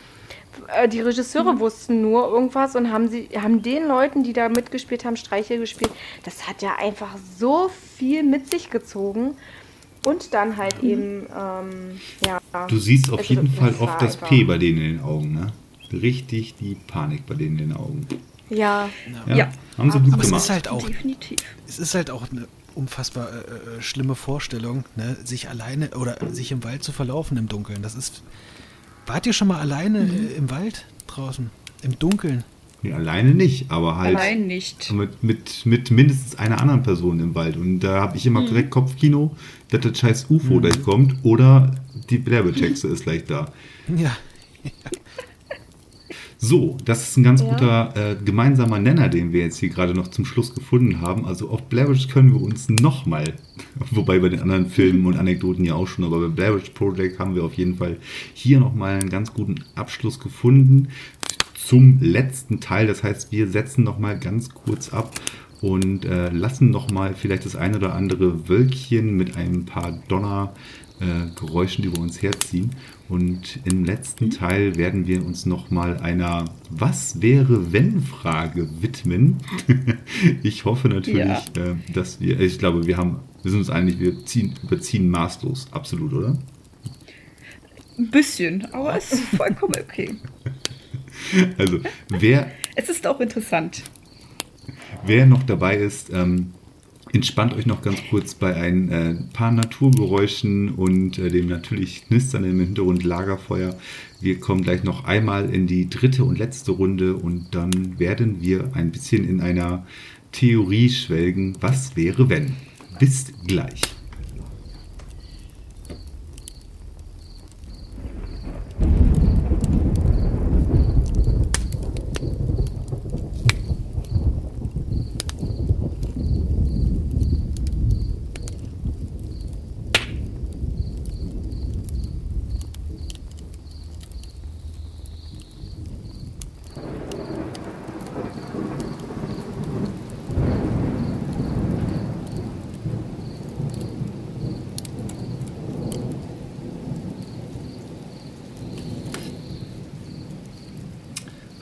Äh, Die Regisseure wussten nur irgendwas und haben sie, haben den Leuten, die da mitgespielt haben, Streiche gespielt. Das hat ja einfach so viel mit sich gezogen. Und dann halt eben, ähm, ja. Du siehst auf Also, jeden Fall oft das einfach- P bei denen in den Augen, ne? Richtig die Panik bei denen in den Augen. Ja, Ja, Ja. haben sie gut Aber es gemacht. ist halt auch, Definitiv. es ist halt auch eine unfassbar äh, äh, schlimme Vorstellung, ne? sich alleine oder sich im Wald zu verlaufen im Dunkeln. Das ist. Wart ihr schon mal alleine Mhm. äh, im Wald draußen? Im Dunkeln? Nee, alleine nicht, aber halt Allein nicht. mit, mit, mit mindestens einer anderen Person im Wald. Und da habe ich immer Mhm. direkt Kopfkino, dass das scheiß UFO gleich kommt oder die Blärbetexte ist gleich da. Ja. So, das ist ein ganz Ja. guter äh, gemeinsamer Nenner, den wir jetzt hier gerade noch zum Schluss gefunden haben. Also auf Blair Witch können wir uns nochmal, wobei bei den anderen Filmen und Anekdoten ja auch schon, aber bei Blair Witch Project haben wir auf jeden Fall hier nochmal einen ganz guten Abschluss gefunden zum letzten Teil. Das heißt, wir setzen nochmal ganz kurz ab und äh, lassen nochmal vielleicht das ein oder andere Wölkchen mit ein paar Donner äh, Geräuschen, die wir uns herziehen. Und im letzten Teil werden wir uns nochmal einer Was wäre wenn Frage widmen. ich hoffe natürlich, Ja. äh, dass wir, ich glaube, wir haben, wir sind uns einig, wir ziehen, überziehen maßlos, absolut, oder? Ein bisschen, aber es ist vollkommen okay. Also, wer Es ist auch interessant. Wer noch dabei ist, ähm, entspannt euch noch ganz kurz bei ein äh, paar Naturgeräuschen und äh, dem natürlich knistern im Hintergrund Lagerfeuer. Wir kommen gleich noch einmal in die dritte und letzte Runde und dann werden wir ein bisschen in einer Theorie schwelgen. Was wäre wenn? Bis gleich.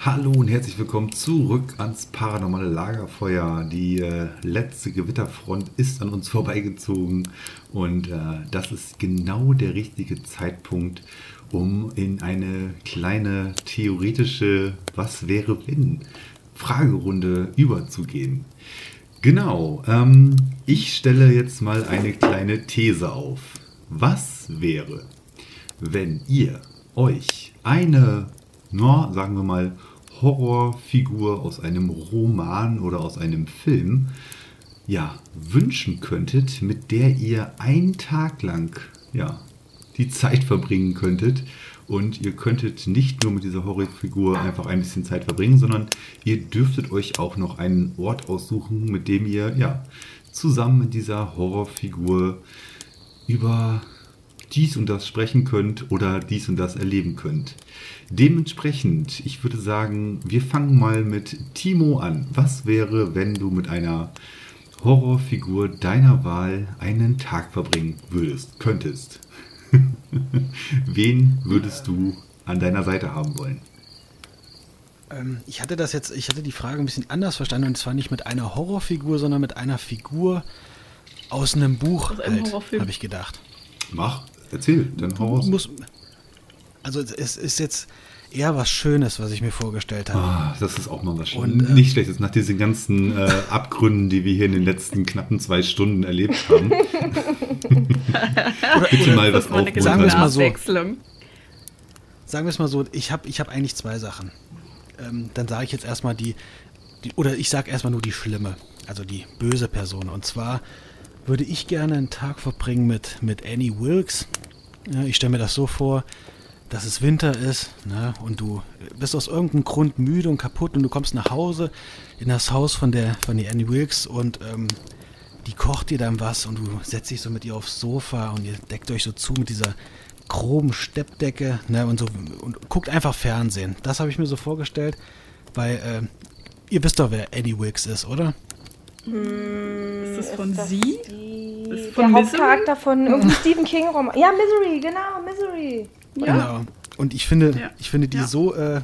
Hallo und herzlich willkommen zurück ans paranormale Lagerfeuer. Die äh, letzte Gewitterfront ist an uns vorbeigezogen und äh, das ist genau der richtige Zeitpunkt, um in eine kleine theoretische Was wäre wenn Fragerunde überzugehen. Genau, ähm, ich stelle jetzt mal eine kleine These auf. Was wäre, wenn ihr euch eine, na, sagen wir mal, Horrorfigur aus einem Roman oder aus einem Film, ja, wünschen könntet, mit der ihr einen Tag lang, ja, die Zeit verbringen könntet. Und ihr könntet nicht nur mit dieser Horrorfigur einfach ein bisschen Zeit verbringen, sondern ihr dürftet euch auch noch einen Ort aussuchen, mit dem ihr, ja, zusammen mit dieser Horrorfigur über dies und das sprechen könnt oder dies und das erleben könnt. Dementsprechend, ich würde sagen, wir fangen mal mit Timo an. Was wäre, wenn du mit einer Horrorfigur deiner Wahl einen Tag verbringen würdest, könntest? Wen würdest du an deiner Seite haben wollen? Ähm, ich hatte das jetzt, ich hatte die Frage ein bisschen anders verstanden und zwar nicht mit einer Horrorfigur, sondern mit einer Figur aus einem Buch, Aus einem halt, Horrorfilm. habe ich gedacht. Mach, erzähl, dann hau raus. Muss, also es ist jetzt eher was Schönes, was ich mir vorgestellt habe. Ah, das ist auch mal was Und, Schönes. äh, Nicht schlechtes. Nach diesen ganzen äh, Abgründen, die wir hier in den letzten knappen zwei Stunden erlebt haben. Bitte mal was aufmuntern. Sagen wir es mal so. Abwechslung. Sagen wir es mal so, ich habe ich hab eigentlich zwei Sachen. Ähm, dann sage ich jetzt erstmal die, die, oder ich sage erstmal nur die schlimme, also die böse Person. Und zwar würde ich gerne einen Tag verbringen mit, mit Annie Wilkes. Ja, ich stelle mir das so vor, dass es Winter ist ne, und du bist aus irgendeinem Grund müde und kaputt und du kommst nach Hause in das Haus von der, von der Annie Wilkes und ähm, die kocht dir dann was und du setzt dich so mit ihr aufs Sofa und ihr deckt euch so zu mit dieser groben Steppdecke ne, und so und guckt einfach Fernsehen. Das habe ich mir so vorgestellt, weil äh, ihr wisst doch, wer Annie Wilkes ist, oder? Ist das von das Sie? Die, Ist der von Misery? Hauptcharakter von irgendeinem Stephen King Roman. Ja, Misery, genau, Misery. Genau. Und ich finde, Ja. ich finde die Ja. so, äh,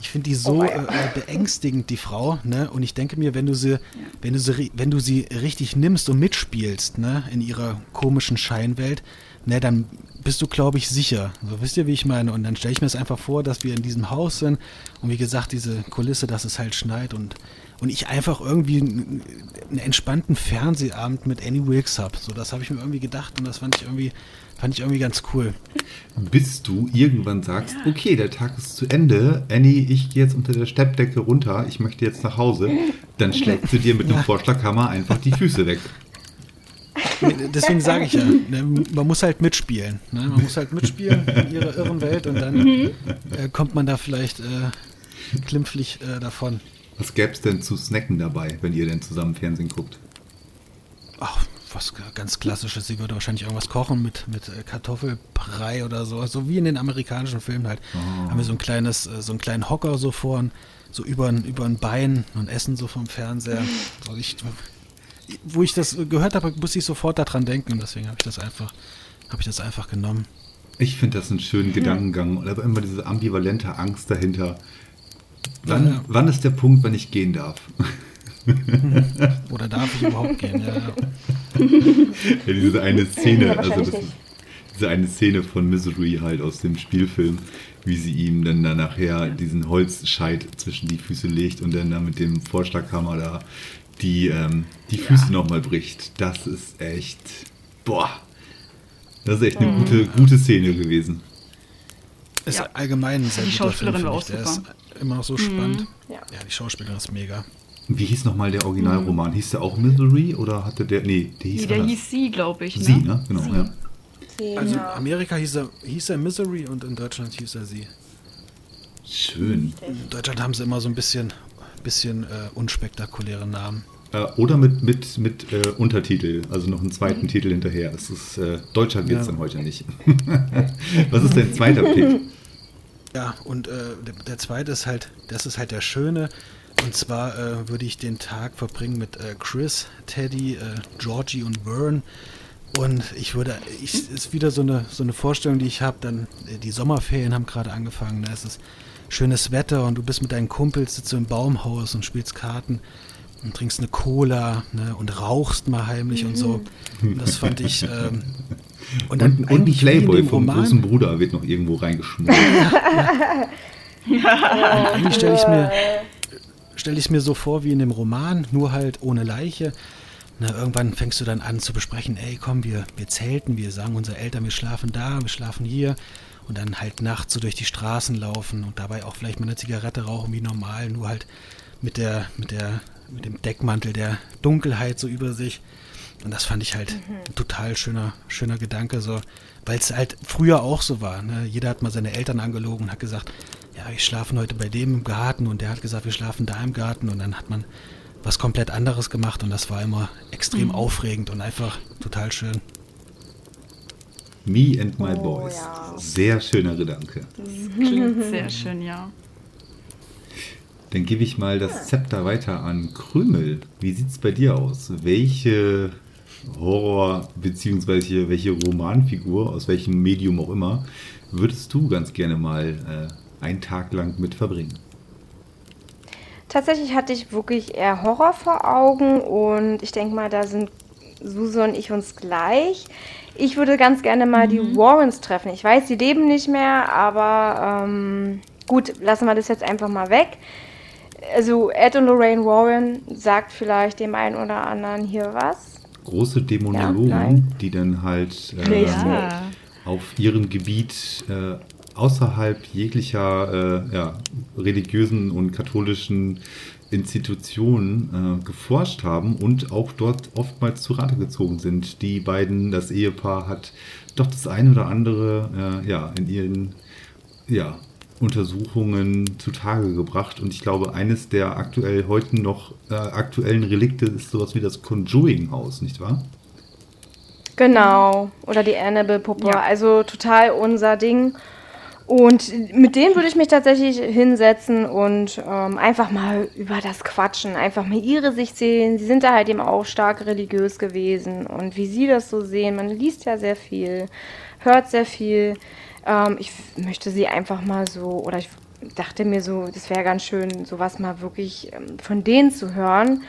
ich finde die so Oh, äh, ja. beängstigend, die Frau, ne? Und ich denke mir, wenn du sie, wenn du sie, ri- wenn du sie richtig nimmst und mitspielst, ne, in ihrer komischen Scheinwelt, ne, dann bist du, glaube ich, sicher. So wisst ihr, wie ich meine? Und dann stelle ich mir es einfach vor, dass wir in diesem Haus sind und wie gesagt, diese Kulisse, dass es halt schneit und und ich einfach irgendwie einen, einen entspannten Fernsehabend mit Annie Wilkes habe. So, das habe ich mir irgendwie gedacht und das fand ich irgendwie, fand ich irgendwie ganz cool. Bis du irgendwann sagst, okay, der Tag ist zu Ende. Annie, ich gehe jetzt unter der Steppdecke runter. Ich möchte jetzt nach Hause. Dann schlägst du dir mit einem Vorschlaghammer einfach die Füße weg. Deswegen sage ich ja, ne, man muss halt mitspielen. Ne? Man muss halt mitspielen in ihrer irren Welt und dann äh, kommt man da vielleicht äh, glimpflich äh, davon. Was gäbe es denn zu snacken dabei, wenn ihr denn zusammen Fernsehen guckt? Ach, was ganz klassisches. Sie würde wahrscheinlich irgendwas kochen mit, mit äh, Kartoffelbrei oder so. So wie in den amerikanischen Filmen halt. Haben wir so ein kleines, äh, so einen kleinen Hocker so vor, so über ein, über ein Bein und essen so vom Fernseher. So ich, wo ich das gehört habe, musste ich sofort daran denken und deswegen habe ich das einfach, habe ich das einfach genommen. Ich finde das einen schönen Gedankengang, aber immer diese ambivalente Angst dahinter. Wann, Ja, ja. wann ist der Punkt, wenn ich gehen darf? Oder darf ich überhaupt gehen? Ja, ja. Ja, diese eine Szene, Ja, also das, diese eine Szene von Misery halt aus dem Spielfilm, wie sie ihm dann da nachher diesen Holzscheit zwischen die Füße legt und dann da mit dem Vorschlaghammer da die, ähm, die Füße nochmal bricht. Das ist echt, boah, das ist echt eine gute, gute Szene gewesen. Ist Ja. allgemein ein sehr Die Schauspielerin Film, war auch super. Immer noch so spannend. Ja. Ja, die Schauspielerin ist mega. Wie hieß nochmal der Originalroman? Hieß der auch Misery oder hatte der, nee, der hieß Nee, der anders. hieß Sie, glaube ich. Ne? Sie, ne? Genau, Sie. ja. Also in ja. Amerika hieß er, hieß er Misery und in Deutschland hieß er sie. Schön. In Deutschland haben sie immer so ein bisschen, bisschen äh, unspektakuläre Namen. Äh, oder mit, mit, mit äh, Untertitel, also noch einen zweiten Titel hinterher. Das ist, äh, Deutschland wird es Ja. dann heute nicht. Was ist dein zweiter Pick? Ja, und äh, der, der zweite ist halt, das ist halt der Schöne. Und zwar äh, würde ich den Tag verbringen mit äh, Chris, Teddy, äh, Georgie und Vern. Und ich würde, ich, ist wieder so eine, so eine Vorstellung, die ich habe. Dann, äh, die Sommerferien haben gerade angefangen. Da ist es schönes Wetter und du bist mit deinen Kumpels, sitzt so im Baumhaus und spielst Karten und trinkst eine Cola ne, und rauchst mal heimlich und so. Und das fand ich. Ähm, Und, und, ein eigentlich wie in Playboy vom Roman- großen Bruder wird noch irgendwo reingeschmuggelt. Eigentlich stelle ich mir stelle ich mir so vor wie in dem Roman, nur halt ohne Leiche. Na, irgendwann fängst du dann an zu besprechen, ey, komm, wir, wir zelten, wir sagen unseren Eltern, wir schlafen da, wir schlafen hier und dann halt nachts so durch die Straßen laufen und dabei auch vielleicht mal eine Zigarette rauchen wie normal, nur halt mit der, mit der, mit dem Deckmantel der Dunkelheit so über sich. Und das fand ich halt ein total schöner, schöner Gedanke, so, weil es halt früher auch so war. Ne? Jeder hat mal seine Eltern angelogen und hat gesagt, ja, wir schlafen heute bei dem im Garten und der hat gesagt, wir schlafen da im Garten und dann hat man was komplett anderes gemacht und das war immer extrem aufregend und einfach total schön. Me and my Oh, boys. ja. Sehr schöner Gedanke. Klingt sehr schön, ja. Dann gebe ich mal das Zepter weiter an Krümel. Wie sieht es bei dir aus? Welche Horror- bzw. welche Romanfigur, aus welchem Medium auch immer, würdest du ganz gerne mal äh, einen Tag lang mit verbringen? Tatsächlich hatte ich wirklich eher Horror vor Augen und ich denke mal, da sind Suse und ich uns gleich. Ich würde ganz gerne mal die Warrens treffen. Ich weiß, sie leben nicht mehr, aber ähm, gut, lassen wir das jetzt einfach mal weg. Also Ed und Lorraine Warren sagt vielleicht dem einen oder anderen hier was. Große Dämonologen, Ja, die dann halt äh. Ja. auf ihrem Gebiet äh, außerhalb jeglicher äh, ja, religiösen und katholischen Institutionen äh, geforscht haben und auch dort oftmals zu Rate gezogen sind. Die beiden, das Ehepaar hat doch das eine oder andere äh, ja, in ihren ja, Untersuchungen zutage gebracht. Und ich glaube, eines der aktuell heute noch äh, aktuellen Relikte ist sowas wie das Conjuring-Haus, nicht wahr? Genau. Oder die Annabelle-Puppe. Ja. Also total unser Ding. Und mit denen würde ich mich tatsächlich hinsetzen und ähm, einfach mal über das quatschen, einfach mal ihre Sicht sehen. Sie sind da halt eben auch stark religiös gewesen und wie sie das so sehen. Man liest ja sehr viel, hört sehr viel. Ähm, ich möchte sie einfach mal so, oder ich dachte mir so, das wäre ganz schön, sowas mal wirklich ähm, von denen zu hören.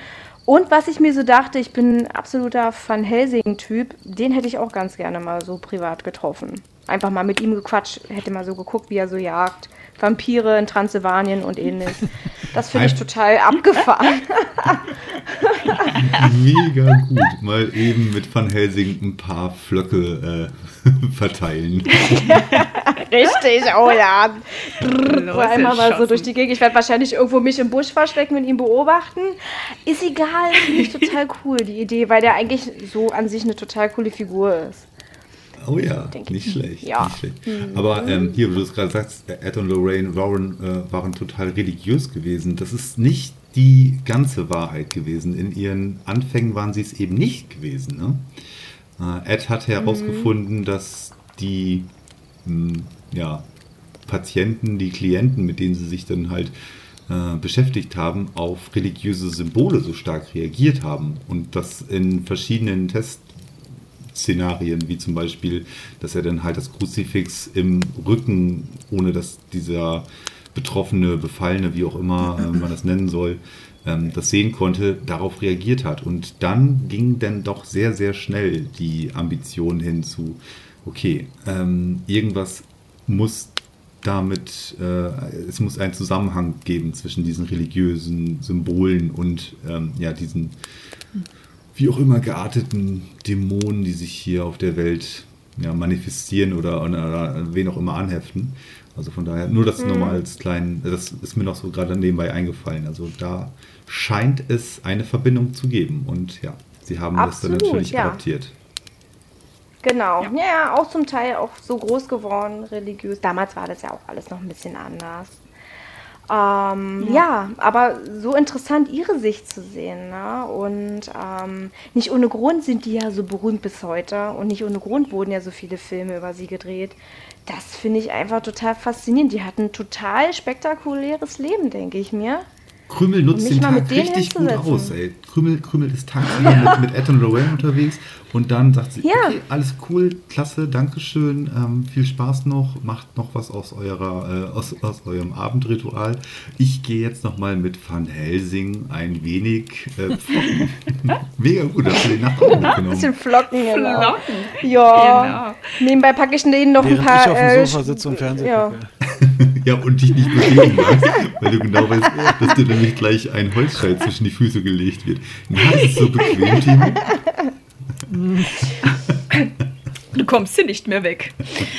Und was ich mir so dachte, ich bin ein absoluter Van Helsing-Typ, den hätte ich auch ganz gerne mal so privat getroffen. Einfach mal mit ihm gequatscht, hätte mal so geguckt, wie er so jagt. Vampire in Transsilvanien und ähnlich. Das finde ich total abgefahren. Mega gut. Mal eben mit Van Helsing ein paar Flöcke äh, verteilen. Richtig, oh ja. Los, einmal mal so durch die Gegend. Ich werde wahrscheinlich irgendwo mich im Busch verstecken und ihn beobachten. Ist egal, finde ich total cool, die Idee, weil der eigentlich so an sich eine total coole Figur ist. Oh ja, nicht ich. schlecht. Ja. Nicht schlecht. Aber ähm, hier, wo du es gerade sagst, Ed und Lorraine Warren äh, waren total religiös gewesen. Das ist nicht die ganze Wahrheit gewesen. In ihren Anfängen waren sie es eben nicht gewesen. Ne? Äh, Ed hat herausgefunden, dass die mh, ja, Patienten, die Klienten, mit denen sie sich dann halt äh, beschäftigt haben, auf religiöse Symbole so stark reagiert haben und das in verschiedenen Testszenarien, wie zum Beispiel, dass er dann halt das Kruzifix im Rücken, ohne dass dieser Betroffene, Befallene, wie auch immer äh, man das nennen soll, ähm, das sehen konnte, darauf reagiert hat. Und dann ging dann doch sehr, sehr schnell die Ambition hin zu, okay, ähm, irgendwas muss damit, äh, es muss einen Zusammenhang geben zwischen diesen religiösen Symbolen und ähm, ja, diesen wie auch immer gearteten Dämonen, die sich hier auf der Welt ja, manifestieren oder, oder wen auch immer anheften. Also von daher, nur das nochmal als kleinen, das ist mir noch so gerade nebenbei eingefallen. Also da scheint es eine Verbindung zu geben und ja, sie haben Absolut, das dann natürlich ja. adaptiert. Genau. Ja. Ja. ja, auch zum Teil auch so groß geworden, religiös. Damals war das ja auch alles noch ein bisschen anders. Ähm, ja. aber so interessant, ihre Sicht zu sehen. Ne? Und ähm, nicht ohne Grund sind die ja so berühmt bis heute. Und nicht ohne Grund wurden ja so viele Filme über sie gedreht. Das finde ich einfach total faszinierend. Die hatten ein total spektakuläres Leben, denke ich mir. Krümel nutzt den Tag richtig gut aus, ey. Krümel, Krümel ist tagsüber mit, mit Ed und Lorraine unterwegs und dann sagt sie, Ja. okay, alles cool, klasse, Dankeschön, ähm, viel Spaß noch, macht noch was aus eurer, äh, aus, aus eurem Abendritual. Ich gehe jetzt nochmal mit Van Helsing ein wenig äh, pflocken. Mega gut, dass du den Nacht auch Ein mitgenommen bisschen flocken, genau. Flocken. Ja. Nebenbei packe ich denen noch Während ein paar. ich auf dem äh, Sofa sitze und Fernsehen ja. gucke. Ja, und dich nicht bewegen magst, weil du genau weißt, dass dir nämlich gleich ein Holzscheit zwischen die Füße gelegt wird. Na, ist so bequem, Timo? Du kommst hier nicht mehr weg.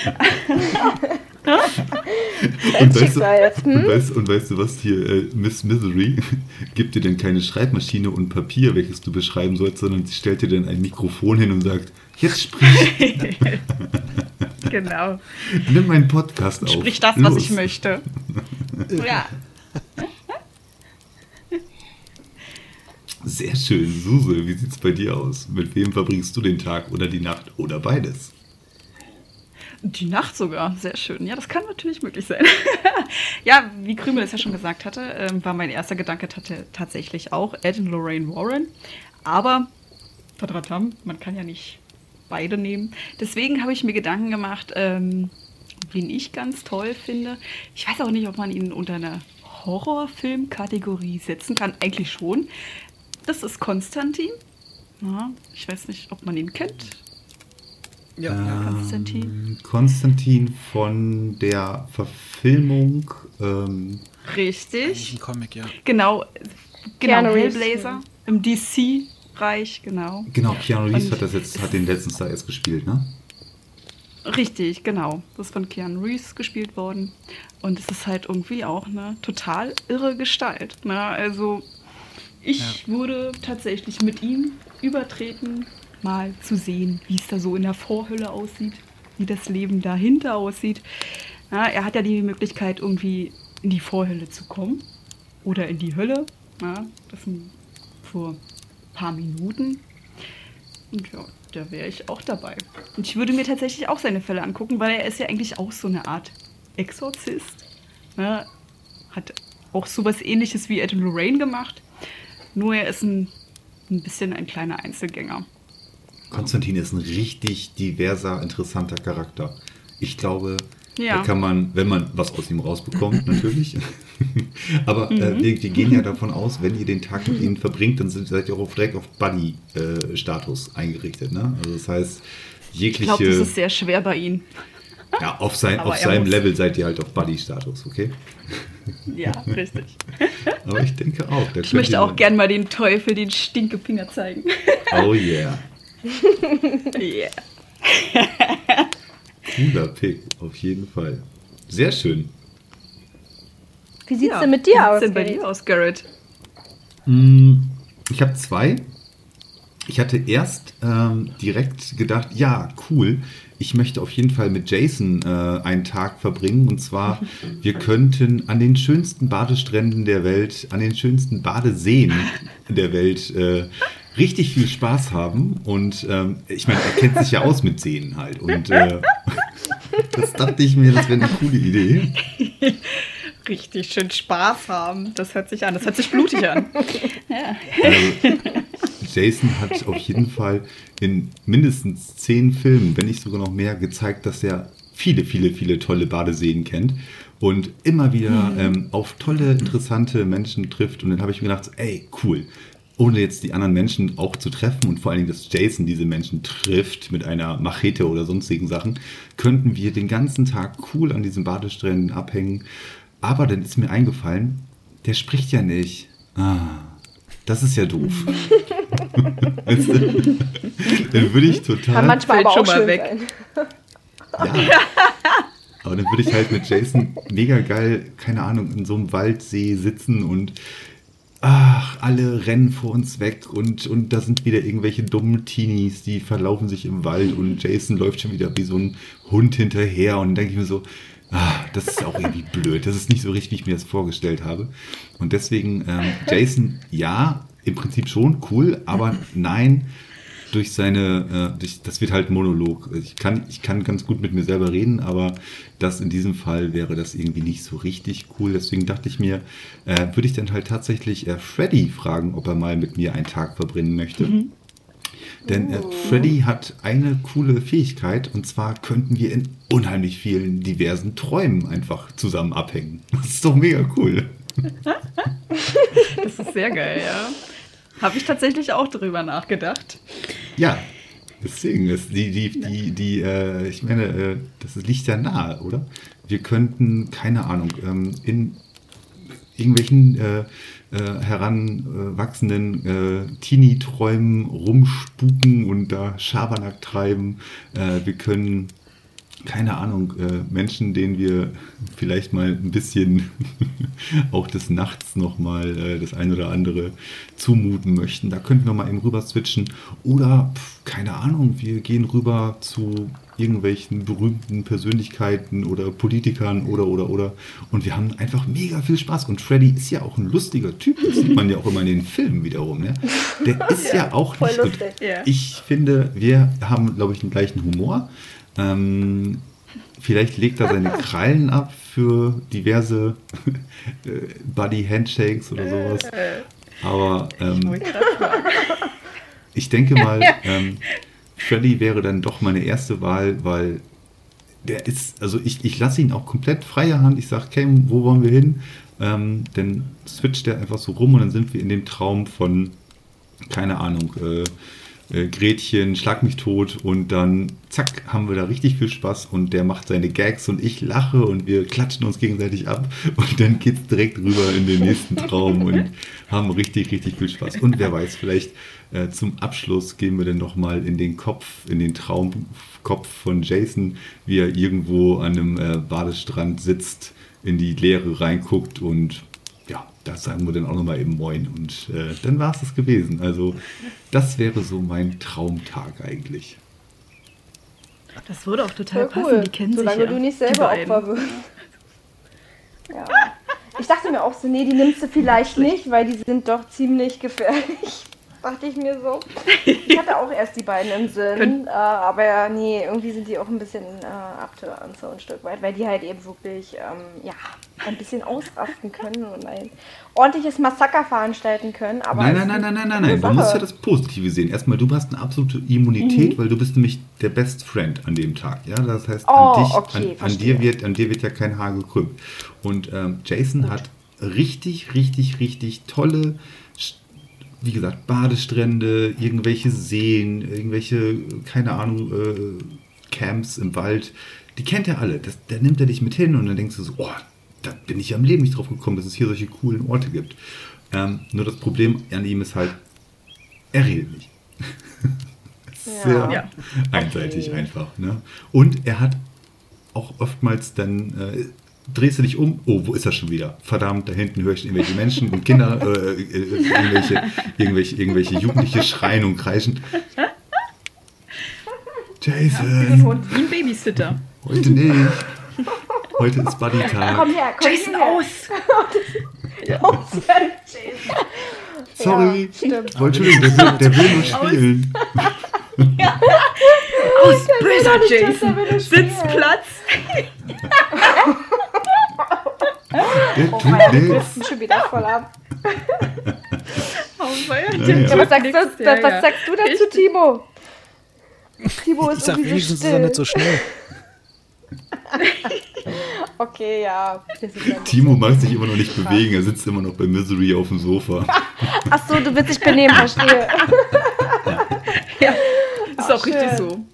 Und weißt, du, jetzt, hm? und, weißt, und weißt du was hier, äh, Miss Misery gibt dir dann keine Schreibmaschine und Papier, welches du beschreiben sollst, sondern sie stellt dir dann ein Mikrofon hin und sagt, jetzt sprich, Genau. nimm meinen Podcast auf. Sprich das, was Los. ich möchte. Ja. Sehr schön. Suse, wie sieht's bei dir aus? Mit wem verbringst du den Tag oder die Nacht oder beides? Die Nacht sogar, sehr schön. Ja, das kann natürlich möglich sein. ja, wie Krümel es ja schon gesagt hatte, ähm, war mein erster Gedanke tat- tatsächlich auch Ed und Lorraine Warren. Aber, tadratam, man kann ja nicht beide nehmen. Deswegen habe ich mir Gedanken gemacht, ähm, wen ich ganz toll finde. Ich weiß auch nicht, ob man ihn unter eine Horrorfilm-Kategorie setzen kann. Eigentlich schon. Das ist Konstantin. Ja, ich weiß nicht, ob man ihn kennt. Ja, Ähm, Konstantin. Konstantin von der Verfilmung. Ähm, Richtig. Ein Comic, ja. Genau, genau Keanu Reeves, Hellblazer im DC-Bereich, genau. genau, Keanu Reeves Und hat das jetzt, hat den letztens da erst gespielt, ne? Richtig, genau. Das ist von Keanu Reeves gespielt worden. Und es ist halt irgendwie auch eine total irre Gestalt. Ne? Also ich würde tatsächlich mit ihm übertreten, mal zu sehen, wie es da so in der Vorhölle aussieht, wie das Leben dahinter aussieht. Ja, er hat ja die Möglichkeit, irgendwie in die Vorhölle zu kommen oder in die Hölle. Ja, das sind vor ein paar Minuten. Und ja, da wäre ich auch dabei. Und ich würde mir tatsächlich auch seine Fälle angucken, weil er ist ja eigentlich auch so eine Art Exorzist. Ne? Hat auch sowas ähnliches wie Ed Lorraine gemacht. Nur er ist ein, ein bisschen ein kleiner Einzelgänger. Konstantin ist ein richtig diverser, interessanter Charakter. Ich glaube, Ja. da kann man, wenn man was aus ihm rausbekommt, natürlich. Aber äh, Mhm. wir, wir gehen ja davon aus, wenn ihr den Tag mit ihm verbringt, dann sind, seid ihr auch direkt auf Buddy-Status eingerichtet. Ne? Also das heißt, Ich jegliche. glaube, das ist sehr schwer bei ihm. ja, auf, sein, auf seinem muss. Level seid ihr halt auf Buddy-Status, okay? Ja, richtig. Aber ich denke auch. Ich möchte auch gern mal den Teufel, den Stinkefinger zeigen. Oh yeah. yeah. Cooler Pick, auf jeden Fall. Sehr schön. Wie sieht's Ja, denn mit wie dir sieht's aus? denn bei dir aus, Garrett? Mm, Ich habe zwei. Ich hatte erst ähm, direkt gedacht, ja, cool. Ich möchte auf jeden Fall mit Jason äh, einen Tag verbringen. Und zwar, wir könnten an den schönsten Badestränden der Welt, an den schönsten Badeseen der Welt äh, richtig viel Spaß haben. Und ähm, ich meine, er kennt sich ja aus mit Seen halt. Und äh, das dachte ich mir, das wäre eine coole Idee. Richtig schön Spaß haben. Das hört sich an. Das hört sich blutig an. Also, Jason hat auf jeden Fall in mindestens zehn Filmen, wenn nicht sogar noch mehr, gezeigt, dass er viele, viele, viele tolle Badeseen kennt und immer wieder ähm, auf tolle, interessante Menschen trifft. Und dann habe ich mir gedacht, ey, cool. Ohne jetzt die anderen Menschen auch zu treffen und vor allen Dingen, dass Jason diese Menschen trifft mit einer Machete oder sonstigen Sachen, könnten wir den ganzen Tag cool an diesen Badestränden abhängen. Aber dann ist mir eingefallen, der spricht ja nicht. Ah, das ist ja doof. Dann würde ich total. Kann manchmal aber schon auch mal schön weg. sein. Ja. Aber dann würde ich halt mit Jason mega geil, keine Ahnung, in so einem Waldsee sitzen und ach, alle rennen vor uns weg und, und da sind wieder irgendwelche dummen Teenies, die verlaufen sich im Wald und Jason läuft schon wieder wie so ein Hund hinterher und dann denke ich mir so, ah, das ist auch irgendwie blöd, das ist nicht so richtig, wie ich mir das vorgestellt habe. Und deswegen, ähm, Jason, ja, im Prinzip schon cool, aber nein, durch seine, äh, durch, das wird halt Monolog. Ich kann, ich kann ganz gut mit mir selber reden, aber das in diesem Fall wäre das irgendwie nicht so richtig cool. Deswegen dachte ich mir, äh, würde ich dann halt tatsächlich äh, Freddy fragen, ob er mal mit mir einen Tag verbringen möchte. Denn äh, Freddy hat eine coole Fähigkeit und zwar könnten wir in unheimlich vielen diversen Träumen einfach zusammen abhängen. Das ist doch mega cool. Das ist sehr geil, ja. Habe ich tatsächlich auch drüber nachgedacht. Ja, deswegen ist die, die, die, die, äh, ich meine, äh, das liegt ja nahe, oder? Wir könnten, keine Ahnung, ähm, in irgendwelchen äh, äh, heranwachsenden äh, Teenie-Träumen rumspuken und da Schabernack treiben. Äh, wir können, keine Ahnung, äh, Menschen, denen wir vielleicht mal ein bisschen auch des Nachts nochmal äh, das ein oder andere zumuten möchten. Da könnten wir mal eben rüber switchen. Oder, pf, keine Ahnung, wir gehen rüber zu irgendwelchen berühmten Persönlichkeiten oder Politikern oder oder oder und wir haben einfach mega viel Spaß und Freddy ist ja auch ein lustiger Typ, das sieht man ja auch immer in den Filmen wiederum, ne? Der ist ja, auch voll nicht lustig. Ja. ich finde, wir haben glaube ich den gleichen Humor. Ähm, vielleicht legt er seine Krallen ab für diverse äh, Buddy Handshakes oder sowas. Aber ähm, ich denke mal, ähm, Freddy wäre dann doch meine erste Wahl, weil der ist, also ich, ich lasse ihn auch komplett freie Hand. Ich sage, Cam, wo wollen wir hin? Ähm, dann switcht er einfach so rum und dann sind wir in dem Traum von, keine Ahnung, äh, äh, Gretchen, Schlag mich tot und dann zack, haben wir da richtig viel Spaß und der macht seine Gags und ich lache und wir klatschen uns gegenseitig ab und dann geht es direkt rüber in den nächsten Traum und haben richtig, richtig viel Spaß. Und wer weiß, vielleicht äh, zum Abschluss gehen wir dann nochmal in den Kopf, in den Traumkopf von Jason, wie er irgendwo an einem äh, Badestrand sitzt, in die Leere reinguckt und da sagen wir dann auch nochmal eben Moin. Und äh, dann war es das gewesen. Also, das wäre so mein Traumtag eigentlich. Das würde auch total Voll passen. Die kennen Solange sich ja. du nicht selber. Opfer wirst. Ja. Ich dachte mir auch so, nee, die nimmst du vielleicht nicht, weil die sind doch ziemlich gefährlich. Dachte ich mir so. Ich hatte auch erst die beiden im Sinn, äh, aber nee, irgendwie sind die auch ein bisschen äh, abtören, so ein Stück weit, weil die halt eben wirklich, ähm, ja, ein bisschen ausrasten können und ein ordentliches Massaker veranstalten können. Aber nein, nein, nein, nein, nein, eine nein. Du musst ja das Positive sehen. Erstmal, du hast eine absolute Immunität, weil du bist nämlich der Best Friend an dem Tag. Ja, das heißt, Oh, an, dich, okay, an, an, dir wird, an dir wird ja kein Haar gekrümmt. Und ähm, Jason hat richtig, richtig, richtig tolle, wie gesagt, Badestrände, irgendwelche Seen, irgendwelche, keine Ahnung, äh, Camps im Wald. Die kennt er alle. Das, da nimmt er dich mit hin und dann denkst du so, oh, da bin ich am Leben nicht drauf gekommen, dass es hier solche coolen Orte gibt. Ähm, nur das Problem an ihm ist halt, er redet nicht. Sehr Ja. Ja. einseitig Okay. einfach. Ne? Und er hat auch oftmals dann, äh, drehst du dich um, oh, wo ist er schon wieder? Verdammt, da hinten höre ich irgendwelche Menschen und Kinder, äh, äh, irgendwelche, irgendwelche, irgendwelche Jugendliche schreien und kreischen. Jason, Hund, wie ein Babysitter. heute nicht. Heute ist Buddy-Tag. Komm her, komm Jason her. aus! Aus, Jason. Sorry. Ja. Oh, Entschuldigung, der will, der will nur spielen. Aus, böser Jason! Sitzplatz! Der Oh mein, wir driften schon wieder voll ab. Oh, weia, Naja. Ja, was, sagst ja, was, was ja. sagst du dazu, Timo? Timo ist Ich sag irgendwie wenigstens so ist er still. nicht so schnell. Okay, ja. Timo mag sich immer noch nicht bewegen. Er sitzt immer noch bei Misery auf dem Sofa. Ach so, du willst dich benehmen, verstehe. Ja, ist auch schön. richtig so.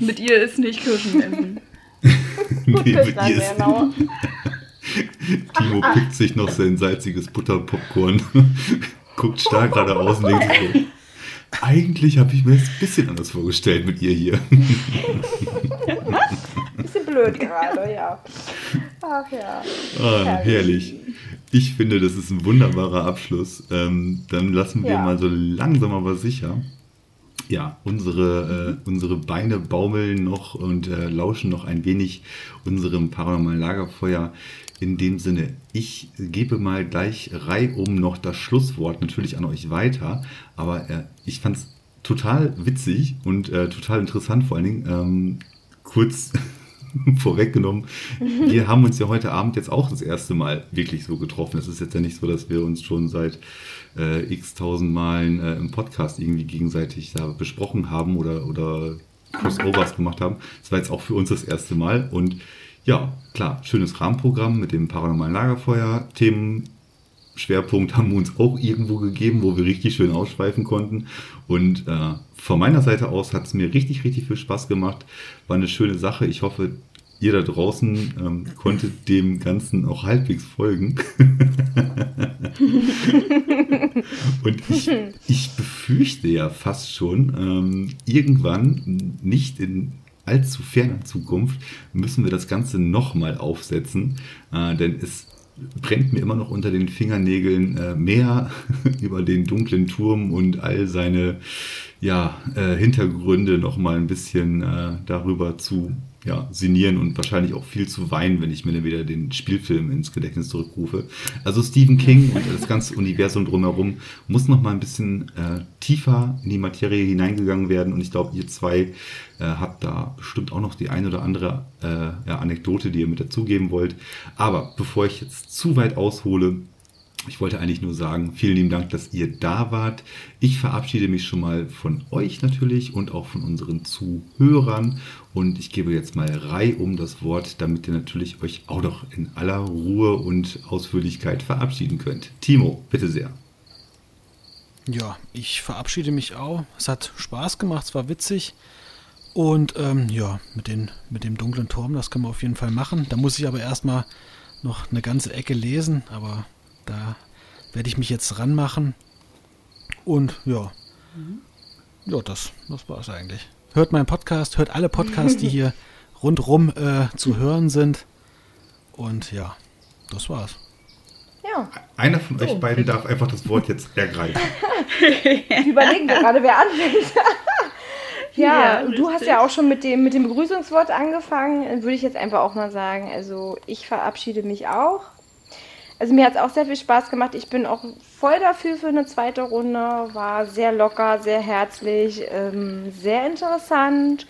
Mit ihr ist nicht Kirschen essen. Gut, Nee, mit ihr ist- genau. Timo pickt sich noch sein salziges Butterpopcorn, guckt stark geradeaus und denkt sich so, eigentlich habe ich mir das ein bisschen anders vorgestellt mit ihr hier. Bisschen blöd gerade, ja. Ach ja. Ah, herrlich. Ich finde, das ist ein wunderbarer Abschluss. Ähm, dann lassen wir Ja. mal so langsam aber sicher. Ja, unsere, äh, unsere Beine baumeln noch und äh, lauschen noch ein wenig unserem paranormalen Lagerfeuer. In dem Sinne, ich gebe mal gleich reihum noch das Schlusswort natürlich an euch weiter. Aber äh, ich fand es total witzig und äh, total interessant, vor allen Dingen ähm, kurz vorweggenommen. Wir haben uns ja heute Abend jetzt auch das erste Mal wirklich so getroffen. Es ist jetzt ja nicht so, dass wir uns schon seit äh, x tausend Malen äh, im Podcast irgendwie gegenseitig da besprochen haben oder, oder Crossovers gemacht haben. Das war jetzt auch für uns das erste Mal. Und ja, klar, schönes Rahmenprogramm mit dem paranormalen Lagerfeuer, Themen, Schwerpunkt haben wir uns auch irgendwo gegeben, wo wir richtig schön ausschweifen konnten. Und äh, von meiner Seite aus hat es mir richtig, richtig viel Spaß gemacht. War eine schöne Sache. Ich hoffe, ihr da draußen ähm, konntet dem Ganzen auch halbwegs folgen. Und ich, ich befürchte ja fast schon, ähm, irgendwann, nicht in allzu ferner Zukunft, müssen wir das Ganze nochmal aufsetzen. Äh, denn es brennt mir immer noch unter den Fingernägeln äh, mehr über den dunklen Turm und all seine ja, äh, Hintergründe nochmal ein bisschen äh, darüber zu ja, sinnieren und wahrscheinlich auch viel zu weinen, wenn ich mir dann wieder den Spielfilm ins Gedächtnis zurückrufe. Also Stephen King und das ganze Universum drumherum muss noch mal ein bisschen äh, tiefer in die Materie hineingegangen werden und ich glaube, ihr zwei äh, habt da bestimmt auch noch die ein oder andere äh, ja, Anekdote, die ihr mit dazugeben wollt. Aber bevor ich jetzt zu weit aushole, ich wollte eigentlich nur sagen, vielen lieben Dank, dass ihr da wart. Ich verabschiede mich schon mal von euch natürlich und auch von unseren Zuhörern. Und ich gebe jetzt mal Rei um das Wort, damit ihr natürlich euch auch noch in aller Ruhe und Ausführlichkeit verabschieden könnt. Timo, bitte sehr. Ja, ich verabschiede mich auch. Es hat Spaß gemacht, es war witzig. Und ähm, ja, mit, den, mit dem dunklen Turm, das können wir auf jeden Fall machen. Da muss ich aber erstmal noch eine ganze Ecke lesen, aber da werde ich mich jetzt ranmachen. Und ja, mhm. ja, das, das war es eigentlich. Hört meinen Podcast, hört alle Podcasts, die hier rundrum äh, zu hören sind. Und ja, das war's. Ja. Einer von so, euch beiden darf einfach das Wort jetzt ergreifen. ich überlege gerade, wer anfängt. ja, ja du hast ja auch schon mit dem, mit dem Begrüßungswort angefangen. Würde ich jetzt einfach auch mal sagen. Also ich verabschiede mich auch. Also mir hat es auch sehr viel Spaß gemacht. Ich bin auch voll dafür für eine zweite Runde. War sehr locker, sehr herzlich, ähm, sehr interessant.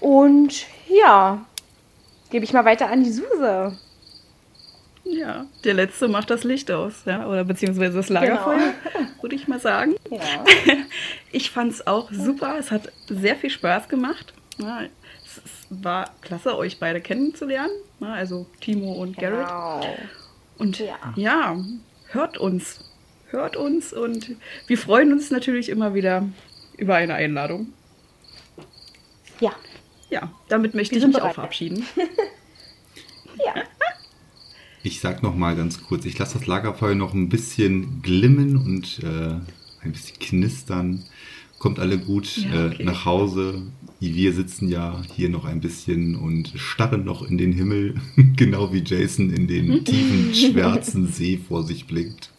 Und ja, gebe ich mal weiter an die Suse. Ja, der letzte macht das Licht aus, ja, oder beziehungsweise das Lagerfeuer, genau. würde ich mal sagen. Ja. Ich fand es auch super. Es hat sehr viel Spaß gemacht. Ja, es, war klasse, euch beide kennenzulernen. Also Timo und Garrett. Genau. Und ja. ja, hört uns. Hört uns und wir freuen uns natürlich immer wieder über eine Einladung. Ja. Ja, damit möchte wir ich mich bereit. auch verabschieden. ja. Ich sag noch mal ganz kurz, ich lasse das Lagerfeuer noch ein bisschen glimmen und äh, ein bisschen knistern. Kommt alle gut ja, okay. äh, nach Hause. Wir sitzen ja hier noch ein bisschen und starren noch in den Himmel, genau wie Jason in den tiefen, schwarzen See vor sich blickt.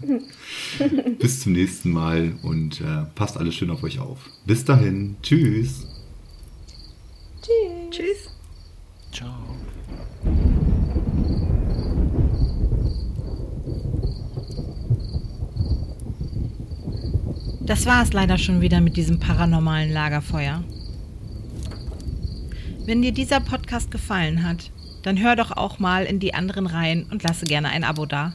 Bis zum nächsten Mal und äh, passt alles schön auf euch auf. Bis dahin. Tschüss. Tschüss. Tschüss. Ciao. Das war es leider schon wieder mit diesem paranormalen Lagerfeuer. Wenn dir dieser Podcast gefallen hat, dann hör doch auch mal in die anderen Reihen und lasse gerne ein Abo da.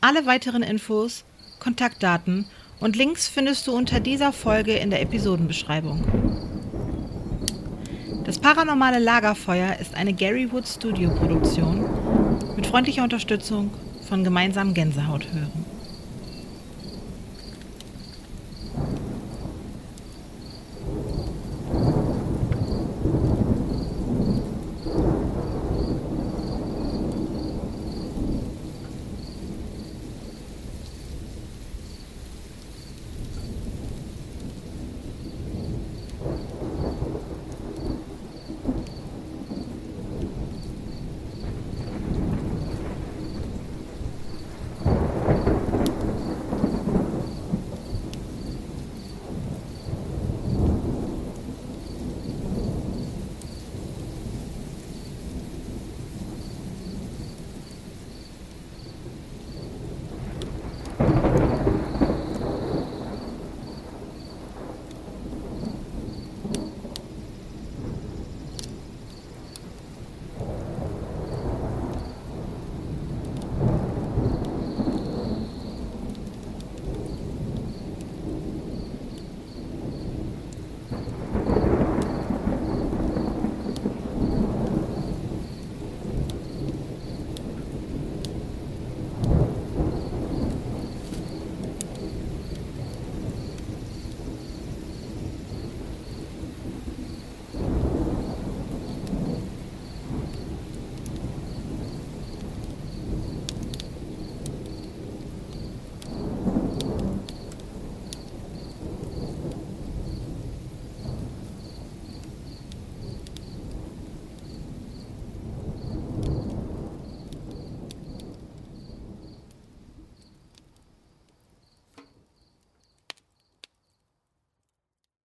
Alle weiteren Infos, Kontaktdaten und Links findest du unter dieser Folge in der Episodenbeschreibung. Das paranormale Lagerfeuer ist eine Gary Wood Studio Produktion mit freundlicher Unterstützung von gemeinsam Gänsehaut hören.